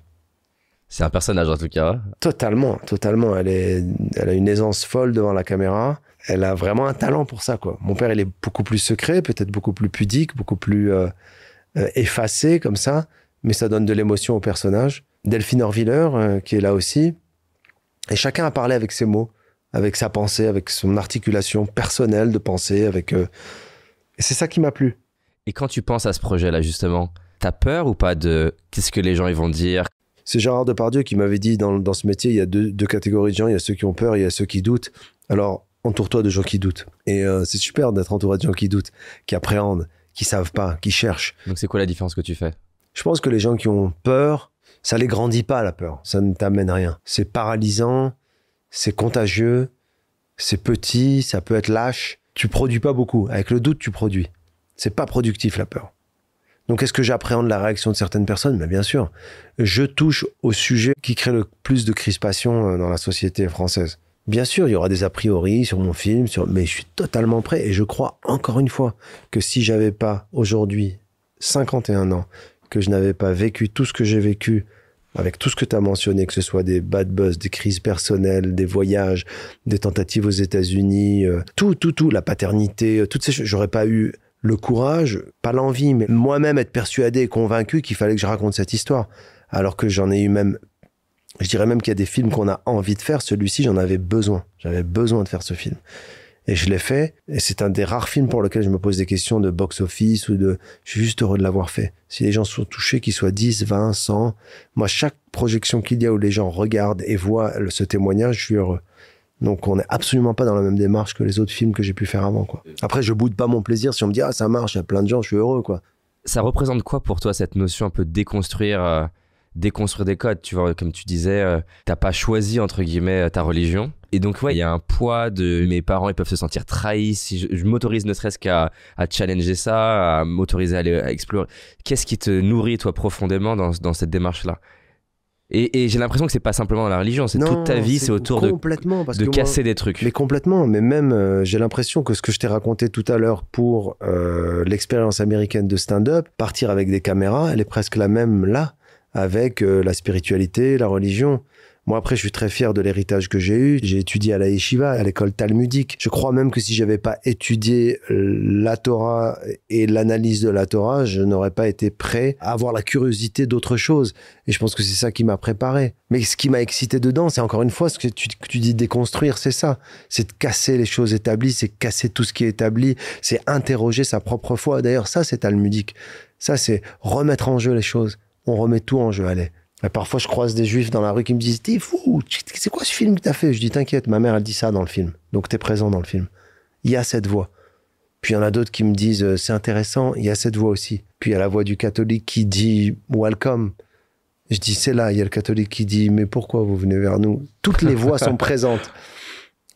Speaker 3: C'est un personnage en tout cas.
Speaker 2: Totalement, totalement. Elle, est, elle a une aisance folle devant la caméra. Elle a vraiment un talent pour ça, quoi. Mon père, il est beaucoup plus secret, peut-être beaucoup plus pudique, beaucoup plus euh, euh, effacé comme ça, mais ça donne de l'émotion au personnage. Delphine Orviller, euh, qui est là aussi. Et chacun a parlé avec ses mots avec sa pensée, avec son articulation personnelle de pensée, avec. Euh, et c'est ça qui m'a plu.
Speaker 3: Et quand tu penses à ce projet-là, justement, t'as peur ou pas de qu'est-ce que les gens ils vont dire?
Speaker 2: C'est Gérard Depardieu qui m'avait dit dans, dans, ce métier, il y a deux, deux, catégories de gens. Il y a ceux qui ont peur, il y a ceux qui doutent. Alors, entoure-toi de gens qui doutent. Et euh, c'est super d'être entouré de gens qui doutent, qui appréhendent, qui savent pas, qui cherchent.
Speaker 3: Donc, c'est quoi la différence que tu fais?
Speaker 2: Je pense que les gens qui ont peur, ça les grandit pas la peur. Ça ne t'amène rien. C'est paralysant c'est contagieux, c'est petit, ça peut être lâche. Tu produis pas beaucoup. Avec le doute, tu produis. C'est pas productif la peur. Donc est-ce que j'appréhende la réaction de certaines personnes? Mais bien sûr. Je touche au sujet qui crée le plus de crispation euh, dans la société française. Bien sûr, il y aura des a priori sur mon film, sur... mais je suis totalement prêt et je crois encore une fois que si j'avais pas aujourd'hui 51 ans, que je n'avais pas vécu tout ce que j'ai vécu avec tout ce que tu as mentionné, que ce soit des bad buzz, des crises personnelles, des voyages, des tentatives aux États-Unis, euh, tout, tout, tout, la paternité, euh, toutes ces choses, j'aurais pas eu le courage, pas l'envie, mais moi-même être persuadé et convaincu qu'il fallait que je raconte cette histoire. Alors que j'en ai eu même, je dirais même qu'il y a des films qu'on a envie de faire, celui-ci j'en avais besoin. J'avais besoin de faire ce film. Et je l'ai fait. Et c'est un des rares films pour lesquels je me pose des questions de box-office ou de. Je suis juste heureux de l'avoir fait. Si les gens sont touchés, qu'ils soient 10, 20, 100. Moi, chaque projection qu'il y a où les gens regardent et voient ce témoignage, je suis heureux. Donc, on n'est absolument pas dans la même démarche que les autres films que j'ai pu faire avant. Après, je boude pas mon plaisir si on me dit, ah, ça marche, il y a plein de gens, je suis heureux, quoi.
Speaker 3: Ça représente quoi pour toi, cette notion un peu de déconstruire, euh, déconstruire des codes? Tu vois, comme tu disais, euh, t'as pas choisi, entre guillemets, ta religion et donc, ouais, il y a un poids de mes parents, ils peuvent se sentir trahis si je, m'autorise ne serait-ce qu'à à challenger ça, à m'autoriser à aller à explorer. Qu'est-ce qui te nourrit, toi, profondément dans, dans cette démarche-là? Et, et j'ai l'impression que c'est pas simplement la religion, c'est toute ta vie, c'est autour de, parce de casser des trucs.
Speaker 2: Mais complètement, mais même euh, j'ai l'impression que ce que je t'ai raconté tout à l'heure pour euh, l'expérience américaine de stand-up, partir avec des caméras, elle est presque la même là, avec euh, la spiritualité, la religion. Moi, après, je suis très fier de l'héritage que j'ai eu. J'ai étudié à la yeshiva, à l'école talmudique. Je crois même que si j'avais pas étudié euh, la Torah et l'analyse de la Torah, je n'aurais pas été prêt à avoir la curiosité d'autre chose. Et je pense que c'est ça qui m'a préparé. Mais ce qui m'a excité dedans, c'est encore une fois ce que tu, que tu dis déconstruire, c'est ça. C'est de casser les choses établies, c'est casser tout ce qui est établi, c'est interroger sa propre foi. D'ailleurs, ça, c'est talmudique. Ça, c'est remettre en jeu les choses. On remet tout en jeu, allez parfois, je croise des juifs dans la rue qui me disent T'es fou, c'est quoi ce film que t'as fait? Je dis T'inquiète, ma mère, elle dit ça dans le film. Donc, t'es présent dans le film. Il y a cette voix. Puis, il y en a d'autres qui me disent euh, C'est intéressant, il y a cette voix aussi. Puis, il y a la voix du catholique qui dit Welcome. Je dis C'est là. Il y a le catholique qui dit Mais pourquoi vous venez vers nous? Toutes les voix sont [LAUGHS] présentes.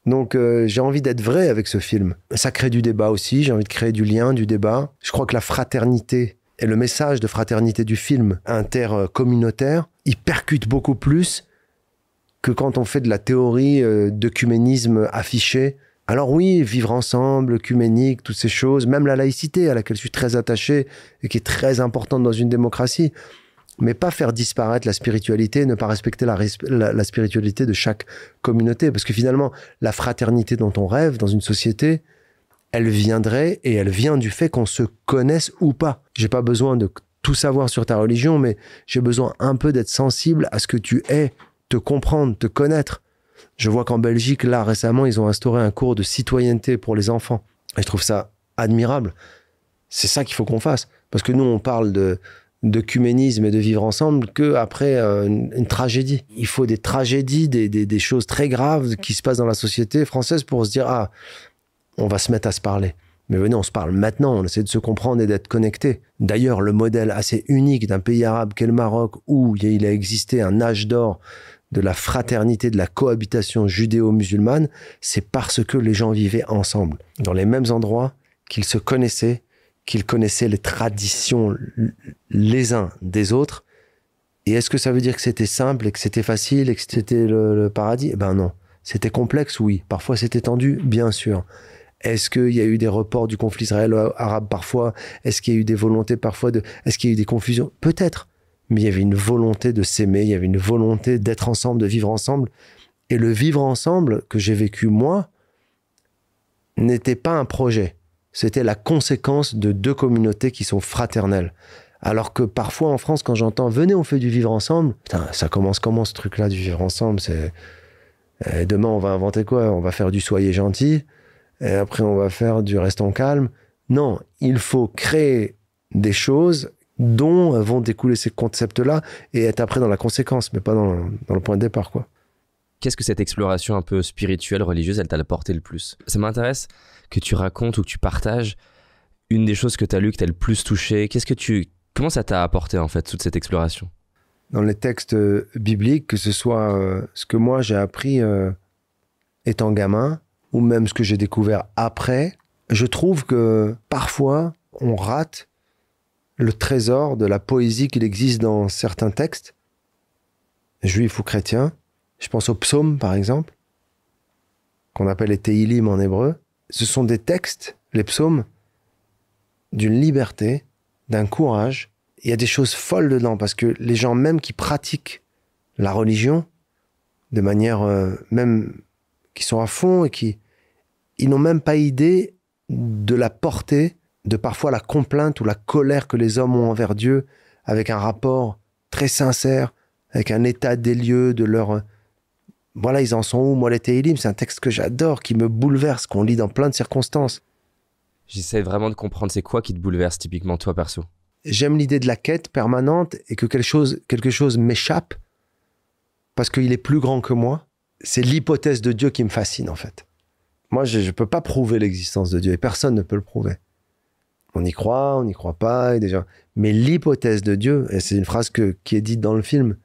Speaker 2: Donc euh, j'ai envie d'être vrai avec ce film. Ça crée du débat aussi, j'ai envie de créer du lien, du débat. Je crois que la fraternité et le message de fraternité du film intercommunautaire, il percute beaucoup plus que quand on fait de la théorie euh, d'œcuménisme affiché. Alors oui, vivre ensemble, œcuménique, toutes ces choses, même la laïcité à laquelle je suis très attaché et qui est très importante dans une démocratie, mais pas faire disparaître la spiritualité, ne pas respecter la, la spiritualité de chaque communauté, parce que finalement, la fraternité dont on rêve dans une société, elle viendrait et elle vient du fait qu'on se connaisse ou pas. J'ai pas besoin de tout savoir sur ta religion, mais j'ai besoin un peu d'être sensible à ce que tu es, te comprendre, te connaître. Je vois qu'en Belgique, là, récemment, ils ont instauré un cours de citoyenneté pour les enfants. Et je trouve ça admirable. C'est ça qu'il faut qu'on fasse. Parce que nous, on parle de, et de vivre ensemble que après euh, une, tragédie. Il faut des tragédies, des, des- des choses très graves qui se passent dans la société française pour se dire ah on va se mettre à se parler. Mais venez, on se parle maintenant, on essaie de se comprendre et d'être connectés. D'ailleurs, le modèle assez unique d'un pays arabe qu'est le Maroc, où il a- existé un âge d'or de la fraternité, de la cohabitation judéo-musulmane, c'est parce que les gens vivaient ensemble, dans les mêmes endroits, qu'ils se connaissaient, qu'ils connaissaient les traditions les uns des autres. Et est-ce que ça veut dire que c'était simple et que c'était facile et que c'était le, le paradis? Eh ben non. C'était complexe, oui. Parfois c'était tendu, bien sûr. Est-ce qu'il y a eu des reports du conflit israélo-arabe parfois? Est-ce qu'il y a eu des volontés parfois de... Est-ce qu'il y a eu des confusions? Peut-être. Mais il y avait une volonté de s'aimer, il y avait une volonté d'être ensemble, de vivre ensemble. Et le vivre ensemble que j'ai vécu moi n'était pas un projet. C'était la conséquence de deux communautés qui sont fraternelles. Alors que parfois en France, quand j'entends venez, on fait du vivre ensemble, ça commence comment ce truc-là du vivre ensemble? C'est euh, demain on va inventer quoi? On va faire du soyez gentil, et après on va faire du restons calme. Non, il faut créer des choses dont vont découler ces concepts-là et être après dans la conséquence, mais pas dans, dans le point de départ, quoi.
Speaker 3: Qu'est-ce que cette exploration un peu spirituelle, religieuse, elle t'a apporté le plus? Ça m'intéresse que tu racontes ou que tu partages une des choses que tu as lues, que t'as le plus touché. Qu'est-ce que tu, comment ça t'a apporté en fait toute cette exploration?
Speaker 2: Dans les textes euh, bibliques, que ce soit euh, ce que moi j'ai appris euh, étant gamin, ou même ce que j'ai découvert après, je trouve que parfois on rate le trésor de la poésie qu'il existe dans certains textes, juifs ou chrétiens. Je pense aux psaumes, par exemple, qu'on appelle les Teilim en hébreu. Ce sont des textes, les psaumes, d'une liberté, d'un courage, il y a des choses folles dedans parce que les gens même qui pratiquent la religion de manière euh, même qui sont à fond et qui ils n'ont même pas idée de la portée de parfois la complainte ou la colère que les hommes ont envers Dieu avec un rapport très sincère avec un état des lieux de leur voilà ils en sont où moi les Teilim c'est un texte que j'adore qui me bouleverse qu'on lit dans plein de circonstances
Speaker 3: J'essaie vraiment de comprendre c'est quoi qui te bouleverse typiquement toi perso?
Speaker 2: J'aime l'idée de la quête permanente et que quelque chose, quelque chose m'échappe parce qu'il est plus grand que moi. C'est l'hypothèse de Dieu qui me fascine en fait. Moi, je ne peux pas prouver l'existence de Dieu et personne ne peut le prouver. On y croit, on n'y croit pas, et déjà. Mais l'hypothèse de Dieu, et c'est une phrase qui est dite dans le film,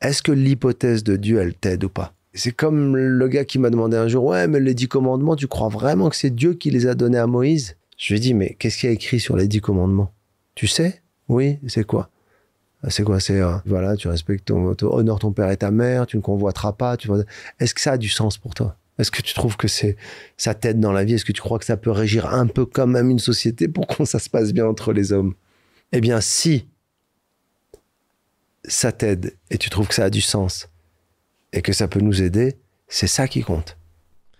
Speaker 2: est-ce que l'hypothèse de Dieu, elle t'aide ou pas? C'est comme le gars qui m'a demandé un jour, ouais, mais les dix commandements, tu crois vraiment que c'est Dieu qui les a donnés à Moïse Je lui ai dit, mais qu'est-ce qu'il y a écrit sur les dix commandements? Tu sais? Oui, c'est quoi? C'est quoi? C'est euh, voilà, tu respectes ton, ton honore ton père et ta mère, tu ne convoiteras pas. Tu. Est-ce que ça a du sens pour toi? Est-ce que tu trouves que c'est ça t'aide dans la vie? Est-ce que tu crois que ça peut régir un peu quand même une société pour que ça se passe bien entre les hommes? Eh bien, si ça t'aide et tu trouves que ça a du sens et que ça peut nous aider, c'est ça qui compte.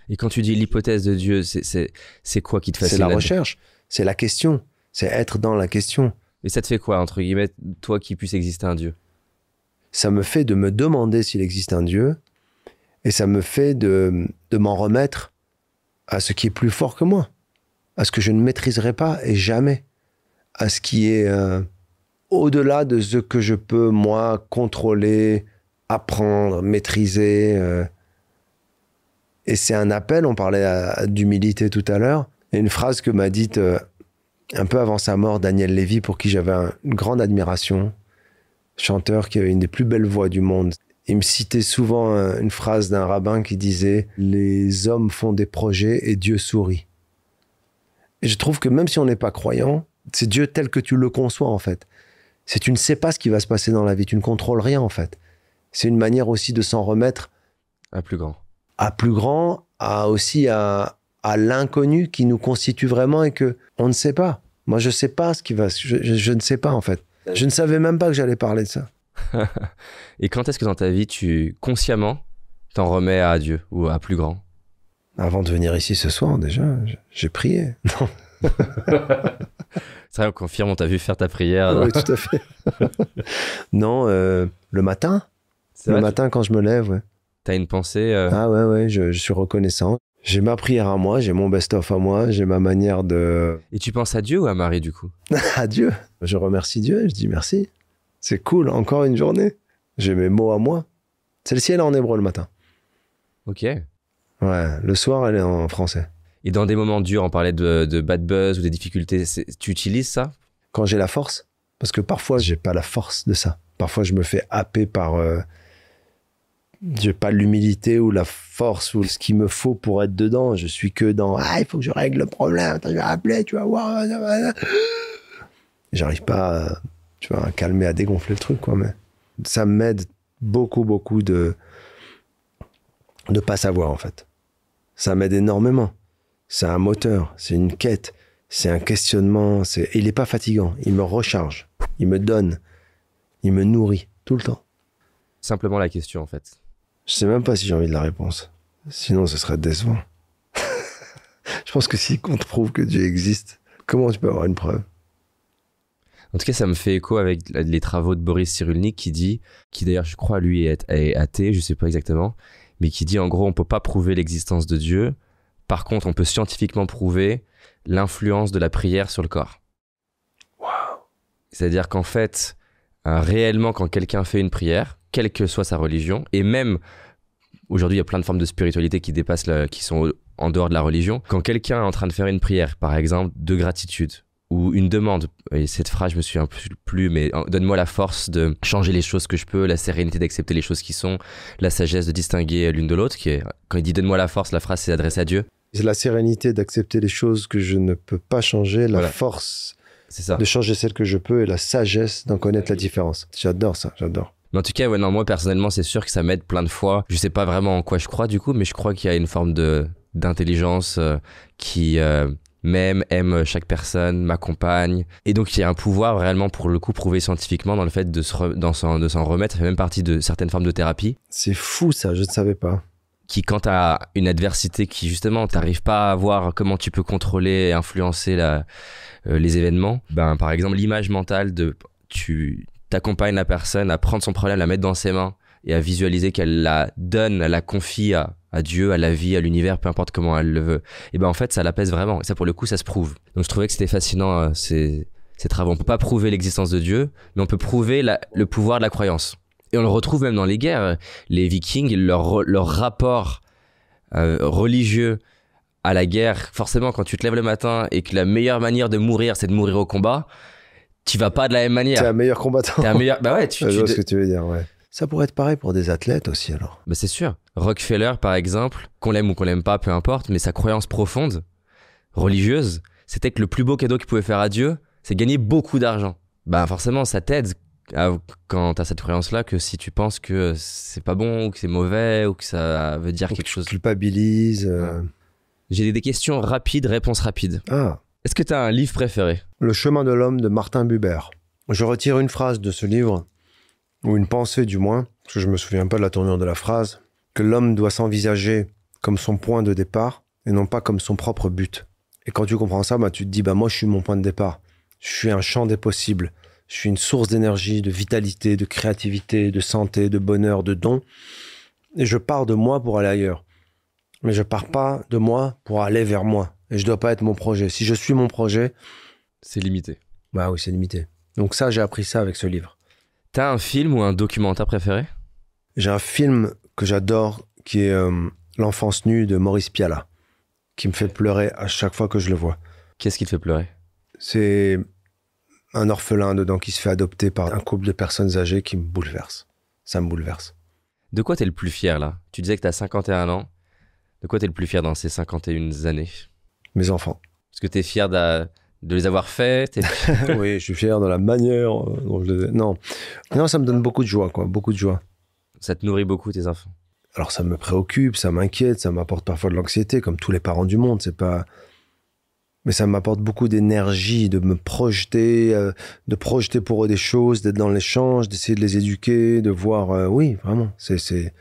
Speaker 3: Et quand tu dis l'hypothèse de Dieu, c'est- quoi qui te fascine
Speaker 2: C'est la recherche, c'est la question, c'est être dans la question.
Speaker 3: Et ça te fait quoi, entre guillemets, toi qui puisse exister un Dieu?
Speaker 2: Ça me fait de me demander s'il existe un Dieu, et ça me fait de, m'en remettre à ce qui est plus fort que moi, à ce que je ne maîtriserai pas et jamais, à ce qui est euh, au-delà de ce que je peux, moi, contrôler, apprendre, maîtriser. euh. Et c'est un appel, on parlait d'humilité tout à l'heure, et une phrase que m'a dite euh, un peu avant sa mort Daniel Lévy, pour qui j'avais un- une grande admiration, chanteur qui avait une des plus belles voix du monde. Il me citait souvent euh, une phrase d'un rabbin qui disait Les hommes font des projets et Dieu sourit. Et je trouve que même si on n'est pas croyant, c'est Dieu tel que tu le conçois en fait. C'est tu ne sais pas ce qui va se passer dans la vie, tu ne contrôles rien en fait. C'est une manière aussi de s'en remettre
Speaker 3: à plus grand.
Speaker 2: À plus grand, à aussi à, à l'inconnu qui nous constitue vraiment et que on ne sait pas. Moi, je sais pas ce qui va. Je, je- je ne sais pas en fait. Je ne savais même pas que j'allais parler de ça. [LAUGHS]
Speaker 3: Et quand est-ce que dans ta vie, tu consciemment t'en remets à Dieu ou à plus grand?
Speaker 2: Avant de venir ici ce soir, déjà, j'ai prié. [LAUGHS] Non.
Speaker 3: C'est vrai, on confirme, on t'a vu faire ta prière.
Speaker 2: oui, tout à fait. [LAUGHS] non, euh, le matin. Le
Speaker 3: vrai,
Speaker 2: matin quand je me lève, ouais.
Speaker 3: T'as une pensée euh,
Speaker 2: Ah ouais, ouais, je, je suis reconnaissant. J'ai ma prière à moi, j'ai mon best-of à moi, j'ai ma manière de.
Speaker 3: Et tu penses à Dieu ou à Marie du coup?
Speaker 2: À Dieu. Je remercie Dieu, je dis merci. C'est cool, encore une journée. J'ai mes mots à moi. Celle-ci, elle est en hébreu le matin.
Speaker 3: Ok.
Speaker 2: Ouais, le soir, elle est en français.
Speaker 3: Et dans des moments durs, on parlait de, de bad buzz ou des difficultés, tu utilises ça?
Speaker 2: Quand j'ai la force, parce que parfois, j'ai pas la force de ça. Parfois, je me fais happer par. euh, j'ai pas l'humilité ou la force ou ce qu'il me faut pour être dedans. Je suis que dans ah il faut que je règle le problème. Attends, je vais appeler, tu vas voir. J'arrive pas, à, tu vois, à calmer, à dégonfler le truc quoi. Mais ça m'aide beaucoup beaucoup de de pas savoir en fait. Ça m'aide énormément. C'est un moteur, c'est une quête, c'est un questionnement. C'est il est pas fatigant. Il me recharge, il me donne, il me nourrit tout le temps.
Speaker 3: Simplement la question en fait.
Speaker 2: Je sais même pas si j'ai envie de la réponse. Sinon, ce serait décevant. [LAUGHS] je pense que si on te prouve que Dieu existe, comment tu peux avoir une preuve?
Speaker 3: En tout cas, ça me fait écho avec les travaux de Boris Cyrulnik qui dit, qui d'ailleurs je crois lui est, est athée, je sais pas exactement, mais qui dit en gros on peut pas prouver l'existence de Dieu. Par contre, on peut scientifiquement prouver l'influence de la prière sur le corps. C'est-à-dire qu'en fait, euh, réellement, quand quelqu'un fait une prière, quelle que soit sa religion, et même aujourd'hui, il y a plein de formes de spiritualité qui dépassent, la- qui sont en dehors de la religion. Quand quelqu'un est en train de faire une prière, par exemple, de gratitude, ou une demande, et cette phrase, je me souviens plus, plus mais euh, donne-moi la force de changer les choses que je peux, la sérénité d'accepter les choses qui sont, la sagesse de distinguer l'une de l'autre, qui est, quand il dit donne-moi la force, la phrase c'est adressée à Dieu.
Speaker 2: C'est la sérénité d'accepter les choses que je ne peux pas changer, la
Speaker 3: Voilà.
Speaker 2: force
Speaker 3: ça.
Speaker 2: de changer celles que je peux et la sagesse d'en connaître la différence. J'adore ça, j'adore.
Speaker 3: Mais en tout cas, ouais, non, moi personnellement, c'est sûr que ça m'aide plein de fois. Je sais pas vraiment en quoi je crois du coup, mais je crois qu'il y a une forme de d'intelligence euh, qui euh, m'aime, aime chaque personne, m'accompagne. Et donc il y a un pouvoir réellement pour le coup prouvé scientifiquement dans le fait de se re- dans s'en- de s'en remettre. Ça fait même partie de certaines formes de thérapie
Speaker 2: C'est fou ça, je ne savais pas.
Speaker 3: qui, quand as une adversité qui justement t'arrives pas à voir comment tu peux contrôler et influencer la, euh, les événements, ben par exemple l'image mentale de tu t'accompagnes la personne à prendre son problème, la mettre dans ses mains et à visualiser qu'elle la donne, elle la confie à, à Dieu, à la vie, à l'univers, peu importe comment elle le veut. Et ben en fait ça l'apaise vraiment. Et ça pour le coup ça se prouve. Donc je trouvais que c'était fascinant euh, ces, ces travaux. On peut pas prouver l'existence de Dieu, mais on peut prouver la- le pouvoir de la croyance. Et on le retrouve même dans les guerres. Les Vikings, leur, leur rapport euh, religieux à la guerre, forcément, quand tu te lèves le matin et que la meilleure manière de mourir, c'est de mourir au combat, tu vas pas de la même manière.
Speaker 2: T'es un meilleur combattant.
Speaker 3: T'es un meilleur. Bah ouais, tu. [LAUGHS]
Speaker 2: je
Speaker 3: tu
Speaker 2: vois
Speaker 3: de-
Speaker 2: ce que tu veux dire, ouais. Ça pourrait être pareil pour des athlètes aussi alors.
Speaker 3: Bah c'est sûr. Rockefeller, par exemple, qu'on l'aime ou qu'on l'aime pas, peu importe, mais sa croyance profonde, religieuse, c'était que le plus beau cadeau qu'il pouvait faire à Dieu, c'est gagner beaucoup d'argent. Bah forcément, ça t'aide quand t'as cette croyance-là que si tu penses que c'est pas bon ou que c'est mauvais ou que ça veut dire quelque chose.
Speaker 2: Culpabilise. euh,
Speaker 3: J'ai des questions rapides, réponses rapides.
Speaker 2: Ah,
Speaker 3: Est-ce que t'as un livre préféré?
Speaker 2: Le chemin de l'homme de Martin Buber. Je retire une phrase de ce livre, ou une pensée du moins, parce que je me souviens pas de la tournure de la phrase, que l'homme doit s'envisager comme son point de départ et non pas comme son propre but. Et quand tu comprends ça, bah, tu te dis, bah, moi je suis mon point de départ. Je suis un champ des possibles. Je suis une source d'énergie, de vitalité, de créativité, de santé, de bonheur, de dons. Et je pars de moi pour aller ailleurs. Mais je pars pas de moi pour aller vers moi. Et je dois pas être mon projet. Si je suis mon projet,
Speaker 3: C'est limité.
Speaker 2: bah oui, c'est limité. Donc ça, j'ai appris ça avec ce livre.
Speaker 3: T'as un film ou un documentaire préféré?
Speaker 2: J'ai un film que j'adore qui est euh, L'enfance nue de Maurice Piala, qui me fait pleurer à chaque fois que je le vois.
Speaker 3: Qu'est-ce qui te fait pleurer?
Speaker 2: C'est un orphelin dedans qui se fait adopter par un couple de personnes âgées qui me bouleverse. Ça me bouleverse.
Speaker 3: De quoi t'es le plus fier là? Tu disais que t'as 51 ans. De quoi t'es le plus fier dans ces 51 années?
Speaker 2: Mes enfants.
Speaker 3: Parce que t'es fier de, de les avoir faits [LAUGHS] t'es-
Speaker 2: oui, je suis fier de la manière euh, dont je les ai... Non. non, ça me donne beaucoup de joie, quoi. Beaucoup de joie.
Speaker 3: Ça te nourrit beaucoup tes enfants.
Speaker 2: Alors ça me préoccupe, ça m'inquiète, ça m'apporte parfois de l'anxiété, comme tous les parents du monde. C'est pas, mais ça m'apporte beaucoup d'énergie de me projeter, euh, de projeter pour eux des choses, d'être dans l'échange, d'essayer de les éduquer, de voir. euh, oui, vraiment. C'est, c'est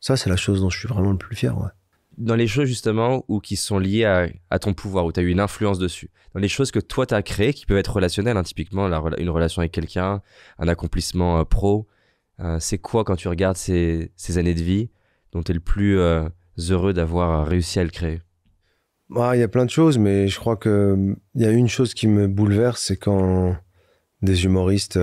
Speaker 2: ça, c'est la chose dont je suis vraiment le plus fier. Ouais.
Speaker 3: Dans les choses justement où qui sont liées à, ton pouvoir, où tu as eu une influence dessus. Dans les choses que toi tu as créées, qui peuvent être relationnelles, hein, typiquement une relation avec quelqu'un, un accomplissement euh, pro. euh, c'est quoi quand tu regardes ces, années de vie dont tu es le plus euh, heureux d'avoir réussi à le créer?
Speaker 2: Ah, Il y a plein de choses, mais je crois que hum, y a une chose qui me bouleverse, c'est quand des humoristes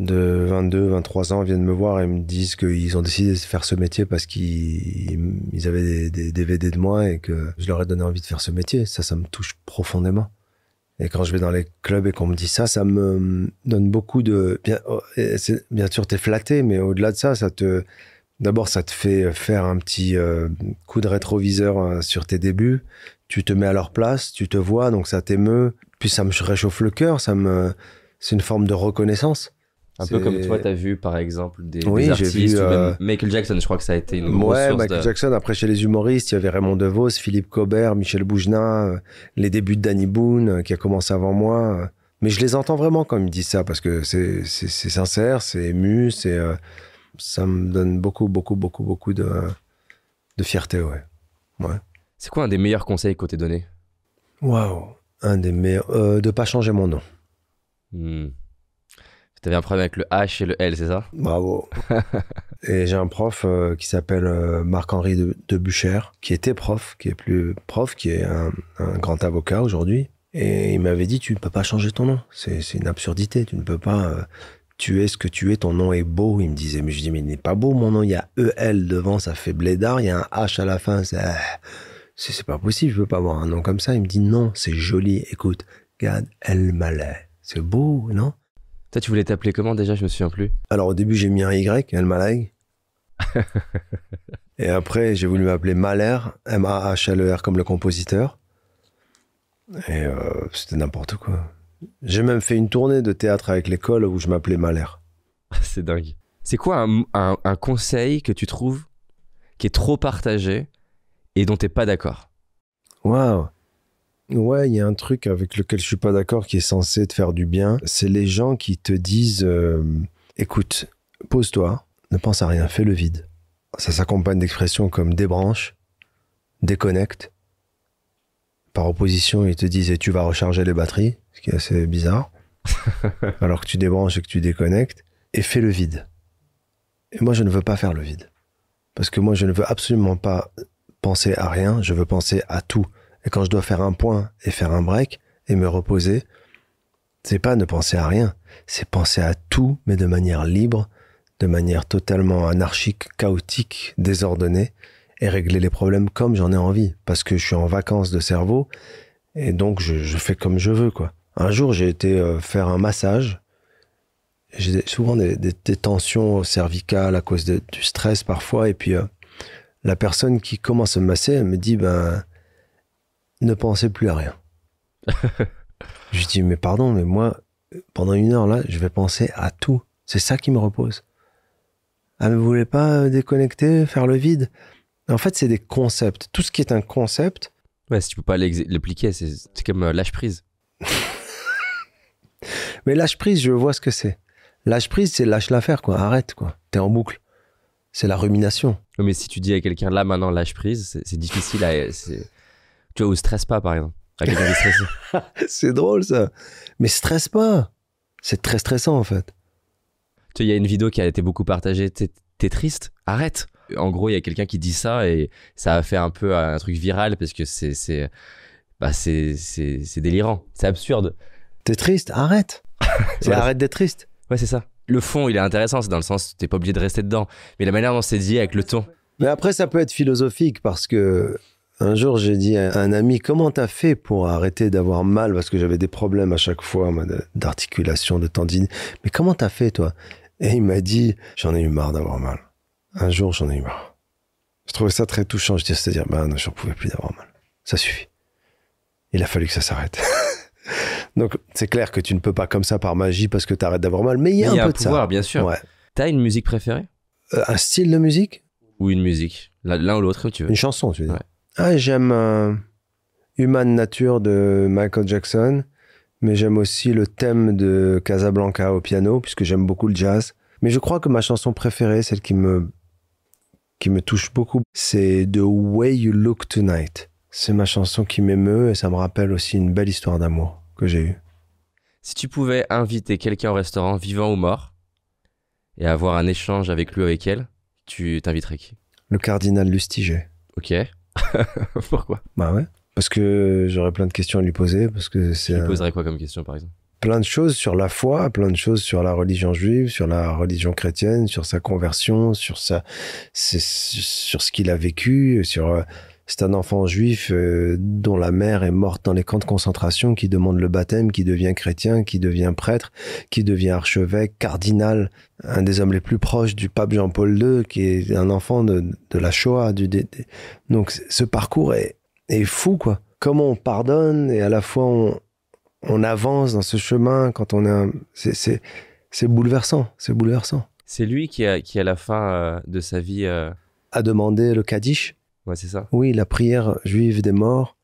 Speaker 2: de 22, 23 ans viennent me voir et me disent qu'ils ont décidé de faire ce métier parce qu'ils ils avaient des, des DVD de moi et que je leur ai donné envie de faire ce métier. Ça, ça me touche profondément. Et quand je vais dans les clubs et qu'on me dit ça, ça me donne beaucoup de... Bien, oh, bien sûr, t'es flatté, mais au-delà de ça, ça te... D'abord, ça te fait faire un petit euh, coup de rétroviseur euh, sur tes débuts. Tu te mets à leur place, tu te vois, donc ça t'émeut. Puis ça me réchauffe le cœur, ça me... C'est une forme de reconnaissance.
Speaker 3: Un peu comme toi, t'as vu par exemple des,
Speaker 2: Oui,
Speaker 3: des artistes,
Speaker 2: vu,
Speaker 3: ou même
Speaker 2: euh,
Speaker 3: Michael Jackson, je crois que ça a été une grosse
Speaker 2: Ouais,
Speaker 3: source
Speaker 2: Michael
Speaker 3: de...
Speaker 2: Jackson. Après, chez les humoristes, il y avait Raymond DeVos, Philippe Cobert, Michel Boujna, euh, les débuts de Danny Boone, euh, qui a commencé avant moi. Mais je les entends vraiment quand ils me disent ça, parce que c'est sincère, c'est ému, c'est euh, ça me donne beaucoup, beaucoup, beaucoup, beaucoup de, de fierté, ouais. ouais.
Speaker 3: C'est quoi un des meilleurs conseils qu'on t'ait donné?
Speaker 2: Waouh Un des meilleurs... Euh, de pas changer mon nom.
Speaker 3: Hmm. T'avais un problème avec le H et le L, c'est ça?
Speaker 2: Bravo. [LAUGHS] Et j'ai un prof euh, qui s'appelle euh, Marc-Henri de, de Bucher, qui était prof, qui est plus prof, qui est un, un grand avocat aujourd'hui. Et il m'avait dit, tu ne peux pas changer ton nom. C'est une absurdité. Tu ne peux pas... euh, tu es ce que tu es, ton nom est beau. Il me disait, mais je dis, mais il n'est pas beau mon nom. Il y a EL devant, ça fait blédard. Il y a un H à la fin. C'est pas possible, je peux pas avoir un nom comme ça. Il me dit, non, c'est joli. Écoute, Gad El Malais. C'est beau, non?
Speaker 3: Toi, tu voulais t'appeler comment déjà? Je me souviens plus.
Speaker 2: alors au début, j'ai mis un Y, El Malay. [LAUGHS] Et après, j'ai voulu m'appeler Mahler, M-A-H-L-E-R comme le compositeur. Et euh, c'était n'importe quoi. J'ai même fait une tournée de théâtre avec l'école où je m'appelais Mahler. [LAUGHS]
Speaker 3: c'est dingue. C'est quoi un, un- un conseil que tu trouves qui est trop partagé et dont t'es pas d'accord?
Speaker 2: Waouh Ouais, il y a un truc avec lequel je suis pas d'accord qui est censé te faire du bien. C'est les gens qui te disent euh, écoute, pose-toi, ne pense à rien, fais le vide. Ça s'accompagne d'expressions comme débranche, déconnecte. Par opposition, ils te disent et tu vas recharger les batteries, ce qui est assez bizarre. [LAUGHS] Alors que tu débranches et que tu déconnectes, et fais le vide. Et moi, je ne veux pas faire le vide. Parce que moi, je ne veux absolument pas penser à rien, je veux penser à tout. Et quand je dois faire un point et faire un break et me reposer, c'est pas ne penser à rien, c'est penser à tout, mais de manière libre, de manière totalement anarchique, chaotique, désordonnée, et régler les problèmes comme j'en ai envie, parce que je suis en vacances de cerveau, et donc je, fais comme je veux, quoi. Un jour, j'ai été euh, faire un massage. J'ai souvent des, tensions cervicales à cause du stress parfois, et puis euh, la personne qui commence à me masser, elle me dit, ben, ne pensez plus à rien. [LAUGHS] je dis, mais pardon, mais moi, pendant une heure là, je vais penser à tout. C'est ça qui me repose. Ah, mais vous voulez pas euh, déconnecter, faire le vide? En fait, c'est des concepts. Tout ce qui est un concept,
Speaker 3: Ouais, si tu peux pas l'appliquer, c'est comme euh, lâche prise. [LAUGHS]
Speaker 2: mais lâche prise, je vois ce que c'est. Lâche prise, c'est lâche l'affaire, quoi. Arrête, quoi. T'es en boucle. C'est la rumination.
Speaker 3: Mais si tu dis à quelqu'un là maintenant lâche prise, c'est difficile à. Tu vois, ou stresse pas par exemple. [LAUGHS]
Speaker 2: C'est drôle, ça. Mais stresse pas. C'est très stressant, en fait.
Speaker 3: Tu sais, il y a une vidéo qui a été beaucoup partagée. T'es t'es triste? Arrête En gros, il y a quelqu'un qui dit ça et ça a fait un peu un truc viral parce que c'est. c'est bah, c'est c'est- c'est délirant. C'est absurde.
Speaker 2: T'es triste? Arrête. [LAUGHS] C'est arrête d'être triste.
Speaker 3: Ouais, c'est ça. Le fond, il est intéressant, c'est dans le sens, t'es pas obligé de rester dedans. Mais la manière dont c'est dit avec le ton.
Speaker 2: Mais après, ça peut être philosophique parce que un jour, j'ai dit à un ami Comment t'as fait pour arrêter d'avoir mal? Parce que j'avais des problèmes à chaque fois d'articulation, de tendine. Mais comment t'as fait, toi? Et il m'a dit J'en ai eu marre d'avoir mal. Un jour, j'en ai eu marre. Je trouvais ça très touchant. Je dis C'est-à-dire, ben, non, j'en pouvais plus d'avoir mal. Ça suffit. Il a fallu que ça s'arrête. [LAUGHS] Donc, c'est clair que tu ne peux pas comme ça par magie parce que t'arrêtes d'avoir mal. Mais il y a
Speaker 3: Mais
Speaker 2: un peu de
Speaker 3: pouvoir,
Speaker 2: ça.
Speaker 3: bien sûr.
Speaker 2: Ouais.
Speaker 3: T'as une musique préférée?
Speaker 2: Euh, un style de musique?
Speaker 3: Ou une musique L'un ou l'autre, tu veux.
Speaker 2: Une chanson, tu veux dire
Speaker 3: Ouais.
Speaker 2: Ah, j'aime euh, Human Nature de Michael Jackson, mais j'aime aussi le thème de Casablanca au piano, puisque j'aime beaucoup le jazz. Mais je crois que ma chanson préférée, celle qui me, qui me touche beaucoup, c'est The Way You Look Tonight. C'est ma chanson qui m'émeut et ça me rappelle aussi une belle histoire d'amour que j'ai eue.
Speaker 3: Si tu pouvais inviter quelqu'un au restaurant, vivant ou mort, et avoir un échange avec lui ou avec elle, tu t'inviterais qui?
Speaker 2: Le cardinal Lustiger.
Speaker 3: Ok. [LAUGHS] Pourquoi?
Speaker 2: Bah ouais. Parce que j'aurais plein de questions à lui poser. Parce que c'est.
Speaker 3: Tu poserais quoi comme question, par exemple?
Speaker 2: Plein de choses sur la foi, plein de choses sur la religion juive, sur la religion chrétienne, sur sa conversion, sur sa, sur ce qu'il a vécu, sur euh, c'est un enfant juif euh, dont la mère est morte dans les camps de concentration, qui demande le baptême, qui devient chrétien, qui devient prêtre, qui devient archevêque, cardinal, un des hommes les plus proches du pape Jean-Paul II, qui est un enfant de, de la Shoah. Du, Donc ce parcours est, est fou, quoi. Comment on pardonne et à la fois on, on avance dans ce chemin quand on est un... c'est, c'est, c'est bouleversant, c'est bouleversant.
Speaker 3: C'est lui qui, a, qui à la fin euh, de sa vie. euh,
Speaker 2: A demandé le Kaddish, Oui, la prière juive des morts,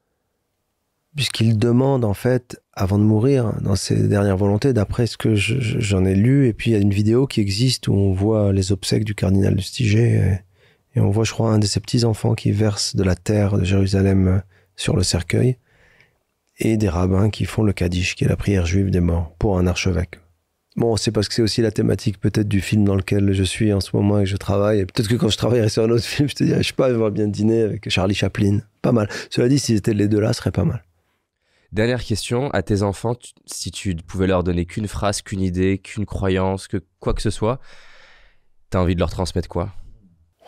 Speaker 2: puisqu'il demande en fait, avant de mourir, dans ses dernières volontés, d'après ce que je- je- j'en ai lu, et puis il y a une vidéo qui existe où on voit les obsèques du cardinal de Stiger, et, et on voit, je crois, un de ses petits-enfants qui verse de la terre de Jérusalem euh, sur le cercueil, et des rabbins qui font le Kaddish, qui est la prière juive des morts, pour un archevêque. Bon, c'est parce que c'est aussi la thématique peut-être du film dans lequel je suis en ce moment et que je travaille. Et peut-être que quand je travaillerai sur un autre [LAUGHS] film, je te dirais, je sais pas, j'aimerais bien dîner avec Charlie Chaplin. Pas mal. Cela dit, s'ils étaient les deux là, ce serait pas mal.
Speaker 3: Dernière question, à tes enfants, tu- si tu pouvais leur donner qu'une phrase, qu'une idée, qu'une croyance, que quoi que ce soit, t'as envie de leur transmettre quoi?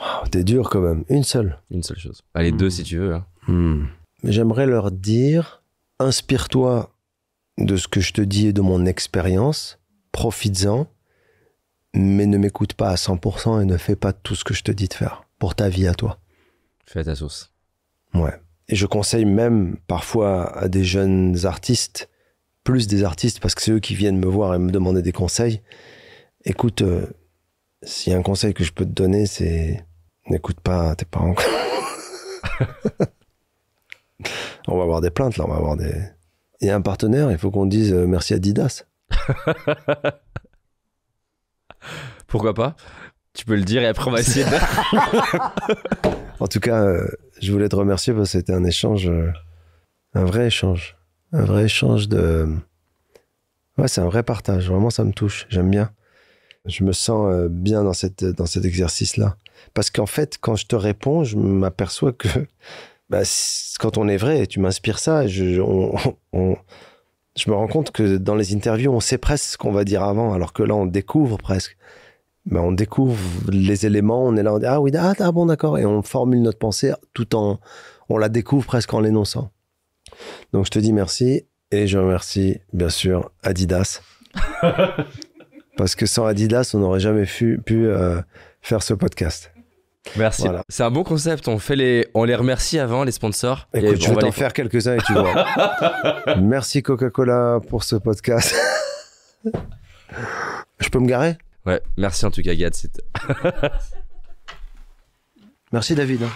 Speaker 2: Oh, T'es dur quand même. Une seule.
Speaker 3: Une seule chose. Allez, deux si tu veux. hein.
Speaker 2: Hmm. J'aimerais leur dire, inspire-toi de ce que je te dis et de mon expérience, profites-en, mais ne m'écoute pas à 100% et ne fais pas tout ce que je te dis de faire pour ta vie à toi.
Speaker 3: Fais à ta sauce.
Speaker 2: Ouais. Et je conseille même parfois à des jeunes artistes, plus des artistes, parce que c'est eux qui viennent me voir et me demander des conseils. Écoute, euh, s'il y a un conseil que je peux te donner, c'est n'écoute pas tes parents. [LAUGHS] on va avoir des plaintes là, on va avoir des. Il y a un partenaire, il faut qu'on dise euh, merci Adidas. [LAUGHS]
Speaker 3: Pourquoi pas? Tu peux le dire et après on va essayer. [LAUGHS]
Speaker 2: En tout cas, euh, je voulais te remercier parce que c'était un échange, euh, un vrai échange, un vrai échange de. Ouais, c'est un vrai partage. Vraiment, ça me touche. J'aime bien. Je me sens euh, bien dans cette dans cet exercice-là, parce qu'en fait, quand je te réponds, je m'aperçois que bah, quand on est vrai, tu m'inspires ça. on- je me rends compte que dans les interviews, on sait presque ce qu'on va dire avant, alors que là, on découvre presque. Ben, on découvre les éléments, on est là, on dit ah oui, ah, ah, bon d'accord, et on formule notre pensée tout en, on la découvre presque en l'énonçant. Donc je te dis merci et je remercie bien sûr Adidas [LAUGHS] parce que sans Adidas on n'aurait jamais fu- pu euh, faire ce podcast.
Speaker 3: Merci.
Speaker 2: Voilà.
Speaker 3: C'est un bon concept. On, fait les... on les remercie avant, les sponsors. et
Speaker 2: Écoute, je
Speaker 3: on
Speaker 2: vais
Speaker 3: va
Speaker 2: t'en
Speaker 3: les-
Speaker 2: faire quelques-uns et tu vois. [LAUGHS] merci Coca-Cola pour ce podcast. [LAUGHS] je peux me garer?
Speaker 3: Ouais, merci en tout cas, Gad.
Speaker 2: Merci David. hein.